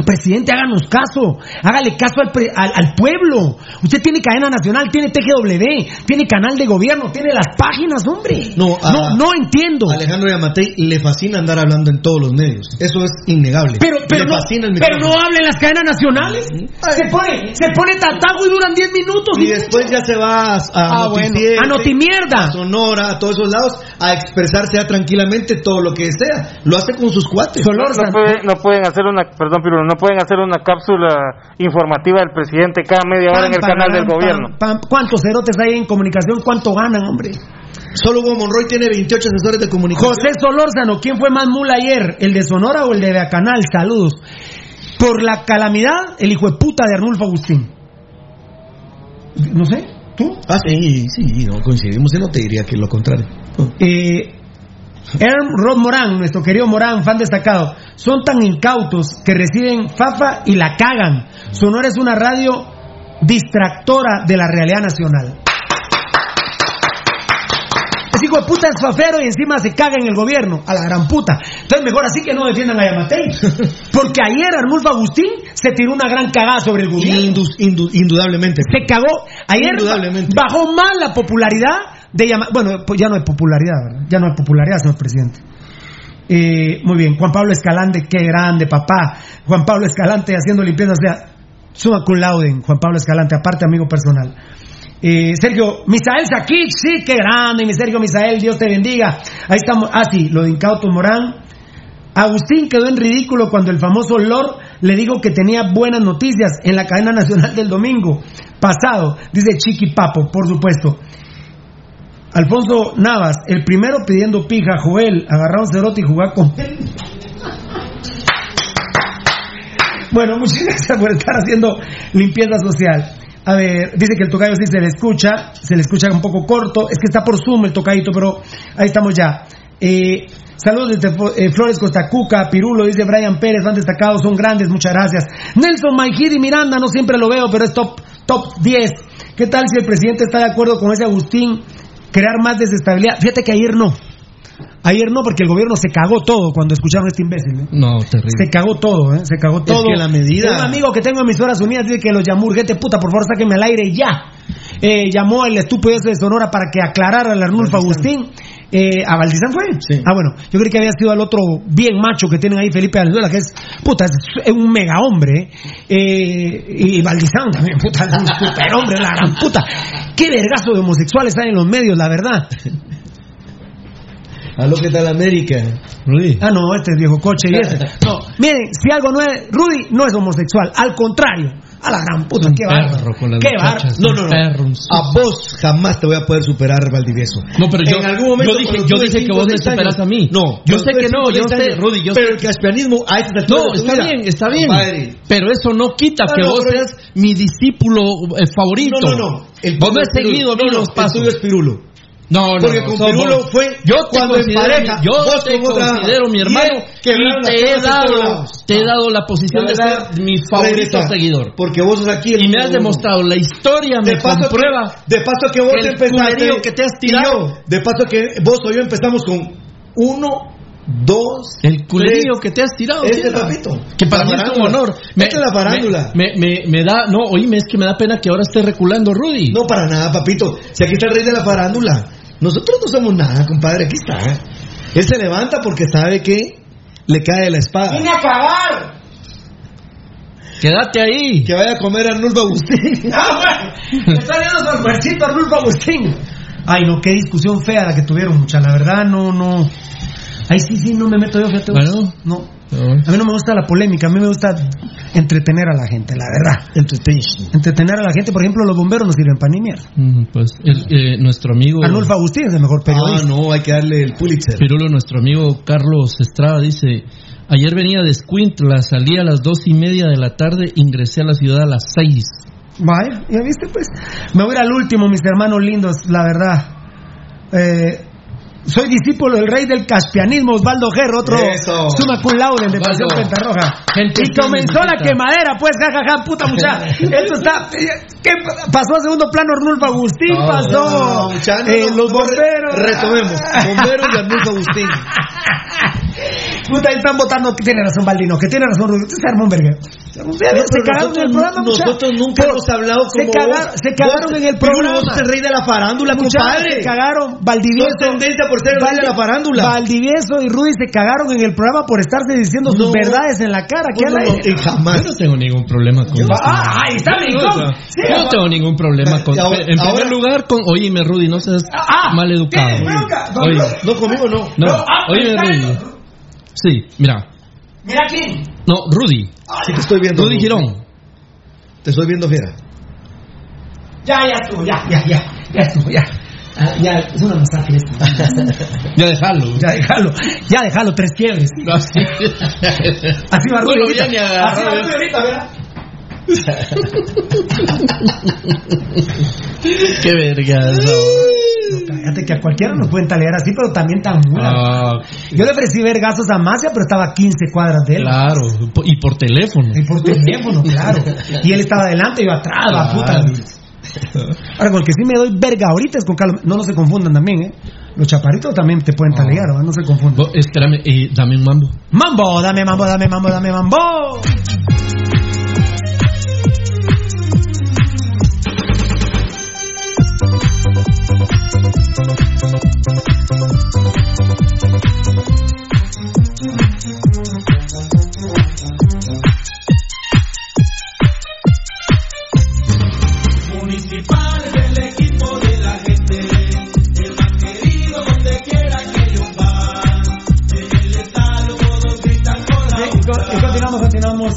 Presidente, háganos caso, hágale caso al, pre- al, al pueblo. Usted tiene cadena nacional, tiene TGW, tiene canal de gobierno, tiene las páginas, hombre. No, a- no, no entiendo. Alejandro Yamatei le fascina andar hablando en todos los medios. Eso es innegable. Pero, pero, le no, pero no micrófono. hablen las cadenas nacionales. Se pone, se pone tatago y duran 10 minutos. Y después ya se va a, a Ah, bueno. A Notimierda. a Sonora, a todos esos lados, a expresarse ya tranquilamente todo lo que sea. Lo hace con sus cuates. No, puede- no pueden hacer una, perdón, Pirulo, no pueden hacer una cápsula informativa del presidente cada media hora en el canal del gobierno. ¿Cuántos cerotes hay en comunicación? ¿Cuánto ganan, hombre? Solo Hugo Monroy tiene 28 asesores de comunicación. José Solórzano, ¿quién fue más mula ayer? ¿El de Sonora o el de Bacanal? Saludos. Por la calamidad, el hijo de puta de Arnulfo Agustín. No sé, ¿tú? Ah, sí, sí, no coincidimos. Yo no te diría que lo contrario. Eh, Aaron Rod Morán, nuestro querido Morán, fan destacado, son tan incautos que reciben Fafa y la cagan. Sonora es una radio distractora de la realidad nacional. Ese hijo de puta es fafero y encima se caga en el gobierno, a la gran puta. Entonces mejor así que no defiendan a Yamatei. Porque ayer Arnulfo Agustín se tiró una gran cagada sobre el gobierno. Indu- indu- indudablemente. Se cagó. Ayer Indudablemente. bajó más la popularidad de Bueno, pues ya no hay popularidad, ¿verdad? Ya no hay popularidad, señor presidente. Eh, muy bien, Juan Pablo Escalante, qué grande, papá. Juan Pablo Escalante haciendo limpieza, o sea, suma cum laude, Juan Pablo Escalante, aparte amigo personal. Eh, Sergio, Misael Sakic, sí, qué grande, mi Sergio Misael, Dios te bendiga. Ahí estamos, ah, sí, lo de Incauto Morán. Agustín quedó en ridículo cuando el famoso Lord le dijo que tenía buenas noticias en la cadena nacional del domingo pasado, dice Chiqui Papo, por supuesto. Alfonso Navas, el primero pidiendo pija, Joel, agarrar un y jugar con él. Bueno, muchas gracias por estar haciendo limpieza social. A ver, dice que el tocayo sí se le escucha, se le escucha un poco corto, es que está por Zoom el tocadito, pero ahí estamos ya. Eh, saludos desde eh, Flores Costa Cuca, Pirulo, dice Brian Pérez, van destacados, son grandes, muchas gracias. Nelson Maijiri Miranda, no siempre lo veo, pero es top, top 10. ¿Qué tal si el presidente está de acuerdo con ese Agustín? Crear más desestabilidad. Fíjate que ayer no. Ayer no, porque el gobierno se cagó todo cuando escucharon a este imbécil. ¿eh? No, terrible. Se cagó todo, ¿eh? Se cagó Es todo. que la medida- Un amigo que tengo en mis horas unidas dice que los llamó urgente, puta, por favor, sáquenme al aire ya. Eh, llamó el estúpido ese de Sonora para que aclarara al Arnulfo Agustín. Eh, ¿A Valdizán fue? Ah, bueno, yo creí que había sido al otro bien macho que tienen ahí, Felipe Valenzuela, que es, puta, es, un mega hombre. Eh, y Valdizán también, puta, es un super hombre, la gran puta. Qué vergazo de homosexuales hay en los medios, la verdad. Aló, ¿qué tal América? Rudy. Ah, no, este es viejo coche y ese. No, miren, si algo no es. Rudy no es homosexual, al contrario. A la gran puta, qué perro con las Qué muchachas. No, no, no. A vos jamás te voy a poder superar, Valdivieso. No, pero yo, en algún momento yo dije, yo dije que vos me superas a mí. No, yo sé que no, yo sé, Rudy, yo Pero el caspianismo a esta No, está bien, está bien. Pero eso no quita Ah, que vos seas mi discípulo eh, favorito. No, no, no. El vos me has seguido a mí los no, pasos. El tuyo es Pirulo. No, no, Porque no, con Pirulo vos. fue yo te cuando en pareja, yo vos te considero mi hermano él y te he dado, te he dado la posición de ser mi favorito seguidor. Porque vos sos aquí el Y me has demostrado, la historia me de paso comprueba que, de paso que vos que empezaste que te has tirado. yo, de paso que vos o yo empezamos con uno dos El culerío que te has tirado. Este tierra. papito. Que para La mí es un honor. Es la farándula. Me, me, me da, no, oíme, es que me da pena que ahora esté reculando Rudy. No, para nada, papito. Si aquí está el rey de la farándula. Nosotros no somos nada, compadre. Aquí está. Él se levanta porque sabe que le cae la espada. ¡Vine a cagar! Quédate ahí. Que vaya a comer a Arnulfo Agustín. ¡Ah! Me está viendo su almuercito Arnulfo Agustín. Ay, no, qué discusión fea la que tuvieron, mucha. La verdad, no, no. Ahí sí, sí, no me meto yo, fíjate. Bueno. No. A mí no me gusta la polémica, a mí me gusta entretener a la gente, la verdad. Entertain. Entretener a la gente, por ejemplo, los bomberos no sirven para ni mierda. Mm, Pues el- eh, nuestro amigo Arnulfo Agustín es el mejor Ah, periodista. no, hay que darle el Pulitzer. Pirulo, nuestro amigo Carlos Estrada dice, ayer venía de Escuintla, salí a las dos y media de la tarde, ingresé a la ciudad a las seis. Vaya, ya viste, pues. Me voy a ir al último, mis hermanos lindos, la verdad. Eh, Soy discípulo del rey del caspianismo, Osvaldo Gerro, otro Eso. suma cum laude de Pasión. Pentarroja. Gente y comenzó la quemadera, pues, jajaja, puta muchacha. Esto está. ¿Qué pasó a segundo plano Arnulfo Agustín? No, pasó no, eh, los bomberos. Retomemos. Bomberos y Arnulfo Agustín. Puta, están votando. Que tiene razón, Baldino, que tiene razón, Rubio. Se armó un verga. Se cagaron en el programa, nosotros nunca hemos hablado se como cagaron, vos. Se cagaron Vos- en el programa. vos el rey de la farándula, compadre. Se cagaron. Valdivieso. Sos tendencia por ser el rey de la farándula. Valdivieso y Rudy se cagaron en el programa por estarse diciendo sus No. verdades en la cara. ¿Qué No, no, y jamás. Yo no tengo ningún problema con eso. Ah, ahí está, mi Yo hijo. no- Sí, Yo no tengo ningún problema con. Ahora- en primer ahora- lugar, con. Oíme, Rudy, no seas Ah, mal educado. Oye, No, conmigo no. no, ah, oíme, está- Rudy. Sí, mira. Mira aquí. No, Rudy. Sí te estoy viendo. Rudy Girón. Te estoy viendo, fiera. Ya, ya estuvo, ya, ya, ya. Ya estuvo, ya. Ah, ya, es una masacre esto. Ya déjalo. ya déjalo, ya déjalo, tres quiebres. Así. Así va No Rudy ahorita. agarrado. Así va Rudy ahorita, ¿verdad? Qué vergas. Cállate que a cualquiera nos pueden talear así, pero también tan. Ah, Yo le ofrecí ver gastos a Macia, pero estaba a 15 cuadras de él. claro. Y por teléfono. Y por teléfono, claro. Y él estaba adelante y yo atrás, la Claro. puta. Ahora, con el que sí me doy verga ahorita es con Carlos. No, no se confundan también, ¿eh? Los chaparritos también te pueden talear, ¿verdad? No se confundan. Vos, Espérame, eh, dame un mambo. Mambo, dame mambo, dame mambo, dame mambo. Continuamos.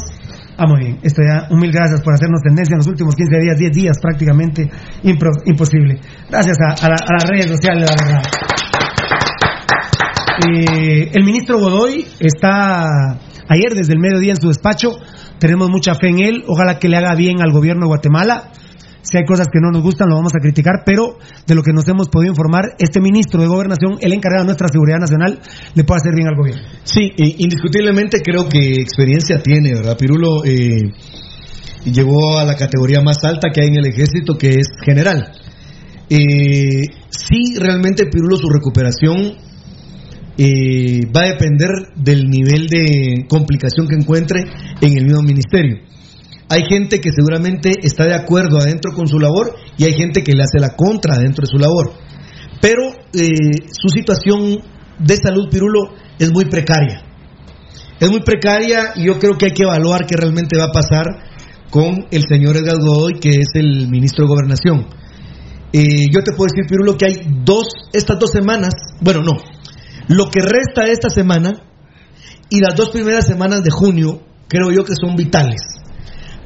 Ah, muy bien. Esto ya, un mil gracias por hacernos tendencia en los últimos 15 días, 10 días prácticamente. impro- imposible. Gracias a, la- las redes sociales, la verdad. Eh, el ministro Godoy está ayer desde el mediodía en su despacho. Tenemos mucha fe en él. Ojalá que le haga bien al gobierno de Guatemala. Si hay cosas que no nos gustan, lo vamos a criticar, pero de lo que nos hemos podido informar, este ministro de Gobernación, el encargado de nuestra seguridad nacional, le puede hacer bien al gobierno. Sí, indiscutiblemente creo que experiencia tiene, ¿verdad? Pirulo eh, llegó a la categoría más alta que hay en el ejército, que es general. Eh, sí, realmente Pirulo su recuperación eh, va a depender del nivel de complicación que encuentre en el mismo ministerio. Hay gente que seguramente está de acuerdo adentro con su labor y hay gente que le hace la contra adentro de su labor. Pero eh, su situación de salud, Pirulo, es muy precaria. Es muy precaria y yo creo que hay que evaluar qué realmente va a pasar con el señor Edgar Godoy, que es el ministro de Gobernación. Eh, yo te puedo decir, Pirulo, que hay dos, estas dos semanas, bueno, no, lo que resta de esta semana y las dos primeras semanas de junio, creo yo que son vitales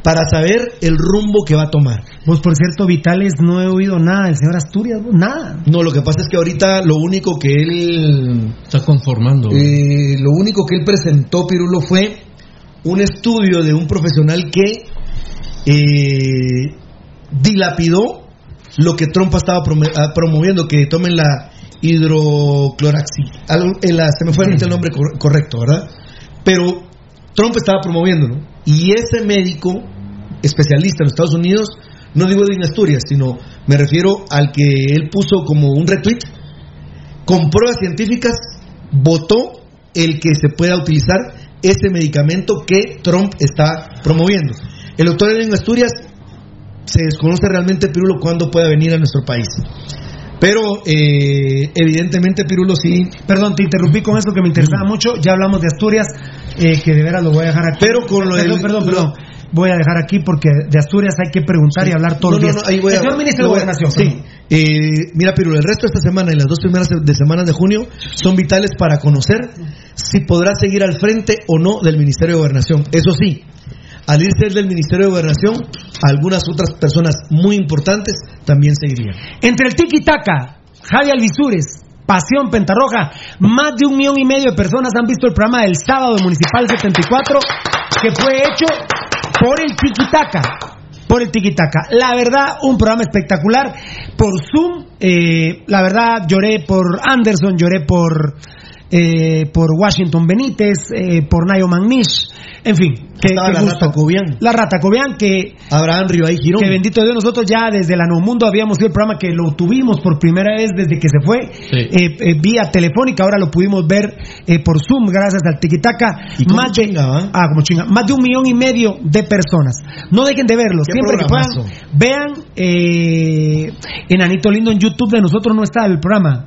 para saber el rumbo que va a tomar. Vos, por cierto, Vitales, no he oído nada del señor Asturias, vos, nada. No, lo que pasa es que ahorita lo único que él Está conformando. Eh, lo único que él presentó, Pirulo, fue un estudio de un profesional que eh, dilapidó lo que Trump estaba ah, promoviendo, que tomen la hidrocloraxi. algo- eh, la- se me fue el nombre cor- correcto, ¿verdad? Pero Trump estaba promoviéndolo. Y ese médico especialista en los Estados Unidos, no digo de Asturias, sino me refiero al que él puso como un retweet, con pruebas científicas, votó el que se pueda utilizar ese medicamento que Trump está promoviendo. El doctor en Asturias se desconoce realmente, Pirulo, cuándo pueda venir a nuestro país. Pero eh, evidentemente, Pirulo, sí. Perdón, te interrumpí con esto que me interesaba mucho. Ya hablamos de Asturias, eh, que de veras lo voy a dejar aquí. Pero con lo Perdón, del- perdón, lo- perdón. Voy a dejar aquí porque de Asturias hay que preguntar y hablar todos No, los no, días. ahí voy a- señor ministro de voy a- Gobernación. Sí. Eh, mira, Pirulo, el resto de esta semana y las dos primeras de semanas de junio son vitales para conocer si podrá seguir al frente o no del Ministerio de Gobernación. Eso sí, al irse del Ministerio de Gobernación, algunas otras personas muy importantes también seguirían. Entre el tiki-taka, Javi Alvisures, Pasión Pentarroja, más de un millón y medio de personas han visto el programa del sábado Municipal 74 que fue hecho por el tiki-taka. por el Tiquitaca. La verdad, un programa espectacular por Zoom. eh, la verdad, lloré por Anderson, lloré por eh, por Washington Benítez, eh, por Nayo Magnish, en fin. Que, Estaba que la gusto. Rata Cobian. La Rata Cobian, que Abraham Ribay Girón. que bendito Dios, nosotros ya desde la Nuevo Mundo habíamos sido el programa que lo tuvimos por primera vez desde que se fue, eh, eh, vía telefónica, ahora lo pudimos ver eh, por Zoom gracias al Tiquitaca. Más de, ah, como chinga, más de un millón y medio de personas. No dejen de verlo, siempre que puedan, vean eh, Enanito Lindo en YouTube de nosotros no está el programa.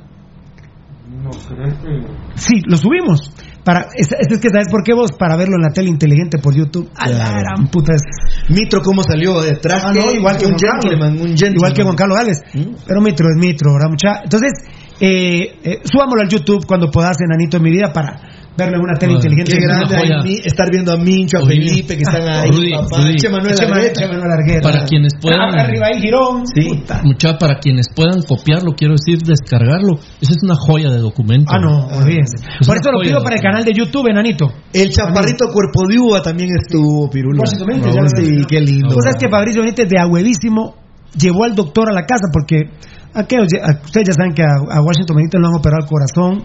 Sí, lo subimos. Para, es, es que sabes por qué vos, para verlo en la tele inteligente por YouTube. A la Claro. gran puta es. Mitro, ¿cómo salió? Detrás Ah, no, igual que un gentleman, un gentleman. Igual que Juan Carlos Gales. Pero Mitro es Mitro, ¿verdad, mucha? Entonces, eh, eh, subámoslo al YouTube cuando puedas, Enanito en mi vida, para verlo en una tele inteligente. Qué Es una grande estar viendo a Mincho, a Oye. Felipe, que están ahí. Rudy, papá. Rudy. Che Manuel Che, Argueta. Manuel Argueta. Para quienes puedan- Ah, Arriba ahí, Girón. Puta. Mucha, para quienes puedan copiarlo, quiero decir, descargarlo. Esa es una joya de documento. Ah, no, olvídense. Es Por eso lo pido para el canal de YouTube, Enanito. El chaparrito cuerpo de uva también estuvo, Pirulo. Ya lo sí, qué lindo. Tú sabes que Fabricio Benítez de a huevísimo llevó al doctor a la casa porque aquellos, ustedes ya saben que a, a Washington Benítez lo han operado al corazón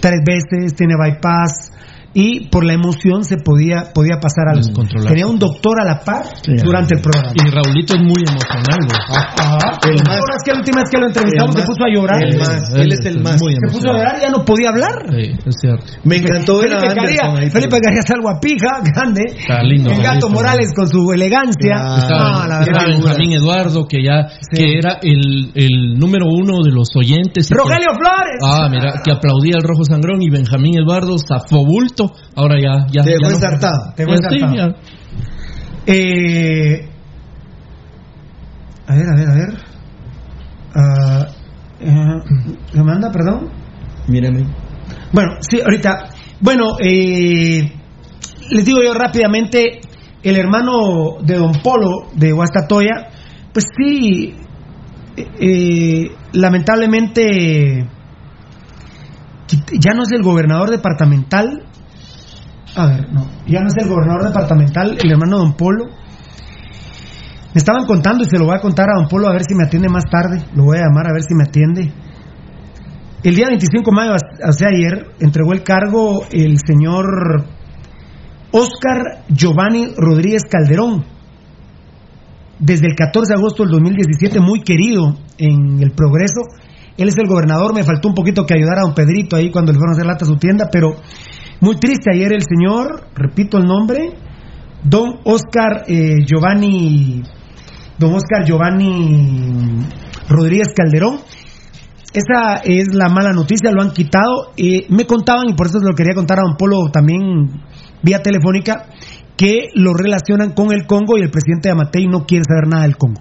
tres veces, tiene bypass y por la emoción se podía podía pasar algo. Descontrolarse. Tenía un doctor a la par Claro. durante el programa. Y Raulito es muy emocional, güey. Ajá. El El más. es que la última vez que lo entrevistamos El se puso a llorar. El más. Él es el más. Muy Se puso a llorar y ya no podía hablar. Sí, es cierto. Me encantó ver a Felipe Caría. Felipe Caría es algo a pija, grande. Está lindo, el gato. Morales con su elegancia. Claro. Estaba, la verdad. Benjamín Eduardo, que ya que era el, el número uno de los oyentes. que- Rogelio Flores. Ah, mira, que aplaudía al Rojo Sangrón y Benjamín Eduardo zafó bulto. Ahora ya, ya, Te dejó ensartado. Te dejó. Eh, a ver, a ver, a ver. ¿Me manda, perdón? Mírame. Bueno, sí, ahorita. Bueno, eh, les digo yo rápidamente, el hermano de Don Polo de Guastatoya, pues sí, eh, lamentablemente ya no es el gobernador departamental. A ver, no, ya no es el gobernador departamental, el hermano Don Polo. Me estaban contando y se lo voy a contar a Don Polo a ver si me atiende más tarde. Lo voy a llamar a ver si me atiende. El día 25 de mayo, sea, ayer, entregó el cargo el señor Oscar Giovanni Rodríguez Calderón. Desde el 14 de agosto del 2017, muy querido en el progreso. Él es el gobernador, me faltó un poquito que ayudara a don Pedrito ahí cuando le fueron a hacer lata a su tienda, pero muy triste ayer el señor, repito el nombre, don Oscar eh, Giovanni, don Oscar Giovanni Rodríguez Calderón. Esa es la mala noticia, lo han quitado. Eh, me contaban, y por eso lo quería contar a Don Polo también vía telefónica, que lo relacionan con el Congo y el presidente de Amatei no quiere saber nada del Congo.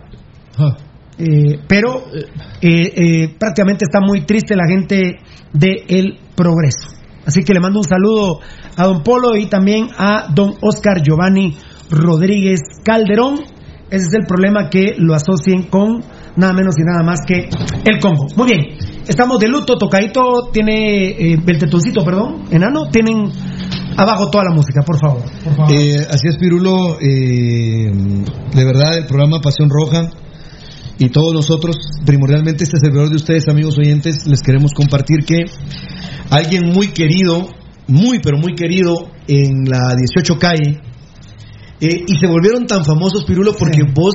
Ah, Eh, pero eh, eh, prácticamente está muy triste la gente de El Progreso. Así que le mando un saludo a Don Polo y también a Don Oscar Giovanni Rodríguez Calderón. Ese es el problema que lo asocien con nada menos y nada más que el Congo. Muy bien, estamos de luto. Tocadito tiene eh, el tetoncito, perdón, enano. Tienen abajo toda la música, por favor. Por favor. Eh, así es, Pirulo. eh, de verdad, el programa Pasión Roja y todos nosotros, primordialmente este servidor de ustedes, amigos oyentes, les queremos compartir que alguien muy querido, muy pero muy querido en la 18 calle, eh, y se volvieron tan famosos, Pirulo, porque vos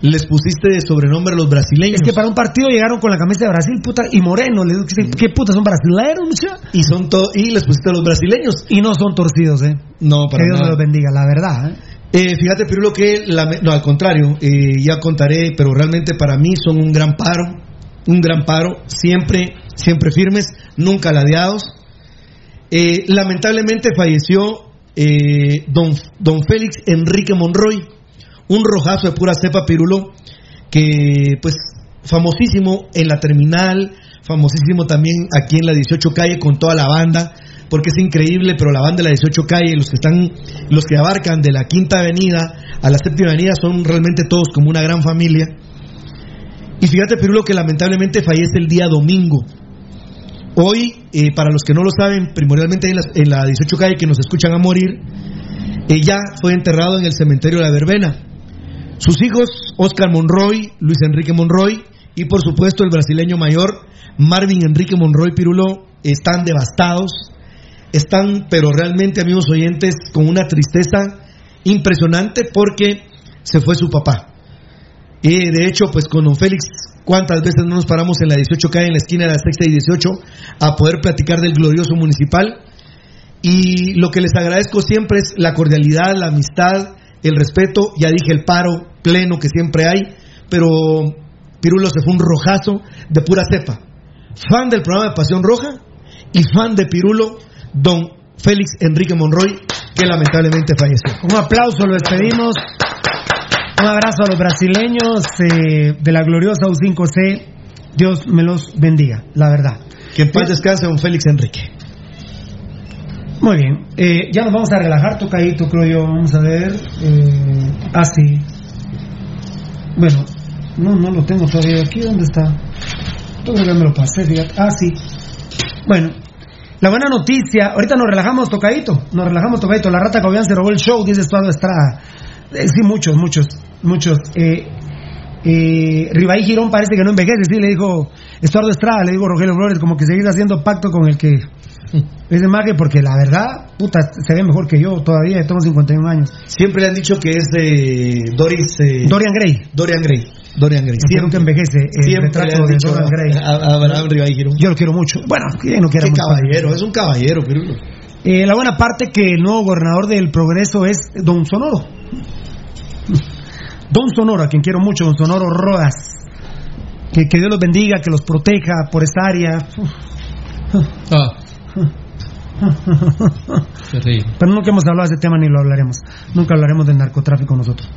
les pusiste de sobrenombre a los brasileños. Es que para un partido llegaron con la camisa de Brasil, puta, y Moreno. Le digo, ¿qué puta son brasileños? Y son to- y les pusiste a los brasileños. Y no son torcidos, ¿eh? No, para que Dios nada. me los bendiga, la verdad. ¿eh? Eh, fíjate, Pirulo, que la- no, al contrario, eh, ya contaré, pero realmente para mí son un gran paro, un gran paro, siempre, siempre firmes, nunca ladeados. Eh, lamentablemente falleció eh, don, don Félix Enrique Monroy, un rojazo de pura cepa, Pirulo, que pues famosísimo en la terminal, famosísimo también aquí en la 18 calle con toda la banda, porque es increíble, pero la banda de la 18 calle, los que están, los que abarcan de la quinta avenida a la séptima avenida son realmente todos como una gran familia. Y fíjate, Pirulo, que lamentablemente fallece el día domingo. Hoy, eh, para los que no lo saben, primordialmente en la, en la 18 calle que nos escuchan a morir, eh, ya fue enterrado en el cementerio de la Verbena. Sus hijos, Oscar Monroy, Luis Enrique Monroy y por supuesto el brasileño mayor, Marvin Enrique Monroy Pirulo, están devastados, están, pero realmente amigos oyentes, con una tristeza impresionante porque se fue su papá. Y de hecho, pues con don Félix, ¿cuántas veces no nos paramos en la 18 calle en la esquina de la sexta y 18 a poder platicar del glorioso municipal? Y lo que les agradezco siempre es la cordialidad, la amistad, el respeto, ya dije el paro pleno que siempre hay, pero Pirulo se fue un rojazo de pura cepa. Fan del programa de Pasión Roja y fan de Pirulo, don Félix Enrique Monroy, que lamentablemente falleció. Un aplauso, lo despedimos. Un abrazo a los brasileños eh, de la gloriosa U5C. Dios me los bendiga, la verdad. Que en paz descanse don Félix Enrique. Muy bien, eh, ya nos vamos a relajar, tocadito, creo yo. Vamos a ver. Eh, ah, sí. Bueno, no, no lo tengo todavía aquí. ¿Dónde está? Todavía me lo pasé, fíjate. Ah, sí. Bueno, la buena noticia. Ahorita nos relajamos, tocadito. Nos relajamos, tocadito. La rata Cobian se robó el show, dice Estuardo Estrada. Eh, sí, muchos, muchos, muchos. Eh, eh, Girón parece que no envejece, sí, le dijo Estuardo Estrada, le digo Rogelio Flores, como que seguís haciendo pacto con el que es de magia, porque la verdad, puta, se ve mejor que yo todavía, tengo 51 años. Siempre le han dicho que es de Doris. eh, Dorian Gray. Dorian Gray. Dorian Gray. Siempre nunca envejece. El Siempre retrato de dicho Dorian Gray. a, a Abraham Girón. Yo lo quiero mucho. Bueno, que no quiera Qué mucho. caballero, es un caballero, Pirulo. Eh, la buena parte que el nuevo gobernador del Progreso es Don Sonoro. Don Sonoro, a quien quiero mucho, Don Sonoro Rodas. Que, que Dios los bendiga, que los proteja por esta área. Ah. Terrible. Pero nunca hemos hablado de ese tema ni lo hablaremos. Nunca hablaremos del narcotráfico nosotros.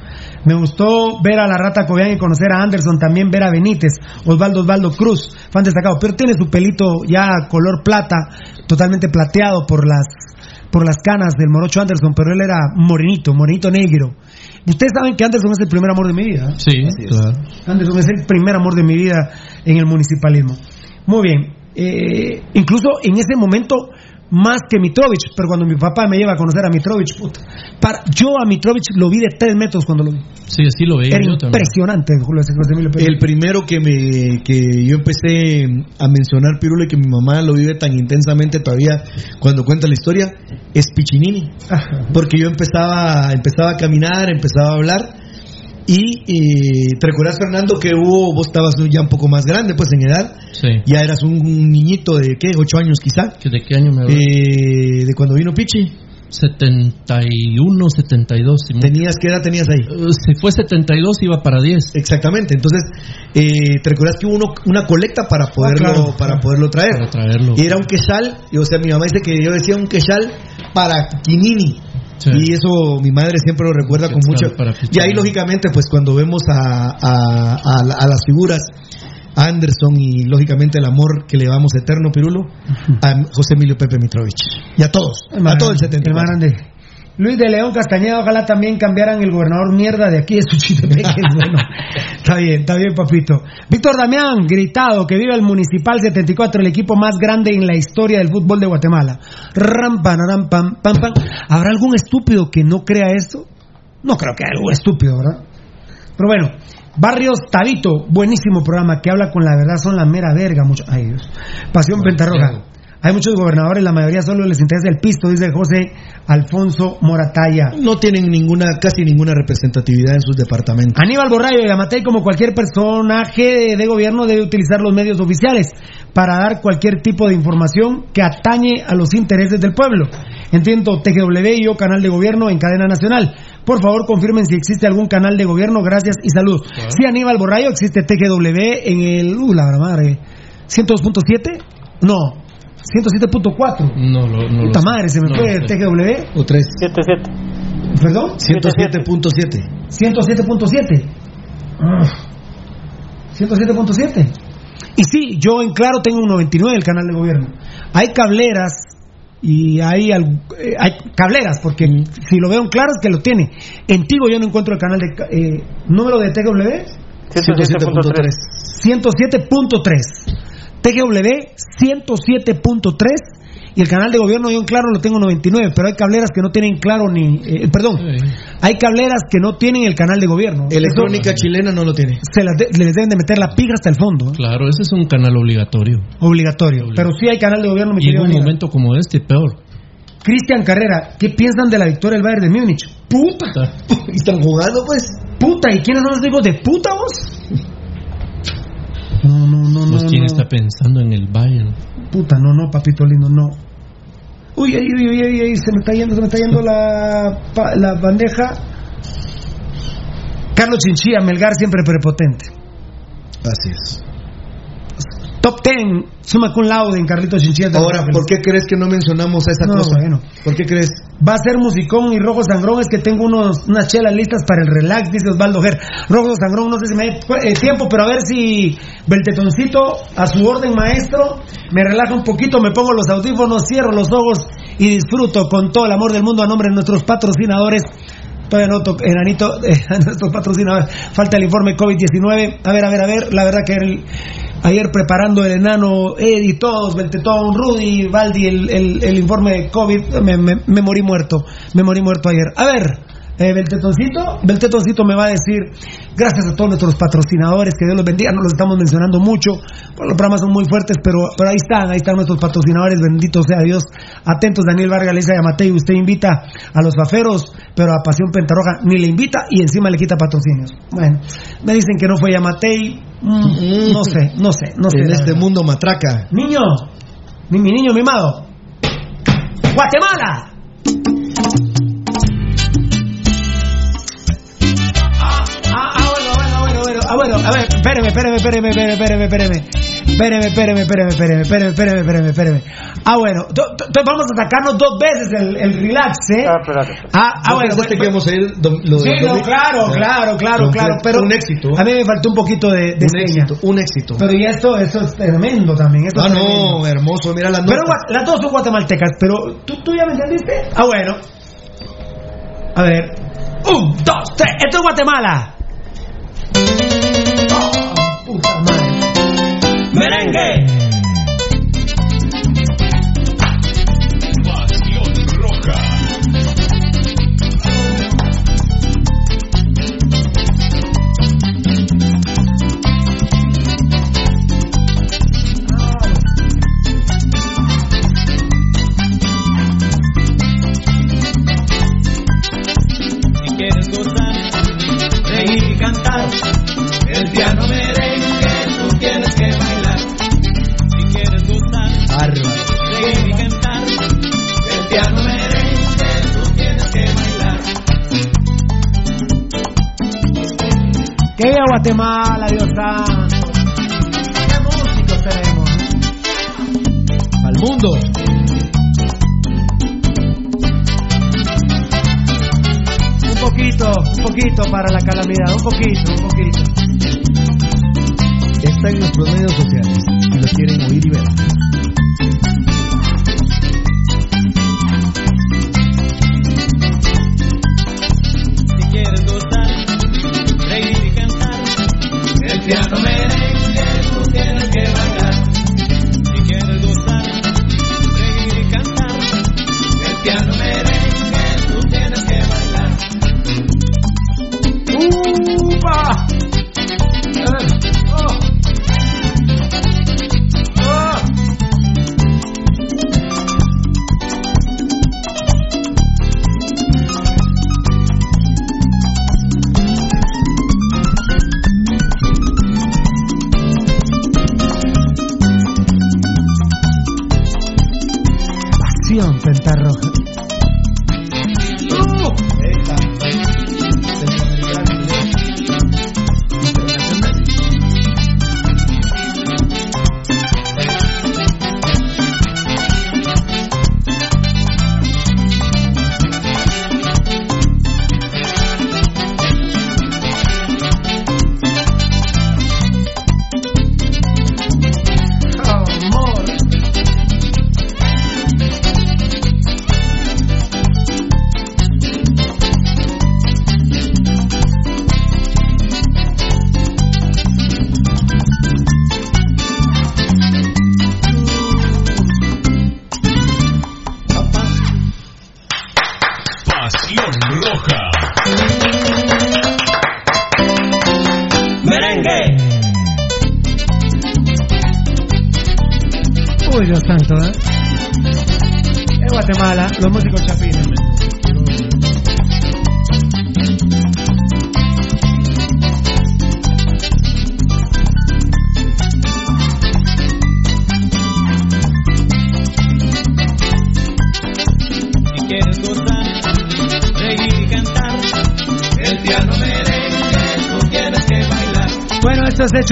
Me gustó ver a la rata Cobian y conocer a Anderson, también ver a Benítez, Osvaldo Osvaldo Cruz, fan destacado. Pero tiene su pelito ya color plata, totalmente plateado por las por las canas del morocho Anderson, pero él era morenito, morenito negro. Ustedes saben que Anderson es el primer amor de mi vida. ¿eh? Sí, claro. Anderson es el primer amor de mi vida en el municipalismo. Muy bien. Eh, incluso en ese momento, más que Mitrovich, pero cuando mi papá me lleva a conocer a Mitrovich, puta, para, yo a Mitrovich lo vi de tres metros cuando lo vi. Sí, así lo veía Era yo también. impresionante, Julio. El primero que me que yo empecé a mencionar Pirulo y que mi mamá lo vive tan intensamente todavía cuando cuenta la historia es Piccinini, porque yo empezaba empezaba a caminar, empezaba a hablar y eh, te recuerdas Fernando que hubo vos estabas ya un poco más grande pues en edad, Sí. ya eras un, un niñito de qué ocho años quizá, ¿Que ¿De qué año me eh, de cuando vino Pichi, 71, 72. si tenías qué edad tenías ahí. Eh, Si fue 72, iba para 10. Exactamente, entonces eh, te recuerdas que hubo uno- una colecta para poderlo Ah, claro. para poderlo traer. Para traerlo. Y era un quechal, y, o sea, mi mamá dice que yo decía un quechal para Quinini. Sí. Y eso mi madre siempre lo recuerda con mucho. para. Y ahí, lógicamente, pues cuando vemos a, a, a la- a las figuras, Anderson y lógicamente el amor que le damos eterno, Pirulo, a José Emilio Pepe Mitrovich. Y a todos, a todo el grande, 74. Luis de León Castañeda, ojalá también cambiaran el gobernador mierda de aquí de Suchitepec. es bueno. Está bien, está bien, papito. Víctor Damián, gritado, que vive el Municipal 74, el equipo más grande en la historia del fútbol de Guatemala. Ram, pam, ram, pam, pam, pam. ¿Habrá algún estúpido que no crea eso? No creo que haya algún estúpido, ¿verdad? Pero bueno, Barrios Tabito, buenísimo programa que habla con la verdad, son la mera verga. Mucho... Ay, Dios. Pasión Pentarroja. Hay muchos gobernadores, la mayoría solo les interesa el pisto, dice José Alfonso Morataya. No tienen ninguna, casi ninguna representatividad en sus departamentos. Aníbal Borrayo y Amatei, como cualquier personaje de gobierno, debe utilizar los medios oficiales para dar cualquier tipo de información que atañe a los intereses del pueblo. Entiendo TGW y yo, canal de gobierno en cadena nacional. Por favor, confirmen si existe algún canal de gobierno. Gracias y saludos. Sí, Aníbal Borrayo, existe TGW en el. Uh, la madre. ¿102.7? No. 107.4. No, lo- no lo Puta sé. madre, se me No fue sé. TGW. O tres. 77. ¿Perdón? 107.7. 107.7. Ah, 107.7. Y sí, yo en claro tengo un 99 el canal de gobierno. Hay cableras y hay, eh, hay cableras, porque si lo veo en claro es que lo tiene. En Tigo yo no encuentro el canal de eh, número de TGW 107.3. 107.3. TGW 107.3 Y el canal de gobierno yo en claro lo tengo 99, pero hay cableras que no tienen claro ni... eh, perdón, hay cableras que no tienen el canal de gobierno. Electrónica chilena no lo tiene. Se las de- les deben de meter la piga hasta el fondo. ¿eh? Claro, ese es un canal obligatorio. Obligatorio. Pero sí hay canal de gobierno, mi Y en un momento como este, peor. Cristian Carrera, ¿qué piensan de la victoria del Bayern de Múnich? ¡Puta! ¿Están jugando, pues? ¡Puta! ¿Y quiénes son los hijos de puta vos? No, no, no, Pues no. quién no. está pensando en el Bayern. Puta, no, no, papito lindo, no. Uy, ay, uy, uy, uy, uy, se me está yendo, se me está yendo la, la bandeja. Carlos Chinchilla, Melgar siempre prepotente. Así es. Top 10, suma con laude en Carlitos Chinchilla. de Ahora, ¿por qué crees que no mencionamos esa No, cosa? bueno. ¿Por qué crees? Va a ser musicón y rojo sangrón. Es que tengo unos, unas chelas listas para el relax, dice Osvaldo Ger. Rojo sangrón, no sé si me da eh, tiempo, pero a ver si Beltetoncito, a su orden maestro, me relaja un poquito, me pongo los audífonos, cierro los ojos y disfruto con todo el amor del mundo a nombre de nuestros patrocinadores. Todavía no toco, enanito, eh, a nuestros patrocinadores. Falta el informe COVID-19. A ver, a ver, a ver. La verdad que el- ayer preparando el enano, Eddie, todos, Beltetón, Rudy, Valdi, el, el- informe de COVID, me, me- morí muerto. Me morí muerto ayer. A ver, eh, Beltetoncito, Beltetoncito me va a decir, gracias a todos nuestros patrocinadores, que Dios los bendiga, no los estamos mencionando mucho, los programas son muy fuertes, pero, pero ahí están, ahí están nuestros patrocinadores, bendito sea Dios. Atentos, Daniel Vargas a Matei, usted invita a los faferos, pero a Pasión Pentarroja ni le invita y encima le quita patrocinios. Bueno, me dicen que no fue Yamatei, mm, no sé, no sé, no sé. en este mundo matraca. Niño, mi, mi niño mimado. Guatemala. Ah, ah, bueno, bueno, bueno, bueno. Ah, bueno, a ver, espéreme, espéreme, espéreme, espéreme, espéreme, espéreme. Espéreme, espéreme, espéreme, espéreme, espéreme, espéreme, espéreme, espéreme. Ah, bueno, to- to- to- vamos a sacarnos dos veces el, el relax, ¿eh? Ah, espérate. Ah, ah, ¿No bueno, bueno, que íbamos a ir lo de Sí, no, claro, claro, claro, claro, pero un éxito. a mí me faltó un poquito de, de Un seña. éxito, un éxito. Pero ya esto, esto es tremendo también. Esto Ah, es tremendo. no, hermoso, mira las Pero notas. gua- las dos son guatemaltecas, pero ¿tú, tú ya me entendiste? Ah, bueno. A ver. Un, dos, tres. Esto es Guatemala. Oh, puta madre. ¡Merengue! ¡Que viva Guatemala, Dios santo! ¡Qué músicos tenemos! ¿eh? Al mundo. Un poquito, un poquito para la calamidad, un poquito, un poquito. Está en nuestros medios sociales. Si lo quieren oír y ver. El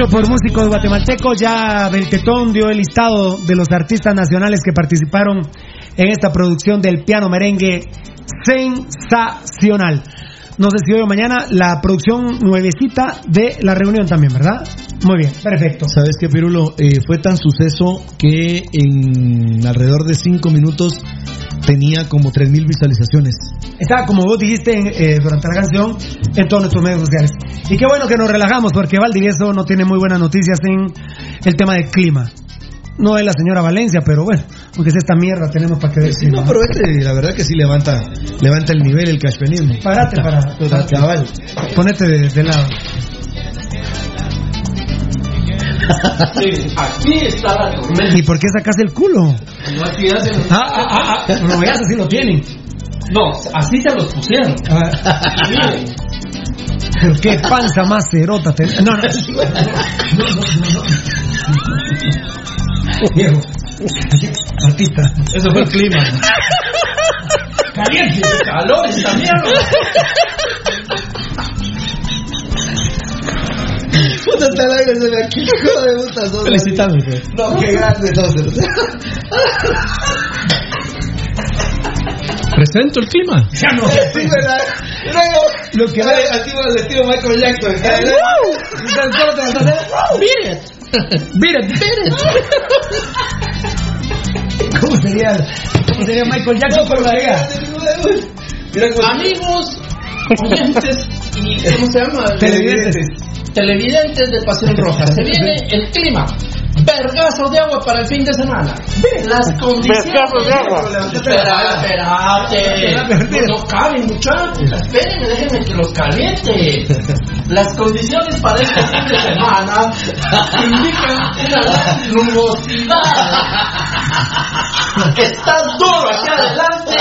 por músicos guatemaltecos. Ya Beltetón dio el listado de los artistas nacionales que participaron en esta producción del piano merengue sensacional. No sé si hoy o mañana la producción nuevecita de la reunión también, ¿verdad? Muy bien, perfecto. ¿Sabes qué, Pirulo? Eh, fue tan suceso que en alrededor de cinco minutos tenía como 3.000 visualizaciones. Estaba, como vos dijiste eh, durante la canción, en todos nuestros medios sociales. Y qué bueno que nos relajamos porque Valdivieso no tiene muy buenas noticias en el tema del clima. No es la señora Valencia, pero bueno, aunque es esta mierda, tenemos para que ver. Sí, no, pero este, la verdad que sí levanta, levanta el nivel, el cashpenismo. Parate para, para cabal. Ponete de, de lado. Aquí está la tormenta. ¿Y por qué sacas el culo? No así hacen Ah, ah, ah, ah, no veas, así lo tienen. No, así se los pusieron. Pero qué panza más cerota. ten- No, no. Viejo. Artista. Eso fue el clima. Caliente, calor esta mierda. Puta, está el aire, se me aquí, hijo de puta. sos. Felicitame, pues. No, qué grande sos. Presento el clima. Ya no. Sí, ¿verdad? Luego, Lo que Ay, así va el estilo Michael Jackson. Solo te vas a hacer. Beat it. Beat it, beat it. ¿Cómo sería, cómo sería Michael Jackson por la? Mira Amigos, oyentes y ¿cómo se llama? Televidentes. Televidentes de Pasión Roja. Se viene el clima. Vergazo de agua para el fin de semana. Las condiciones. Vergazos de agua. Espera, espérate. No, caben, muchachos. Espérenme, déjenme que los caliente. Las condiciones para este fin de semana indican una gran nubosidad. Está duro hacia adelante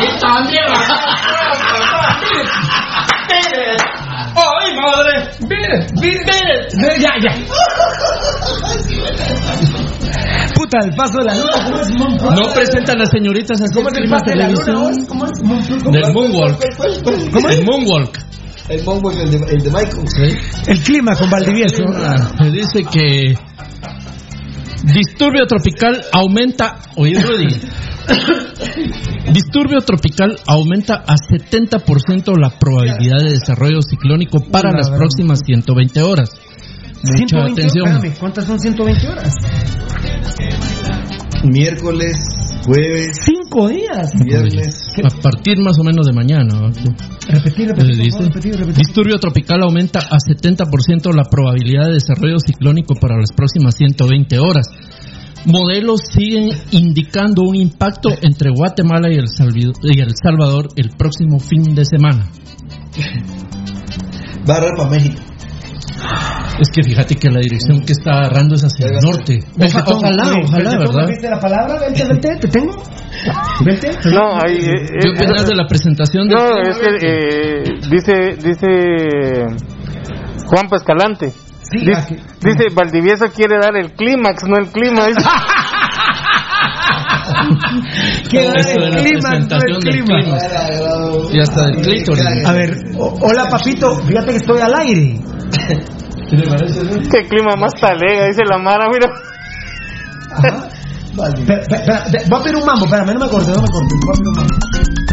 y también acá. Miren. ¡Ay, madre! Mire, ¡Miren! Ya, ya. Puta, el paso de la luna, ¿cómo es Moon- No presentan las señoritas así ¿Cómo es el paso de la luna? vos? ¿Cómo es Del es? moonwalk. ¿Cómo es? El moonwalk. El bombo el de, el de Michael. El clima con Valdivieso. Me dice que disturbio tropical aumenta. Oye, Rudy. Disturbio tropical aumenta a 70% la probabilidad de desarrollo ciclónico para La las verdad. próximas 120 horas. Mucha 120 atención. espérame, ¿Cuántas son 120 horas? Miércoles, jueves, Cinco días. viernes. A partir más o menos de mañana. Repetir, repetir, por dice, favor, repetir, repetir. Disturbio tropical aumenta a 70% la probabilidad de desarrollo ciclónico para las próximas 120 horas. Modelos siguen indicando un impacto entre Guatemala y El, Salvi- y El Salvador el próximo fin de semana. Va a agarrar para México. Es que fíjate que la dirección que está agarrando es hacia el norte. Oja- ojalá, ojalá, ¿verdad? ¿Viste la palabra? Vente, vente, te tengo. Vente. No, ahí. eh, ¿Qué eh, opinas de la presentación de No, es que eh, dice, dice Juan Escalante. Sí, Dice, aquí. dice, Valdivieso quiere dar el clímax, no el clima. dar Eso de el la clima, no el clima. clima. Y hasta clítoris. A ver, hola papito, fíjate que estoy al aire. Qué clima más talega, dice la Mara, mira. Ajá. Voy a pedir un mambo, espérame, no me cortes, no me cortes. Voy a pedir un mambo.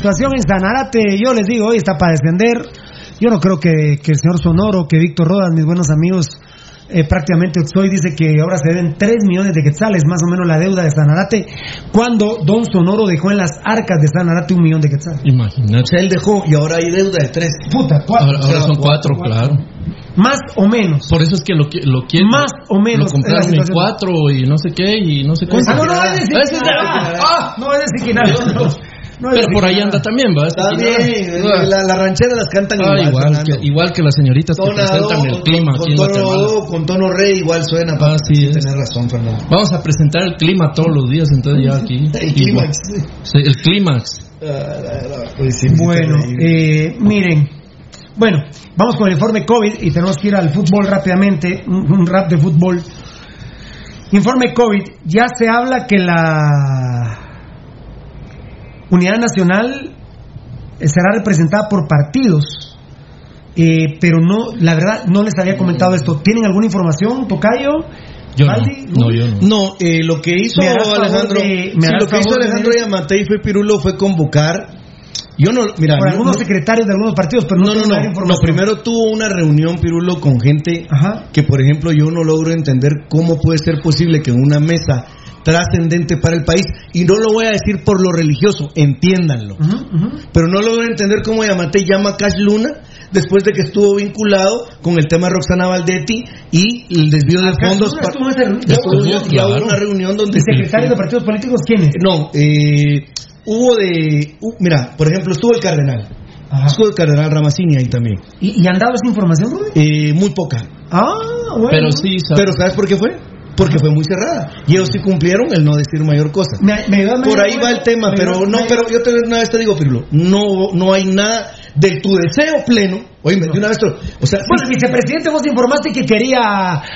Situación en Sanarate, yo les digo, hoy está para descender. Yo no creo que, que el señor Sonoro, que Víctor Rodas, mis buenos amigos, eh, prácticamente hoy dice que ahora se deben 3 millones de quetzales, más o menos la deuda de Sanarate, cuando Don Sonoro dejó en las arcas de Sanarate un millón de quetzales. Imagínate. O sea, él dejó y ahora hay deuda de 3. Puta, cuatro. Ahora, ahora son cuatro, claro. Más o menos. Por eso es que lo, lo quieren. Más o menos Lo compraron en situación. cuatro y no sé qué y no sé Ah, cuánto. no, no, es de Ese es de- Siquinal. ah, No, es no Pero por ahí anda también, ¿va? Está bien, que- la, la ranchera las cantan Ah, igual. igual, que, igual que las señoritas que Tonado, presentan el con- clima con, aquí en tono con tono re igual suena. Ah, sí es. Razón, Fernando. Vamos a presentar el clima todos los días, entonces ya aquí. El clímax. Sí, el clímax. Ah, pues sí, Bueno, eh, miren. Bueno, vamos con el informe COVID y tenemos que ir al fútbol rápidamente, un rap de fútbol. Informe COVID, ya se habla que la Unidad Nacional eh, será representada por partidos, eh, pero no, la verdad, no les había comentado esto. ¿Tienen alguna información, Tocayo? Yo no. Valdi? No, yo no. No, eh, lo que hizo ¿Me harás favor Alejandro, de- sí, lo que hizo Alejandro? Yamatei fue Pirulo fue convocar. Yo no, mira, Por no- algunos no- secretarios de algunos partidos, pero no, no, no, no, no, primero tuvo una reunión Pirulo con gente Ajá. que, por ejemplo, yo no logro entender cómo puede ser posible que en una mesa trascendente para el país, y no lo voy a decir por lo religioso, entiéndanlo, pero no logro entender cómo Yamatei llama a Cash Luna después de que estuvo vinculado con el tema de Roxana Valdetti y el desvío de Acá fondos. estuvo- en reunión. Claro. una reunión donde ¿Y secretarios de partidos políticos quiénes? no, eh, hubo de. mira, por ejemplo, estuvo el cardenal. Ajá. Estuvo el cardenal Ramacini ahí también. ¿Y, y han dado esa información, Rudy? Eh, muy poca. Ah, bueno. Pero sí, sabe- Pero ¿sabes por qué fue? Porque fue muy cerrada. Y ellos sí cumplieron el no decir mayor cosa. Me- me ayuda- me Por ahí va el tema, pero no, pero yo te, una vez te digo, Pirulo, no, no hay nada de tu deseo pleno. Oíme, de una vez o sea, Bueno, el vicepresidente, vos informaste que quería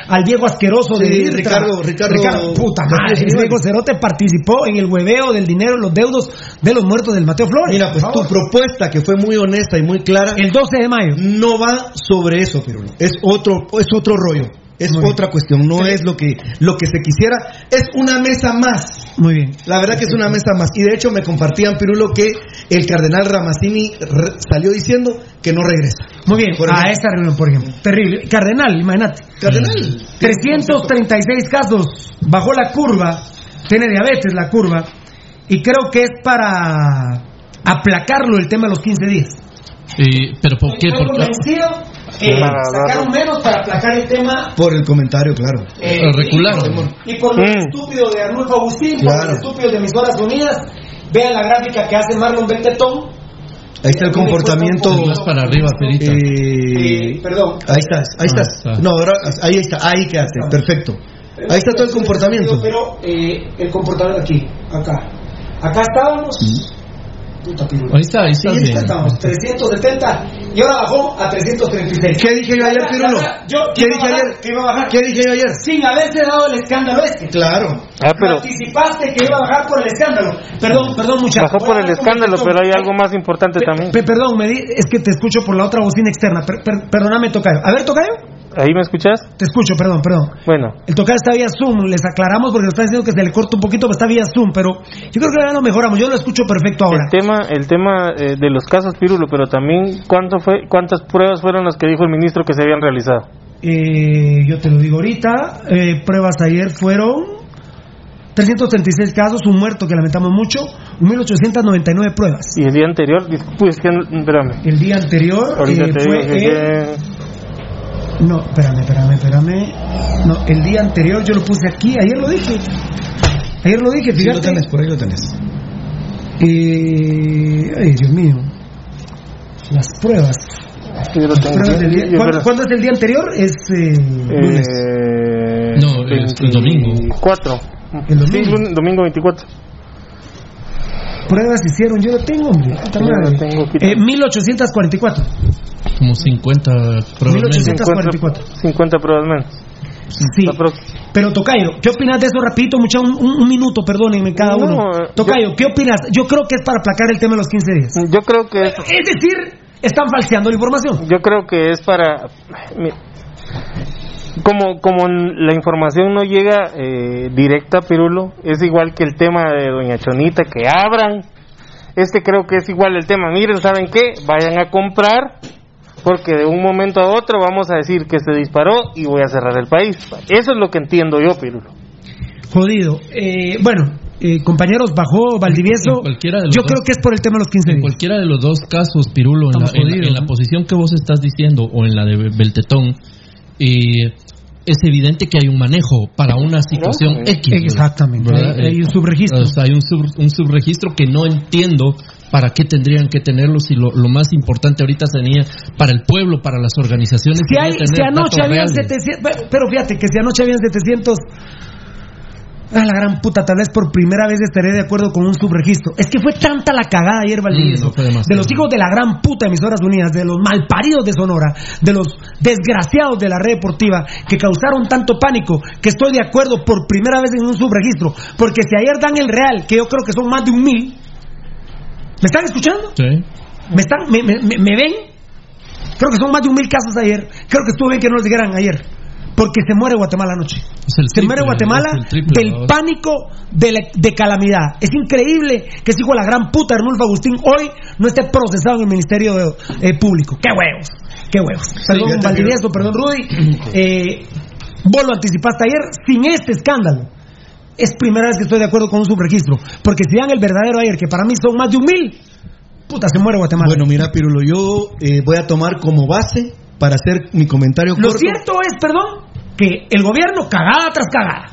al viejo asqueroso de Sí, Irtra. Ricardo- Ricardo- puta madre, el viejo Cerote participó en el hueveo del dinero, los deudos de los muertos del Mateo Flores. mira, pues tu propuesta que fue muy honesta y muy clara El 12 de mayo. no va sobre eso, Pirulo. Es otro, es otro rollo. Es Muy bien. otra cuestión, no es lo que, lo que se quisiera, es una mesa más. Muy bien. La verdad que es una mesa más. Y de hecho me compartían, Pirulo, que el cardenal Ramazzini re- salió diciendo que no regresa. Muy bien, Por a ejemplo. esta reunión, por ejemplo. Terrible. Cardenal, imagínate. Cardenal. 336 casos. Bajó la curva. Tiene diabetes la curva. Y creo que es para aplacarlo el tema de los 15 días. Eh, ¿Pero por qué? Porque que Para sacaron menos para aplacar el tema Por el comentario, claro. eh, y por- Y por lo Mm. estúpido de Arnulfo Agustín, por Claro. lo estúpido de Emisoras Unidas. Vean la gráfica que hace Marlon Beltetón. Ahí está el comportamiento. más para arriba, Perita. eh, Eh, perdón. ahí estás, ahí Ah, estás. está. No, ahora, ahí está, ahí quedaste, perfecto. Ahí está todo el comportamiento. Pero eh, el comportamiento aquí, acá. Acá estábamos. Puta pirula. Ahí está, ahí está bien. estábamos, 370 y ahora bajó a 336. ¿Qué dije yo ayer, Pirulo? Yo, ¿Qué dije ayer? Que iba a bajar. ¿Qué dije yo ayer? Sin haberse dado el escándalo este. Claro. Ah, pero Anticipaste que iba a bajar por el escándalo. Perdón, perdón, muchachos. bajó por el escándalo, pero hay algo más importante también. perdón, me di- es que te escucho por la otra bocina externa. Per- per- perdóname, Tocayo. A ver, Tocayo. ¿Ahí me escuchas? Te escucho, perdón, perdón. Bueno, El tocar está vía Zoom, les aclaramos porque nos están diciendo que se le corta un poquito, pero está vía Zoom, pero yo creo que ya lo mejoramos, yo lo escucho perfecto ahora. el tema, el tema eh, de los casos Pirulo, pero también cuánto fue, cuántas pruebas fueron las que dijo el ministro que se habían realizado. Eh, yo te lo digo ahorita, eh, pruebas ayer fueron 336 casos, un muerto que lamentamos mucho, 1899 pruebas. Y el día anterior, pues que, espérame, El día anterior eh, fue el- No, espérame, espérame, espérame. No, el día anterior yo lo puse aquí, ayer lo dije. Ayer lo dije, Sí, fíjate. lo tenés, por ahí lo tenés. Eh, ay, Dios mío. Las pruebas. yo lo tengo Pruebas aquí. del día- Yo- ¿Cuándo, es el día anterior? Es eh, lunes. Eh, No, es el domingo. 24. El domingo. Sí, lunes- domingo 24. Pruebas hicieron, yo lo tengo, hombre. Yo lo tengo. Eh, 1844. Como 50 pruebas 1800. menos. 144. 50 pruebas menos. Sí. Pero Tocayo, ¿qué opinas de eso rapidito? Mucha, un, un- un minuto, perdónenme cada No, uno. Tocayo, ¿qué opinas? Yo creo que es para aplacar el tema de los 15 días. Yo creo que es, Es decir, están falseando la información. yo creo que es para como como la información no llega eh, directa Pirulo, es igual que el tema de Doña Chonita que abran este creo que es igual el tema. Miren, ¿saben qué? Vayan a comprar porque de un momento a otro vamos a decir que se disparó y voy a cerrar el país. Eso es lo que entiendo yo, Pirulo. Jodido. Eh, bueno, eh, compañeros, bajó Valdivieso. Yo creo que es por el tema de los 15 En días. cualquiera de los dos casos, Pirulo, en la, en en ¿no? posición que vos estás diciendo o en la de Beltetón, eh, es evidente que hay un manejo para una situación Eh, X. exactamente. ¿verdad? Hay- hay un subregistro. o sea, hay un, sub- un subregistro que no entiendo para qué tendrían que tenerlo si lo, lo más importante ahorita sería para el pueblo, para las organizaciones. Si, sería hay, tener si anoche habían reales. 700, pero- pero fíjate que si anoche habían 700, a la gran puta, tal vez por primera vez estaré de acuerdo con un subregistro. Es que fue tanta la cagada ayer, Valdivieso, Mm, no demasiado. de los hijos de la gran puta emisoras unidas, de los malparidos de Sonora, de los desgraciados de la red deportiva, que causaron tanto pánico, que estoy de acuerdo por primera vez en un subregistro, porque si ayer dan el real, que yo creo que son más de un mil, ¿me están escuchando? Sí. ¿Me, están, me, me- me- ven? Creo que son más de un mil casos ayer. Creo que estuvo bien que no los dijeran ayer. Porque se muere Guatemala anoche. El Se muere triple, Guatemala triple del pánico de, la- de calamidad. Es increíble que ese hijo de la gran puta Arnulfo Agustín hoy no esté procesado en el Ministerio eh, Público. ¡Qué huevos! ¡Qué huevos! Perdón, fíjate que- Valdivieso, perdón, Rudy. Eh, vos lo anticipaste ayer sin este escándalo. Es primera vez que estoy de acuerdo con un subregistro. Porque si dan el verdadero ayer, que para mí son más de un mil, puta, se muere Guatemala. Bueno, mira, Pirulo, yo eh, voy a tomar como base para hacer mi comentario Lo corto. cierto es, perdón, que el gobierno cagada tras cagada.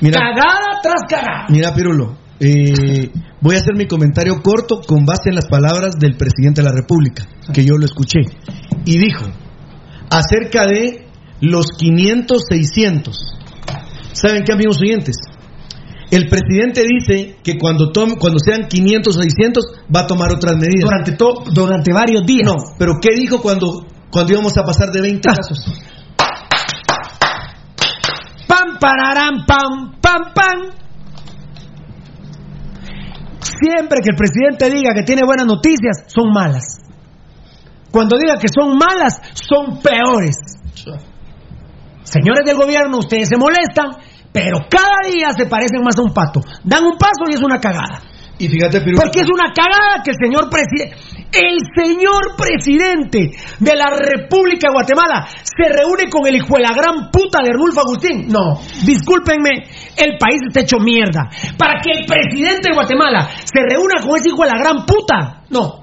Mira, Cagada tras cagada. mira Pirulo, eh, voy a hacer mi comentario corto con base en las palabras del presidente de la República, que yo lo escuché. Y dijo, acerca de los 500, 600. ¿Saben qué, amigos oyentes? El presidente dice que cuando, tome, cuando sean 500 o 600 va a tomar otras medidas. Durante, to- durante varios días. No, pero ¿qué dijo cuando, cuando íbamos a pasar de 20 casos? Pam, pararán, pam, pam, pam. Siempre que el presidente diga que tiene buenas noticias, son malas. Cuando diga que son malas, son peores. Señores del gobierno, ustedes se molestan, pero cada día se parecen más a un pato. Dan un paso y es una cagada. Y fíjate, Porque es una cagada que el señor presidente, el señor presidente de la República de Guatemala se reúne con el hijo de la gran puta de Arnulfo Agustín. No, discúlpenme, el país está hecho mierda. Para que el presidente de Guatemala se reúna con ese hijo de la gran puta. No.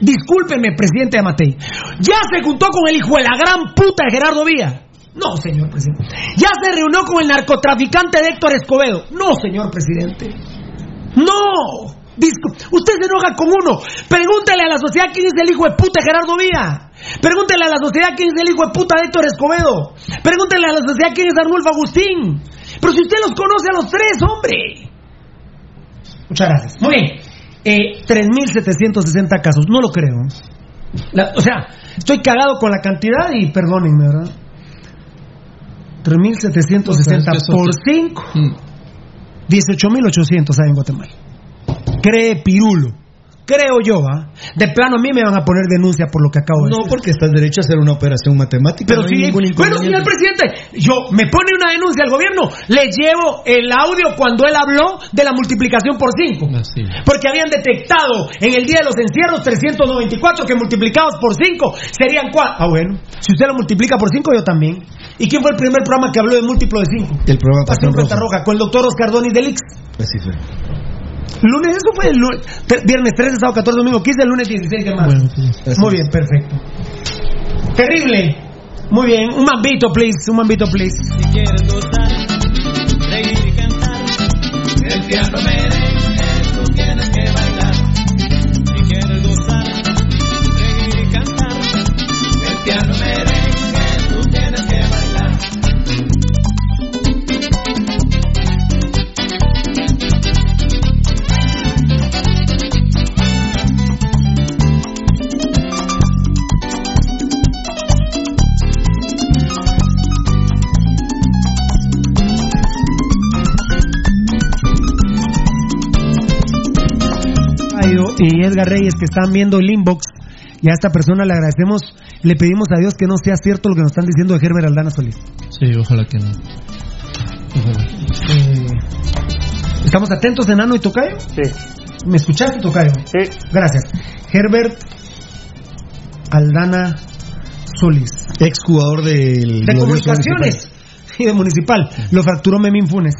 Discúlpenme, presidente de Matei. Ya se juntó con el hijo de la gran puta de Gerardo Vía. No, señor presidente. Ya se reunió con el narcotraficante de Héctor Escobedo. No, señor presidente. No. Usted se enoja con uno. Pregúntele a la sociedad quién es el hijo de puta de Gerardo Vía. Pregúntele a la sociedad quién es el hijo de puta de Héctor Escobedo. Pregúntele a la sociedad quién es Arnulfo Agustín. Pero si usted los conoce a los tres, hombre. Muchas gracias. Muy bien. Eh, 3.760 casos. No lo creo. La- o sea, estoy cagado con la cantidad y perdónenme, ¿verdad? 3.760 eso por te- 5. Mm. 18.800 hay en Guatemala. Cree Pirulo. Creo yo, ¿ah? De plano a mí me van a poner denuncia por lo que acabo de No, decir. porque estás derecho a hacer una operación matemática. Pero no sí, bueno, señor presidente, yo me pone una denuncia al gobierno, le llevo el audio cuando él habló de la multiplicación por 5. Así. Porque habían detectado en el día de los encierros 394 que multiplicados por 5 serían 4. Ah, bueno. Si usted lo multiplica por 5, yo también. ¿Y quién fue el primer programa que habló de múltiplo de 5? El programa Pasión Roja. Roja, con el doctor Oscar Donis Delix. Así fue. Lunes, eso fue el lunes, viernes 13, sábado 14, domingo 15, el lunes 16 de marzo. Bueno, sí. Muy bien, perfecto. Terrible. Muy bien, un mambito, please, un mambito, please. Si quieres gozar, reír y cantar, el y Edgar Reyes que están viendo el inbox y a esta persona le agradecemos, le pedimos a Dios que no sea cierto lo que nos están diciendo de Herbert Aldana Solís. Sí, ojalá que no. Ojalá. Eh, ¿Estamos atentos, enano y tocayo? Sí. ¿Me escuchaste, Tocayo? Sí. Gracias. Herbert Aldana Solís. Ex jugador del De comunicaciones y de municipal. Lo fracturó Memín Funes.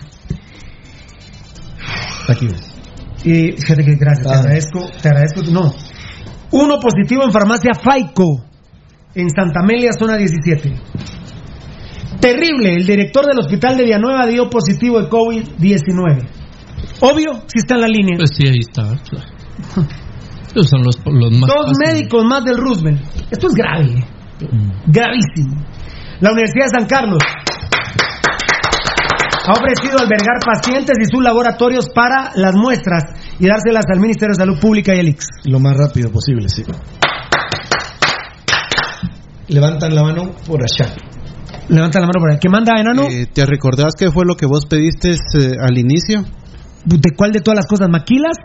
Aquí ves. Y fíjate que gracias, te Ah. agradezco, te agradezco. No. Uno positivo en farmacia Faico, en Santa Amelia, zona 17. Terrible, el director del hospital de Villanueva dio positivo de COVID-19. Obvio, si está en la línea. Pues sí, ahí está. Esos son los, los más Dos fáciles. médicos más del Roosevelt. Esto es grave, gravísimo. La Universidad de San Carlos ha ofrecido albergar pacientes y sus laboratorios para las muestras y dárselas al Ministerio de Salud Pública y al IX. Lo más rápido posible, sí. Levantan la mano por allá. Levanta la mano por ahí. ¿Qué manda, enano? Eh, ¿Te recordás qué fue lo que vos pediste eh, al inicio? ¿De cuál de todas las cosas? ¿Maquilas?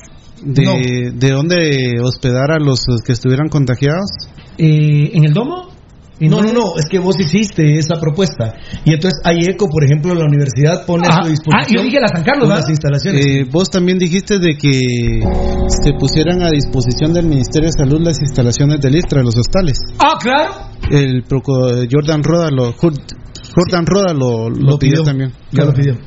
De, No. ¿De dónde hospedar a los que estuvieran contagiados? Eh, ¿En el domo? ¿En No, no, no, es que vos hiciste esa propuesta. Y entonces AIECO, por ejemplo, la universidad pone a su disposición ah, yo dije la San Carlos, ¿verdad? instalaciones. Eh, vos también dijiste de que se pusieran a disposición del Ministerio de Salud las instalaciones del ISTRA, los hostales. Ah, claro. El Jordan Roda lo, Jordan Roda lo, lo Lo pidió pidió. también. Ya lo pidió.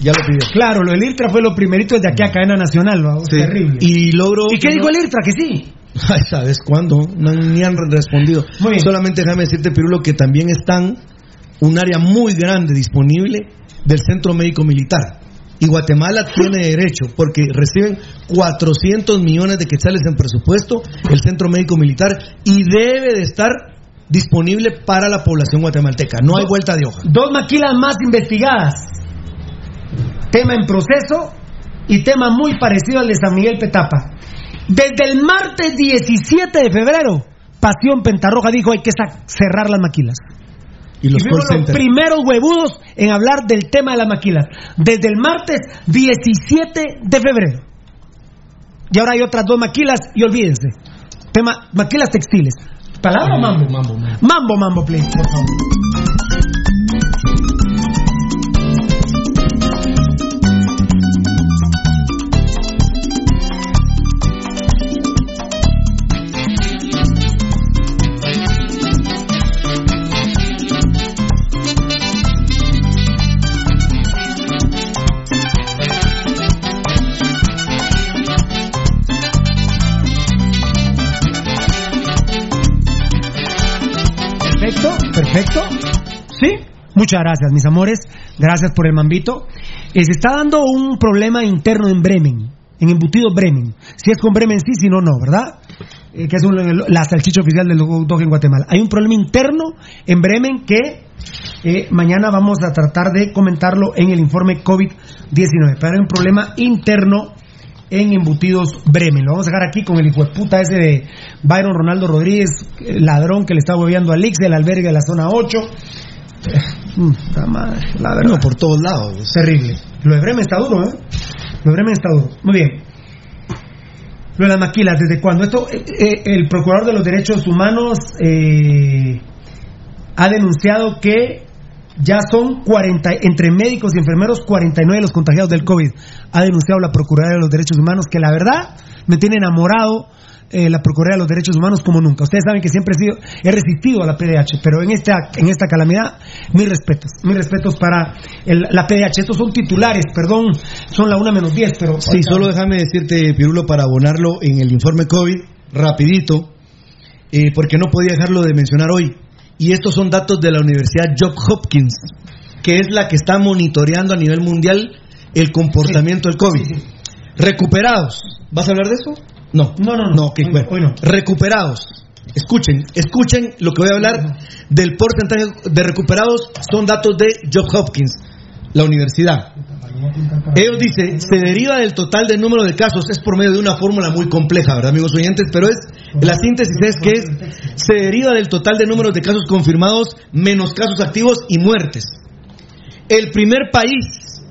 Ya lo pidió. Claro, lo del IRTRA fue lo primerito desde aquí a cadena nacional, ¿va? Sí. terrible. Y logro. ¿Y qué dijo el IRTRA? Que sí. Ay, ¿sabes cuándo? No, ni han respondido. Solamente déjame decirte, Pirulo, que también están un área muy grande disponible del Centro Médico Militar. Y Guatemala tiene derecho, porque reciben 400 millones de quetzales en presupuesto el Centro Médico Militar y debe de estar disponible para la población guatemalteca. No hay vuelta de hoja. Dos maquilas más investigadas. Tema en proceso y tema muy parecido al de San Miguel Petapa. Desde el martes 17 de febrero, Pasión Pentarroja dijo hay que cerrar las maquilas. Y los y los primeros huevudos en hablar del tema de las maquilas. Desde el martes 17 de febrero. Y ahora hay otras dos maquilas y olvídense. Tema, maquilas textiles. ¿Palabra o mambo? Mambo, mambo. Mambo, mambo, please, por favor. Perfecto. Sí, muchas gracias, mis amores. Gracias por el mambito. Eh, se está dando un problema interno en Bremen, en embutido Bremen. Si es con Bremen, sí, si no, no, ¿verdad? Eh, que es un- la salchicha oficial del dog en Guatemala. Hay un problema interno en Bremen que eh, mañana vamos a tratar de comentarlo en el informe COVID-19. Pero hay un problema interno en Embutidos Bremen. Lo vamos a dejar aquí con el hijo de puta ese de Byron Ronaldo Rodríguez, ladrón que le está hueveando al Ix, el albergue de la zona 8. Eh, puta madre, la verdad. No, por todos lados. Terrible. Lo de Bremen está duro, ¿eh? Lo de Bremen está duro. Muy bien. Lo de las maquilas, ¿desde cuándo? Esto, eh, eh, el Procurador de los Derechos Humanos eh, ha denunciado que ya son 40, entre médicos y enfermeros, 49 los contagiados del COVID. Ha denunciado la Procuraduría de los Derechos Humanos, que la verdad me tiene enamorado eh, la Procuraduría de los Derechos Humanos como nunca. Ustedes saben que siempre he, sido, he resistido a la PDH, pero en esta, en esta calamidad, mis respetos. Mis respetos para el- la PDH. Estos son titulares, perdón, son la una menos 10, pero... Sí, solo déjame decirte, Pirulo, para abonarlo en el informe COVID, rapidito, eh, porque no podía dejarlo de mencionar hoy. Y estos son datos de la Universidad Johns Hopkins, que es la que está monitoreando a nivel mundial el comportamiento del COVID. Recuperados. ¿Vas a hablar de eso? No. No, no, no. No, ok, Hoy- bueno. hoy no. Recuperados. Escuchen, escuchen lo que voy a hablar del porcentaje de recuperados. Son datos de Johns Hopkins, la universidad. Ellos dicen, se deriva del total del número de casos, es por medio de una fórmula muy compleja, ¿verdad, amigos oyentes? Pero es, la síntesis es que es, se deriva del total de números de casos confirmados menos casos activos y muertes. El primer país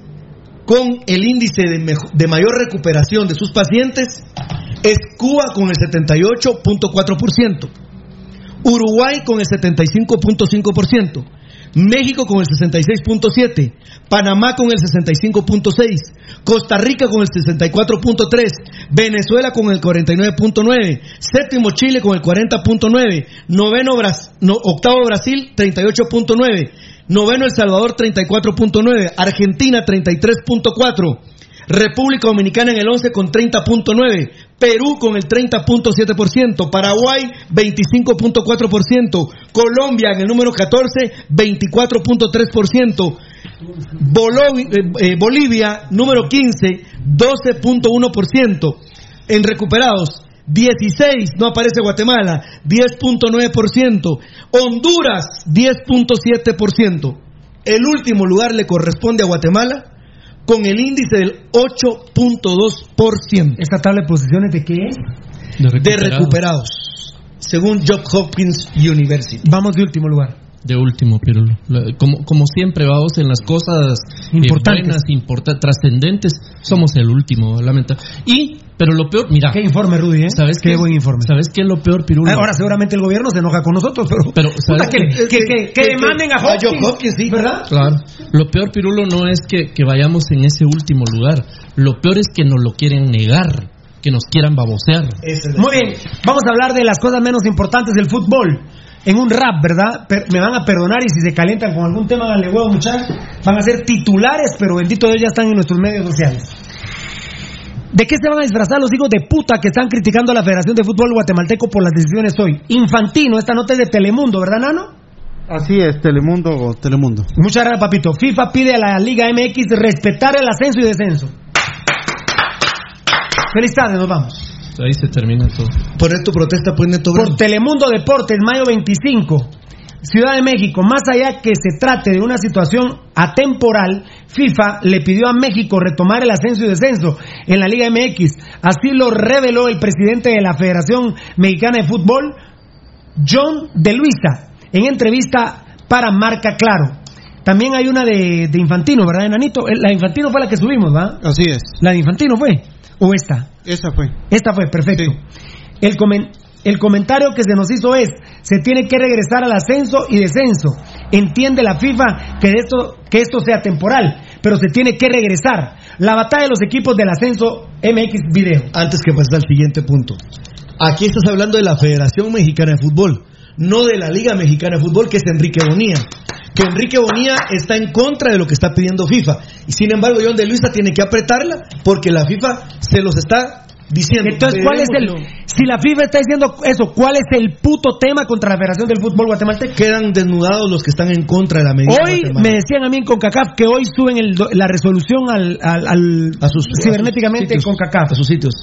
con el índice de, mejo- de mayor recuperación de sus pacientes es Cuba con el 78.4%. Uruguay con el 75.5%, México con el 66.7%, Panamá con el 65.6%, Costa Rica con el 64.3%, Venezuela con el 49.9%, séptimo Chile con el 40.9%, noveno Bras- no, octavo Brasil 38.9%, noveno El Salvador 34.9%, Argentina 33.4%, República Dominicana en el 11 con 30.9, Perú con el 30.7%, Paraguay 25.4%, Colombia en el número 14 24.3%, Bolo- eh, eh, Bolivia número 15 12.1%, en recuperados 16, no aparece Guatemala, 10.9%, Honduras 10.7%. El último lugar le corresponde a Guatemala con el índice del 8.2%. ¿Esta tabla de posiciones de qué es? De recuperados, según Johns Hopkins University. Vamos de último lugar. De último, Pirulo. La- Como, como siempre, vamos en las cosas eh, Importantes. buenas, importa- trascendentes, somos el último, lamenta. Y, pero lo peor, mira. Qué informe, Rudy, ¿eh? ¿Sabes Qué qué? buen informe. ¿Sabes qué es lo peor, Pirulo? Ahora seguramente el gobierno se enoja con nosotros, pero, Pero, puta, ¿sabes que, que, que- que demanden a Hopkins, ¿verdad? Claro. Lo peor, Pirulo, no es que, que vayamos en ese último lugar. Lo peor es que nos lo quieren negar, que nos quieran babosear. Muy bien, vamos a hablar de las cosas menos importantes del fútbol. En un rap, ¿verdad? Per- me van a perdonar y si se calientan con algún tema, háganle huevo, muchachos. Van a ser titulares, pero bendito Dios ya están en nuestros medios sociales. ¿De qué se van a disfrazar los hijos de puta que están criticando a la Federación de Fútbol Guatemalteco por las decisiones hoy? Infantino, esta nota es de Telemundo, ¿verdad, Nano? Así es, Telemundo, Telemundo. Muchas gracias, papito. FIFA pide a la Liga MX respetar el ascenso y descenso. Feliz tarde, nos vamos. Ahí se termina todo. Poner tu protesta, pues Neto Por Telemundo Deportes, mayo 25. Ciudad de México, más allá que se trate de una situación atemporal, FIFA le pidió a México retomar el ascenso y descenso en la Liga MX. Así lo reveló el presidente de la Federación Mexicana de Fútbol, John de Luisa, en entrevista para Marca Claro. También hay una de, de Infantino, ¿verdad, Enanito? La de Infantino fue la que subimos, ¿verdad? Así es. ¿La de Infantino fue? ¿O esta? Esa fue. Esta fue, perfecto. El, comen- el comentario que se nos hizo es, se tiene que regresar al ascenso y descenso. Entiende la FIFA que esto, que esto sea temporal, pero se tiene que regresar. La batalla de los equipos del ascenso MX Video. Antes que pases al siguiente punto. Aquí estás hablando de la Federación Mexicana de Fútbol, no de la Liga Mexicana de Fútbol, que es Enrique Bonía. Que Enrique Bonía está en contra de lo que está pidiendo FIFA. Y sin embargo, John de Luisa tiene que apretarla porque la FIFA se los está diciendo. Entonces, ¿cuál es el... Si la FIFA está diciendo eso, ¿cuál es el puto tema contra la Federación del Fútbol Guatemalteco? Quedan desnudados los que están en contra de la medida. Hoy me decían a mí en CONCACAF que hoy suben el la resolución al, al- al- A sus- cibernéticamente a sus en CONCACAF. A sus sitios.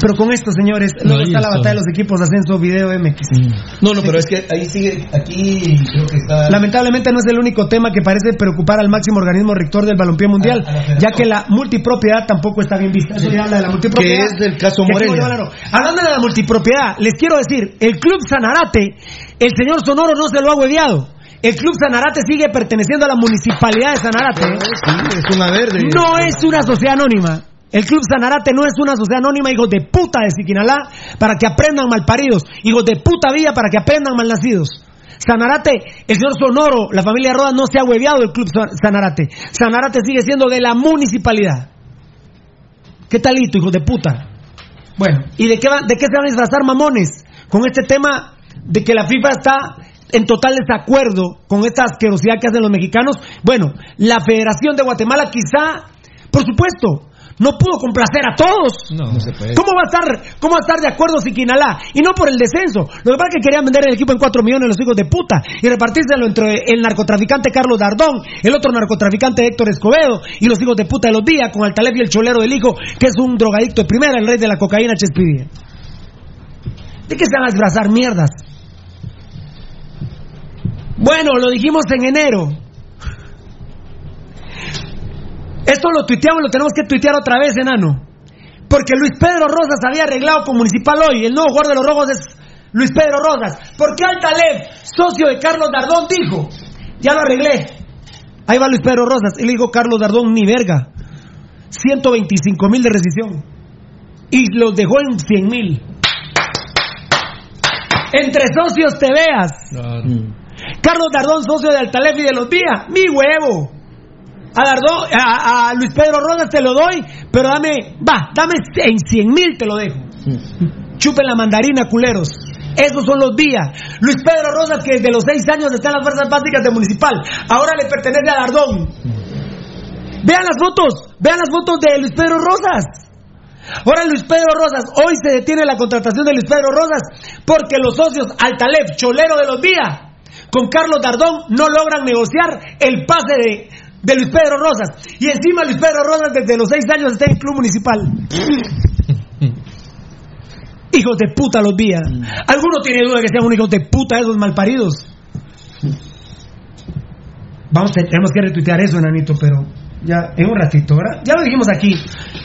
Pero con esto, señores, No, luego está la batalla de los equipos de ascenso video MX. No, no, pero es que ahí sigue, aquí creo que está... Lamentablemente no es el único tema que parece preocupar al máximo organismo rector del balompié mundial, ya que la multipropiedad tampoco está bien vista. Eso ya habla de la multipropiedad. Que es del caso Morelia. no. Hablando de la multipropiedad, les quiero decir, el Club Sanarate, el señor Sonoro no se lo ha hueveado. El Club Sanarate sigue perteneciendo a la municipalidad de Sanarate. Sí, es una verde. No es una sociedad anónima. El Club Sanarate no es una sociedad anónima, hijos de puta de Siquinalá, para que aprendan malparidos. Hijos de puta villa para que aprendan malnacidos. Sanarate, el señor Sonoro, la familia Roda no se ha hueveado del Club Sa- Sanarate. Sanarate sigue siendo de la municipalidad. ¿Qué talito, hijos de puta? Bueno, ¿y de qué, va- de qué se van a disfrazar mamones? Con este tema de que la FIFA está en total desacuerdo con esta asquerosidad que hacen los mexicanos. Bueno, la Federación de Guatemala quizá, por supuesto, no pudo complacer a todos. No, no se puede. ¿Cómo va a estar, cómo va a estar de acuerdo Siquinalá? Y no por el descenso. Lo que pasa es que querían vender el equipo en 4 millones los hijos de puta y repartírselo entre el narcotraficante Carlos Dardón, el otro narcotraficante Héctor Escobedo y los hijos de puta de los días con Altalef y el cholero del hijo, que es un drogadicto de primera, el rey de la cocaína Chespidía. ¿De qué se van a disfrazar mierdas? Bueno, lo dijimos en enero. Esto lo tuiteamos y lo tenemos que tuitear otra vez, enano. Porque Luis Pedro Rosas había arreglado con Municipal hoy. El nuevo jugador de los Rojos es Luis Pedro Rosas. Porque Altalef, socio de Carlos Dardón, dijo: Ya lo arreglé. Ahí va Luis Pedro Rosas. Y le dijo Carlos Dardón: Ni verga. 125 mil de rescisión. Y los dejó en 100 mil. Entre socios te veas. Carlos Dardón, socio de Altalef y de los Días. Mi huevo. A, a, a Luis Pedro Rodas te lo doy, pero dame, va, dame en 100 mil te lo dejo. Chupen la mandarina, culeros. Esos son los días. Luis Pedro Rosas, que desde los seis años está en las fuerzas básicas de Municipal, ahora le pertenece a Dardón. Vean las fotos, vean las fotos de Luis Pedro Rosas. Ahora Luis Pedro Rosas, hoy se detiene la contratación de Luis Pedro Rosas porque los socios Altalef, Cholero de los días, con Carlos Dardón no logran negociar el pase de, de Luis Pedro Rosas. Y encima Luis Pedro Rosas desde los seis años está en el club municipal. hijos de puta los días. ¿Alguno tiene duda de que sean un hijos de puta esos malparidos? Vamos, tenemos que retuitear eso, enanito, pero ya en un ratito, ¿verdad? Ya lo dijimos aquí.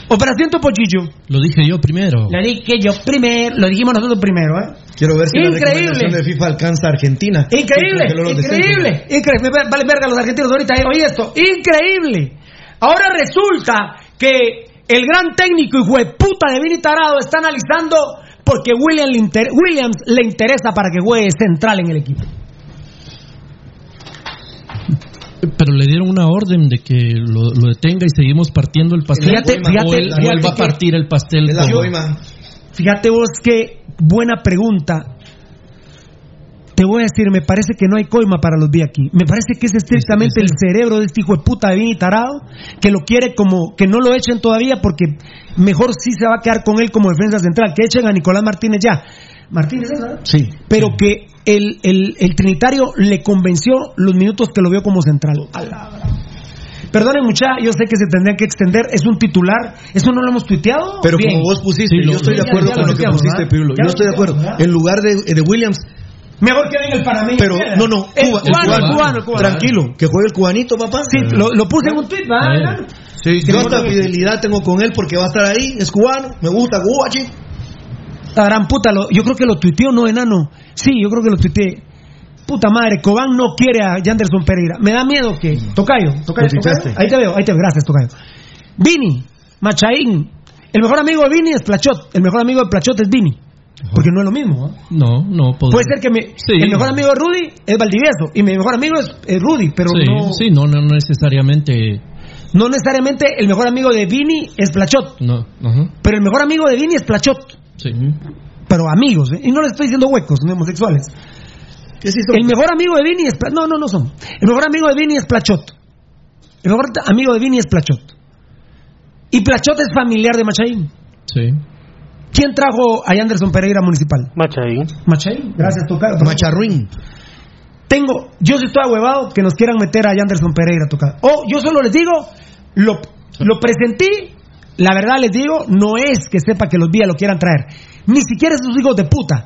Operación Topochillo. Lo dije yo primero. Lo dije yo primero, lo dijimos nosotros primero, ¿eh? Quiero ver si Increíble. la recomendación de FIFA alcanza a Argentina. Increíble, increíble, increíble. Vale verga los argentinos ahorita, eh, oí esto. Increíble. Ahora resulta que el gran técnico y puta de Vini Tarado está analizando porque William le inter- Williams le interesa para que juegue central en el equipo. Pero le dieron una orden de que lo, lo detenga y seguimos partiendo el pastel. Fíjate, o fíjate, él, o fíjate él va a partir el pastel. La. Fíjate vos qué buena pregunta. Te voy a decir, me parece que no hay coima para los vi aquí. Me parece que es estrictamente el cerebro de este hijo de puta de Vini Tarado, que lo quiere como, que no lo echen todavía porque mejor sí se va a quedar con él como defensa central, que echen a Nicolás Martínez ya. Martínez, ¿es, verdad? Sí. Pero que el, el, el Trinitario le convenció los minutos que lo vio como central. Perdonen mucha, yo sé que se tendría que extender, es un titular, eso no lo hemos tuiteado. Pero Bien. como vos pusiste, Sí, yo estoy de acuerdo ya con lo que pusiste. Ya Yo estoy de acuerdo. En lugar de, de Williams, Mejor que venga el panameño. pero no, no, El Cuba- cubano, el el cubano, el cubano. Tranquilo, que juegue el cubanito, papá. Sí, lo, lo puse en un tweet, ¿verdad? Sí, Que yo hasta fidelidad tengo con él porque va a estar ahí, es cubano, me gusta Cuba, chico. La gran puta, lo- yo creo que lo tuiteó, no, enano. Sí, yo creo que lo tuiteé. Puta madre, Cobán no quiere a Yanderson Pereira. Me da miedo que. Tocayo, Tocayo. Ahí te veo, ahí te veo. Gracias, Tocayo. Vini, Machaín. El mejor amigo de Vini es Plachot. El mejor amigo de Plachot es Vini. Porque no es lo mismo. ¿eh? No, no. Puede ser que me, Sí. el mejor amigo de Rudy es Valdivieso. Y mi mejor amigo es, es Rudy. Pero sí, no, sí, no, no necesariamente. no necesariamente el mejor amigo de Vini es Plachot. No, Pero el mejor amigo de Vini es Plachot. Sí. Pero amigos, ¿eh? y no les estoy diciendo huecos, no homosexuales. El mejor amigo de Vini es No, no, no son. El mejor amigo de Vini es Plachot. El mejor amigo de Vini es Plachot. Y Plachot es familiar de Machaín. Sí. ¿Quién trajo a Anderson Pereira municipal? Machaín. Machaín. Gracias, Tocayo. Macharruín. Tengo, yo sí estoy ahuevado que nos quieran meter a Anderson Pereira, Tocayo. O yo solo les digo, lo, lo presentí, la verdad les digo, no es que sepa que los días lo quieran traer. Ni siquiera esos hijos de puta.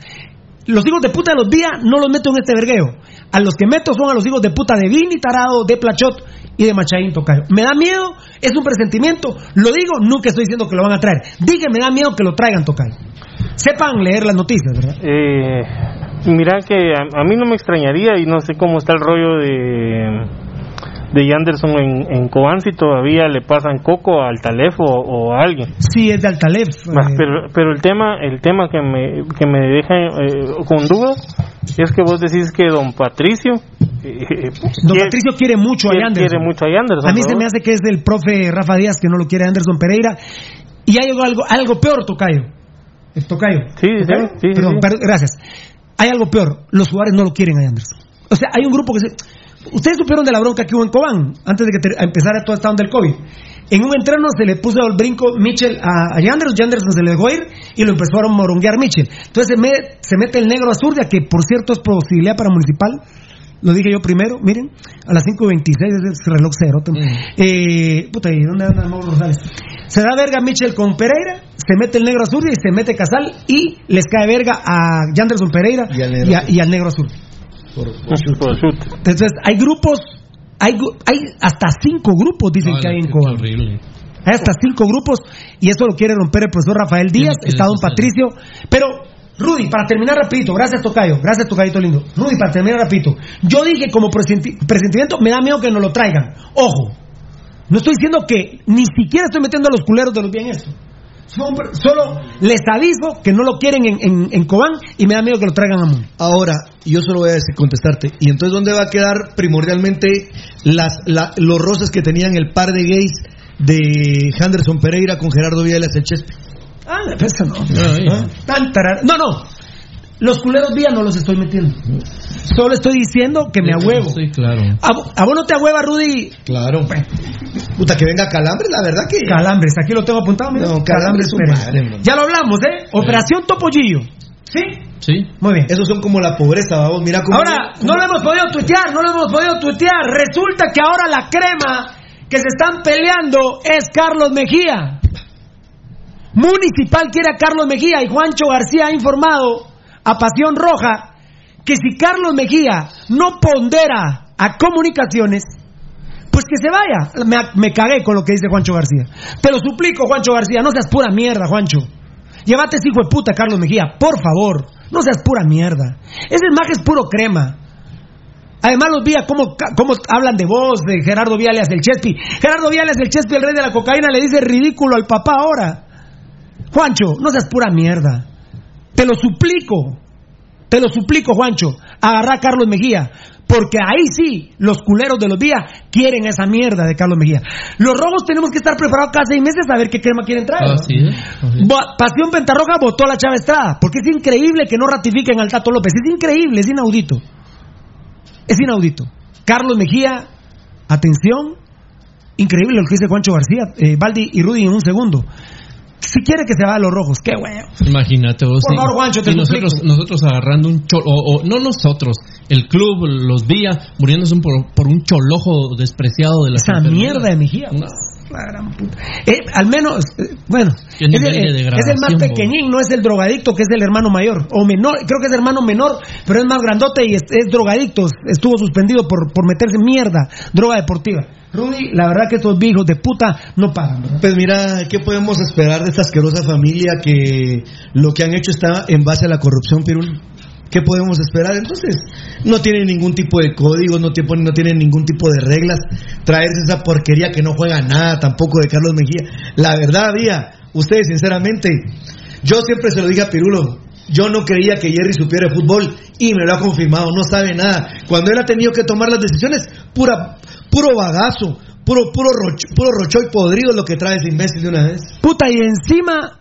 Los hijos de puta de los días no los meto en este vergueo. A los que meto son a los hijos de puta de Vini Tarado, de Plachot y de Machaín Tocayo. Me da miedo, es un presentimiento. Lo digo, nunca estoy diciendo que lo van a traer. Dije, me da miedo que lo traigan Tocayo. Sepan leer las noticias, ¿verdad? Eh, mira que a, a mí no me extrañaría y no sé cómo está el rollo de de Yanderson en, en Cobán si todavía le pasan coco al Talef o, o a alguien. Sí, es de Altalef. Más, eh, pero, pero el tema el tema que me, que me deja eh, con dudas es que vos decís que don Patricio eh, Don quiere- Patricio quiere mucho a quiere- Anderson. quiere mucho a Yanderson, A mí se me hace que es del profe Rafa Díaz que no lo quiere Anderson Pereira. Y hay algo, algo, peor, Tocayo. Eh, Tocayo. Sí, sí, ¿Tocayo? sí, sí, Perdón, sí. perdón, gracias. Hay algo peor. Los jugadores no lo quieren a Anderson. O sea, hay un grupo que se... Ustedes supieron de la bronca que hubo en Cobán antes de que ter- empezara toda esta onda del COVID. En un entreno se le puso al brinco Mitchell a, a Yanderson, Yanderson se le dejó ir y lo empezó a moronguear Mitchell. Entonces se, me- se mete el negro Azurdia, que por cierto es posibilidad para Municipal. Lo dije yo primero, miren, a las 5.26 es el reloj cero. Eh, puta, ¿y dónde anda Mauro Rosales? Se da verga Mitchell con Pereira, se mete el negro Azurdia y se mete Casal y les cae verga a Yanderson Pereira Y al negro y, a- y al negro Azurdia. Por shoot. Entonces, hay grupos, hay, hay hasta cinco grupos, dicen que hay en horrible. Hay hasta cinco grupos y eso lo quiere romper el profesor Rafael Díaz, está don. Patricio. Pero, Rudy, para terminar rapidito, gracias Tocayo, gracias Tocayito lindo. Rudy, para terminar rapidito, yo dije como presenti- presentimiento, me da miedo que nos lo traigan. Ojo, no estoy diciendo que ni siquiera estoy metiendo a los culeros de los bien esto. Solo les aviso que no lo quieren en, en, en Cobán y me da miedo que lo traigan a Moon. Ahora, yo solo voy a decir, contestarte. ¿Y entonces dónde va a quedar primordialmente las, la- los roces que tenían el par de gays de Henderson Pereira con Gerardo Viales el Chespe? Ah, eso no. ¿Ah? Tan tarar- No, no. Los culeros vía no los estoy metiendo. Solo estoy diciendo que me ahuevo. Sí, claro. ¿A, vo- a vos no te ahueva, Rudy? Claro. Puta, que venga Calambres, la verdad que. Calambres, aquí lo tengo apuntado. mira. No, Calambres man. Ya lo hablamos, ¿eh? Operación Topollillo. ¿Sí? Sí. Muy bien. Esos son como la pobreza, vamos. Mira cómo. Ahora, no lo hemos podido tuitear, no lo hemos podido tuitear. Resulta que ahora la crema que se están peleando es Carlos Mejía. Municipal quiere a Carlos Mejía y Juancho García ha informado a Pasión Roja que si Carlos Mejía no pondera a comunicaciones, pues que se vaya. Me, me cagué con lo que dice Juancho García. Te lo suplico, Juancho García, no seas pura mierda, Juancho. Llévate ese hijo de puta, Carlos Mejía, por favor. No seas pura mierda. Ese maje es puro crema. Además los vi a cómo, cómo hablan de vos, de Gerardo Viales del Chespi. Gerardo Viales del Chespi, el rey de la cocaína, le dice ridículo al papá ahora. Juancho, no seas pura mierda. Te lo suplico. Te lo suplico, Juancho. Agarra a Carlos Mejía. Porque ahí sí, los culeros de los días quieren esa mierda de Carlos Mejía. Los rojos tenemos que estar preparados cada seis meses a ver qué crema quieren traer. ¿no? Así es. así es. Bo- Pasión Pentarroja votó a la Chava Estrada, porque es increíble que no ratifiquen al Tato López. Es increíble, es inaudito. Es inaudito. Carlos Mejía, atención, increíble lo que dice Juancho García, eh, Baldi y Rudy en un segundo. Si quiere que se vaya a los rojos, qué bueno. Imagínate vos. Por favor, Juancho, te y nosotros, nosotros agarrando un cholo, o, o no nosotros, el club, los días, muriéndose por, por un cholojo despreciado de la Esa mierda de Mejía. No. La gran puta. Eh, al menos, eh, bueno, Qué es el, de es el más pequeñín, no es el drogadicto que es el hermano mayor, o menor, creo que es hermano menor, pero es más grandote y es, es drogadicto, estuvo suspendido por, por meterse mierda, droga deportiva. Rudy, la verdad que estos viejos de puta no pagan. ¿verdad? Pues mira, ¿qué podemos esperar de esta asquerosa familia que lo que han hecho está en base a la corrupción, Pirul? ¿Qué podemos esperar? Entonces, no tienen ningún tipo de códigos, no, tienen- no tienen ningún tipo de reglas. Traerse esa porquería que no juega nada tampoco de Carlos Mejía. La verdad, había, ustedes sinceramente, yo siempre se lo dije a Pirulo, yo no creía que Jerry supiera de fútbol y me lo ha confirmado, no sabe nada. Cuando él ha tenido que tomar las decisiones, pura, puro bagazo, puro, puro, rocho, puro rochoy podrido lo que trae ese imbécil de una vez. Puta, y encima,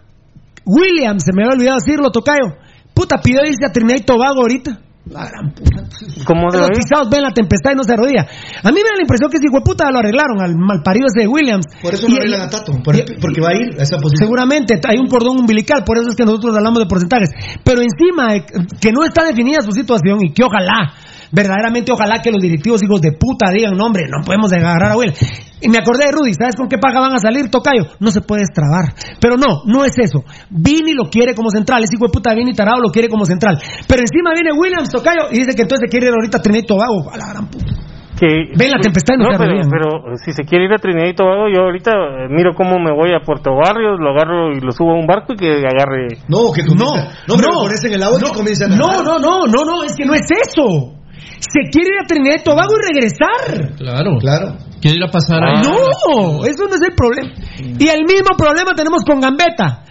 William, se me había olvidado decirlo, Tocayo. Puta, pidió irse a Trinidad y Tobago ahorita. La gran puta. ¿Cómo se Los pisados ven la tempestad y no se arrodilla. A mí me da la impresión que ese hijo de puta lo arreglaron al malparido ese de Williams. Por eso Y- no arreglan a Tato, por- porque va a ir a esa posición. Seguramente hay un cordón umbilical, por eso es que nosotros hablamos de porcentajes. Pero encima, eh, que no está definida su situación y que ojalá, verdaderamente ojalá que los directivos hijos de puta digan, no hombre, no podemos agarrar a Will. Y me acordé de Rudy, ¿sabes con qué paga van a salir, Tocayo? No se puede extrabar. Pero no, no es eso. Vini lo quiere como central, ese hijo de puta de Vini Tarado lo quiere como central. Pero encima viene Williams, Tocayo, y dice que entonces se quiere ir ahorita a Trinidad y Tobago. A la gran puta. Que, Ven la tempestad y no se pero, pero si se quiere ir a Trinidad y Tobago, yo ahorita eh, miro cómo me voy a Puerto Barrios, lo agarro y lo subo a un barco y que agarre. No, que No, no, hombre, lo pones en el agua y no, no, no, no, no, no, es que no es eso. Se quiere ir a Trinidad y Tobago y regresar. Claro. Claro. Quiere ir a pasar ahí. No, eso no es el problema. Y el mismo problema tenemos con Gambetta.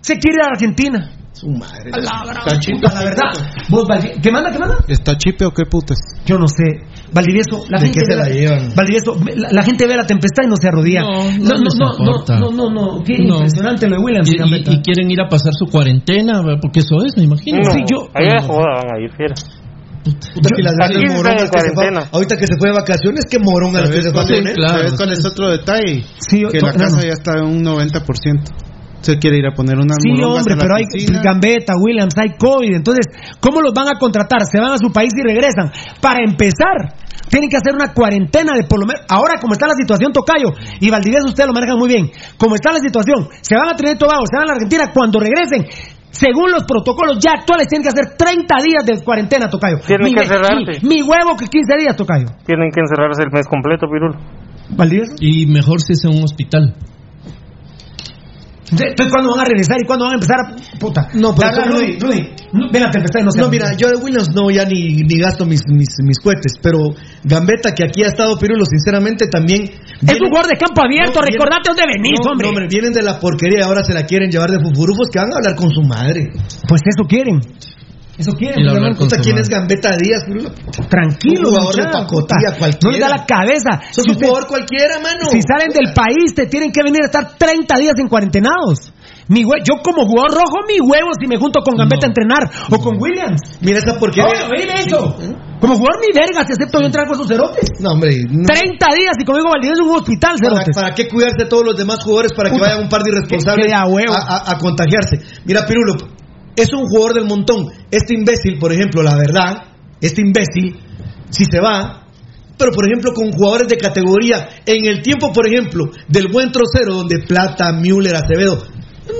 Se quiere ir a Argentina. Su madre. A la Está chido. puta, la verdad. Vos, ¿Qué manda? ¿Qué manda? ¿Está chipe o qué putas? Yo no sé. Valdivieso, la ¿De gente qué se ve la llevan? Valdivieso, la, la gente ve la tempestad y no se arrodilla. No, no no, no, no, no, no, no, qué No. impresionante lo de Williams y, Y, y- quieren ir a pasar su cuarentena, porque eso es, me imagino. No, Sí, yo- ahí a no. joda van a ir, fiera. Puta, que las que se fue, ahorita que se fue de vacaciones, qué moronga las que se fue a ¿Sabes, poner. claro. ¿Sabes cuál es otro detalle? Sí, que to- la casa ya está en un 90%. Se quiere ir a poner unas Sí, hombre, a pero hay piscina. Gambetta, Williams, hay COVID. Entonces, ¿cómo los van a contratar? Se van a su país y regresan. Para empezar, tienen que hacer una cuarentena de por lo menos. Ahora, como está la situación, Tocayo, y Valdivieso, usted lo maneja muy bien. Como está la situación, se van a Trinidad y Tobago, se van a la Argentina. Cuando regresen, según los protocolos ya actuales, tienen que hacer 30 días de cuarentena, Tocayo. Tienen Mi que encerrarse. Mi, mi huevo que 15 días, Tocayo. Tienen que encerrarse el mes completo, Pirulo. ¿Valdivieso? Y mejor si es en un hospital. Entonces, ¿cuándo van a regresar y cuándo van a empezar a. Puta. No, pero. Rudy, Rudy, no, ven la tempestad y no se No, mira, yo de Williams no ya ni, ni gasto mis, mis, mis cohetes, pero Gambetta, que aquí ha estado Pirulo, sinceramente también. Es un jugador de campo abierto, No, recordate dónde venís, No, hombre. no, vienen de la porquería y ahora se la quieren llevar de fufurufos que van a hablar con su madre. Pues eso quieren. Eso hablar hermano. con ¿Quién es Gambetta Díaz, Pirulo? Tranquilo, Un jugador de pacotilla puta. cualquiera. No le da la cabeza. Sos Si un jugador cualquiera, mano. Si salen del país, te tienen que venir a estar 30 días en cuarentenados. Mi hue- yo como jugador rojo, mi huevo si me junto con Gambetta a entrenar o con Williams. Mira esa porquería. Oye, oíme eso. Como jugador mi verga, si acepto yo entrar con esos cerotes. No, hombre. no. 30 días y conmigo Valdivia es un hospital, ¿Para, cerotes. para qué cuidarse de todos los demás jugadores para que Puta. vayan un par de irresponsables a- a contagiarse? Mira, Pirulo, es un jugador del montón. Este imbécil, por ejemplo, la verdad, este imbécil, si se va, pero por ejemplo con jugadores de categoría, en el tiempo, por ejemplo, del buen trocero, donde Plata, Müller, Acevedo,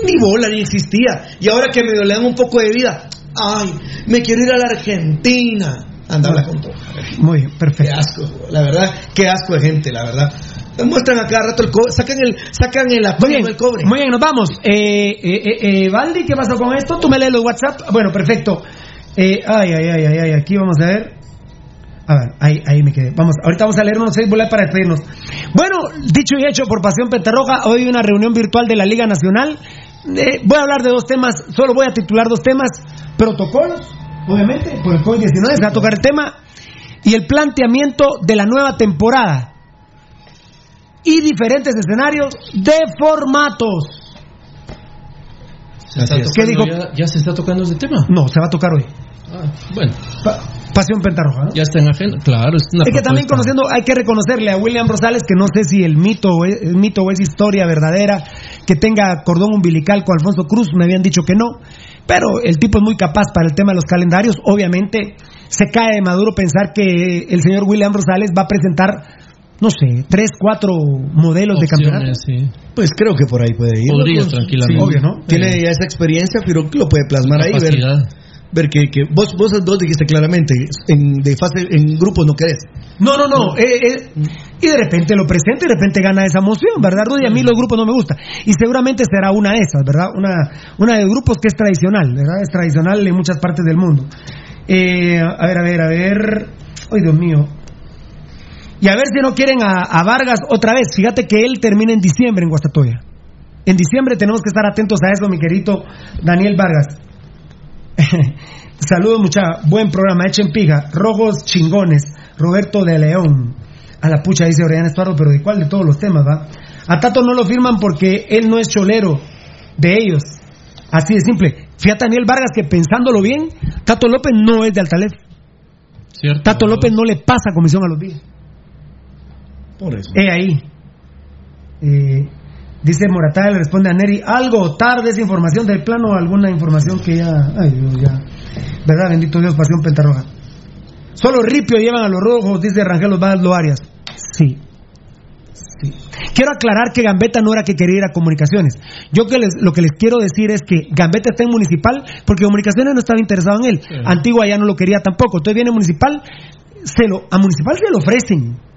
ni bola ni existía. Y ahora que medio le dan un poco de vida, ay, me quiero ir a la Argentina. Anda, habla con todo. Muy bien, perfecto. Qué asco, la verdad, qué asco de gente, la verdad. Muestran a cada rato el cobre, sacan el, sacan el Muy bien, del cobre. muy bien, nos vamos. Eh, eh, eh, eh, Valdi, ¿qué pasó con esto? Tú me lees los WhatsApp. Bueno, perfecto. Eh, ay, ay, ay, ay, ay, aquí vamos a ver. A ver, ahí, ahí me quedé. Vamos, ahorita vamos a leer unos seis boletos para despedirnos. Bueno, dicho y hecho por Pasión Pentarroja, hoy una reunión virtual de la Liga Nacional. Eh, voy a hablar de dos temas, solo voy a titular dos temas. Protocolos, obviamente, por el COVID-19 se va a tocar el tema. Y el planteamiento de la nueva temporada. Y diferentes escenarios de formatos. Tocando ¿Qué dijo? Ya, ya se está tocando ese tema. No, se va a tocar hoy. Ah, bueno, Pa- Pasión Pentarroja. ¿no? ya está en agenda. Claro, es una Es que también conociendo, hay que reconocerle a William Rosales que no sé si el mito, es, el mito o es historia verdadera, que tenga cordón umbilical con Alfonso Cruz, me habían dicho que no, pero el tipo es muy capaz para el tema de los calendarios, obviamente se cae de maduro pensar que el señor William Rosales va a presentar, no sé, tres, cuatro modelos de campeonato. Sí. Pues creo que por ahí puede ir. Podría, Pues, tranquilamente. sí, obvio, ¿no? Tiene ya esa experiencia, pero lo puede plasmar ahí. Ver, ver que, que vos, vos dos dijiste claramente, en, de fase, en grupos no querés. No, no, no. eh, eh, y de repente lo presenta y de repente gana esa moción, ¿verdad, Rudy? A mí los grupos no me gustan. Y seguramente será una de esas, ¿verdad? Una, una de grupos que es tradicional, ¿verdad? Es tradicional en muchas partes del mundo. Eh, a ver, a ver, a ver. Ay, Dios mío. Y a ver si no quieren a, a Vargas otra vez. Fíjate que él termina en diciembre en Guastatoya. En diciembre tenemos que estar atentos a eso, mi querido Daniel Vargas. Saludos, mucha. Buen programa. Echen pija. Rojos chingones. Roberto de León. A la pucha, dice Orián Estuardo, pero ¿de cuál de todos los temas, va? A Tato no lo firman porque él no es cholero de ellos. Así de simple. Fíjate, Daniel Vargas, que pensándolo bien, Tato López no es de Altalef. Cierto. Tato López no le pasa comisión a los días. Por eso. He ahí. Eh, dice Moratá, le responde a Neri, algo tarde esa información del plano, alguna información que ya, ay Dios, ya, verdad, bendito Dios, pasión pentarroja. Solo Ripio llevan a los rojos, dice Rangel Osvaldo Arias. Sí. Sí. Quiero aclarar que Gambetta no era que quería ir a comunicaciones. Yo que les, lo que les quiero decir es que Gambetta está en municipal porque comunicaciones no estaba interesado en él. Antigua ya no lo quería tampoco. Entonces viene municipal, se lo, a municipal se lo ofrecen.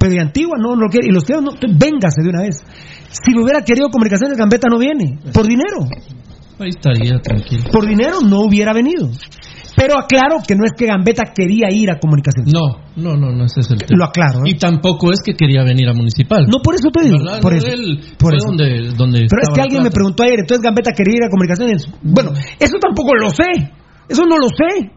Pero de Antigua no, no lo quiere. Y los que no, véngase de una vez. Si lo hubiera querido comunicaciones, Gambetta no viene. Por dinero. Ahí estaría tranquilo. Por dinero no hubiera venido. Pero aclaro que no es que Gambetta quería ir a comunicaciones. No, no, no, no ese es el tema. Lo aclaro. ¿eh? Y tampoco es que quería venir a municipal. No, por eso te digo. ¿Verdad? Por No, eso. él por eso. donde, donde Pero es que alguien me preguntó ayer, entonces Gambetta quería ir a comunicaciones. Bueno, eso tampoco lo sé. Eso no lo sé.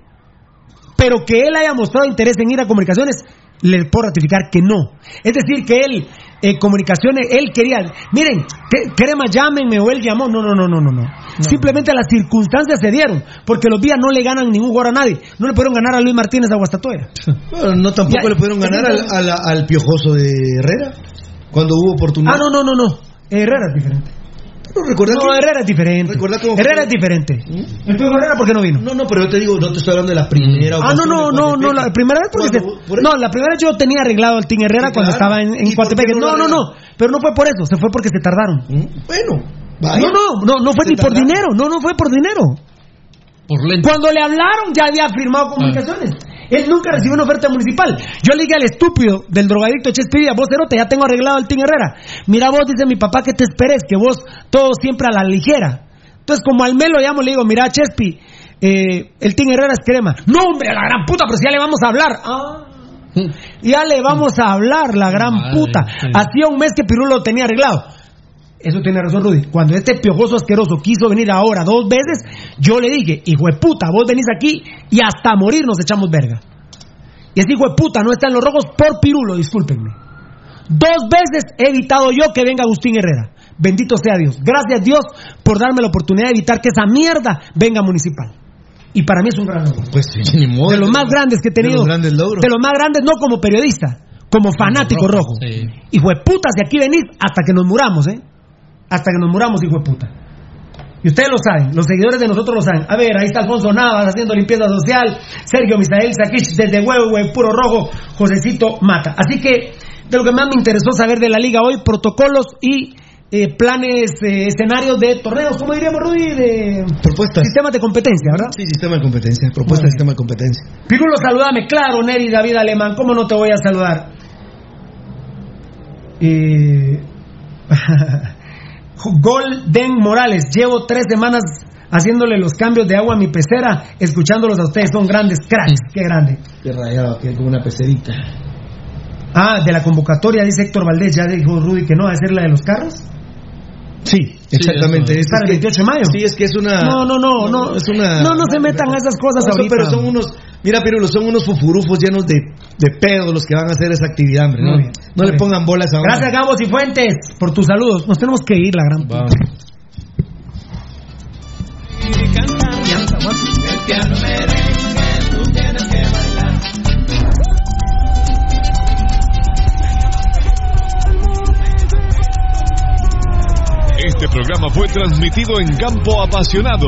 Pero que él haya mostrado interés en ir a comunicaciones, le puedo ratificar que no. Es decir, que él, eh, comunicaciones, él quería. Miren, que, crema, llámenme o él llamó. No, no, no, no, no, no. Simplemente las circunstancias se dieron. Porque los días no le ganan ningún jugador a nadie. No le pudieron ganar a Luis Martínez a Guastatoya. Bueno, no tampoco Ya, le pudieron ganar al, al, al piojoso de Herrera cuando hubo oportunidad. Ah, no, no, no, no. Herrera es diferente. Pero recuerda No, que- Herrera es diferente. Recuerda cómo- Herrera es diferente. El Piojo Herrera, ¿por qué no vino? No, no, pero yo te digo, no te estoy hablando de la primera Ah, no, no, no, no, la primera vez porque por no, la primera vez yo tenía arreglado al Team Herrera Sí, cuando estaba en, en ¿Y por qué Coatepec. no No, no, no, pero no fue por eso, se fue porque se tardaron. ¿Mm? Bueno, vaya. No, no, no, no fue ni por dinero, no, no fue por dinero. Por lento. Cuando le hablaron ya había firmado comunicaciones. Él nunca recibió una oferta municipal. Yo le dije al estúpido del drogadicto Chespirilla, vos Cerote, ya tengo arreglado al Tim Herrera. Mira vos, dice mi papá, que te esperes, que vos todo siempre a la ligera. Entonces, como al mes lo llamo, le digo, mira, Chespi, eh, el Tim Herrera es crema. No, hombre, a la gran puta, pero si ya le vamos a hablar. Ah. Ya le vamos a hablar, la gran Madre, puta. Hacía un mes que Pirulo lo tenía arreglado. Eso tiene razón, Rudy. Cuando este piojoso asqueroso quiso venir ahora dos veces, yo le dije, hijo de puta, vos venís aquí y hasta morir nos echamos verga. Y ese hijo de puta no está en los rojos por Pirulo, discúlpenme. Dos veces he evitado yo que venga Agustín Herrera. Bendito sea Dios. Gracias Dios por darme la oportunidad de evitar que esa mierda venga municipal. Y para mí es un gran logro. Pues ni modo. De los más grandes que he De tenido. los grandes logros. De los más grandes, no como periodista, como fanático rojo. Sí. Hijo de puta, si aquí venís hasta que nos muramos, ¿eh? Hasta que nos muramos, hijo de puta. Y ustedes lo saben, los seguidores de nosotros lo saben. A ver, ahí está Alfonso Navas haciendo limpieza social, Sergio Misael Sakich desde Huevo, Hue- Puro Rojo, Josecito Mata. Así que, de lo que más me interesó saber de la liga hoy, protocolos y eh, planes, eh, escenarios de torneos, ¿cómo diríamos, Rudy? De Propuestas. sistemas de competencia, ¿verdad? Sí, sistema de competencia. Propuesta de sistema de competencia. Pirulo, saludame, claro, Neri David Alemán, ¿cómo no te voy a saludar? Eh... Golden Morales, llevo tres semanas haciéndole los cambios de agua a mi pecera, escuchándolos a ustedes, son grandes cracks, qué grande. Qué rayado, que como una pecerita. Ah, de la convocatoria, dice Héctor Valdés, ya dijo Rudy que no, va a ser la de los carros. Sí, exactamente. eso. Es Para el que- 28 de mayo. Sí, es que es una. No, no, no, no, es una. no, no se metan a esas cosas No, ahorita. Pero son unos. Mira, Pirulo, son unos fufurufos llenos de, de pedo los que van a hacer esa actividad, hombre. No, bien, no le pongan bolas a Gracias, Gabos y Fuentes, por tus saludos. Nos tenemos que ir, la gran puta. Este programa fue transmitido en Campo Apasionado.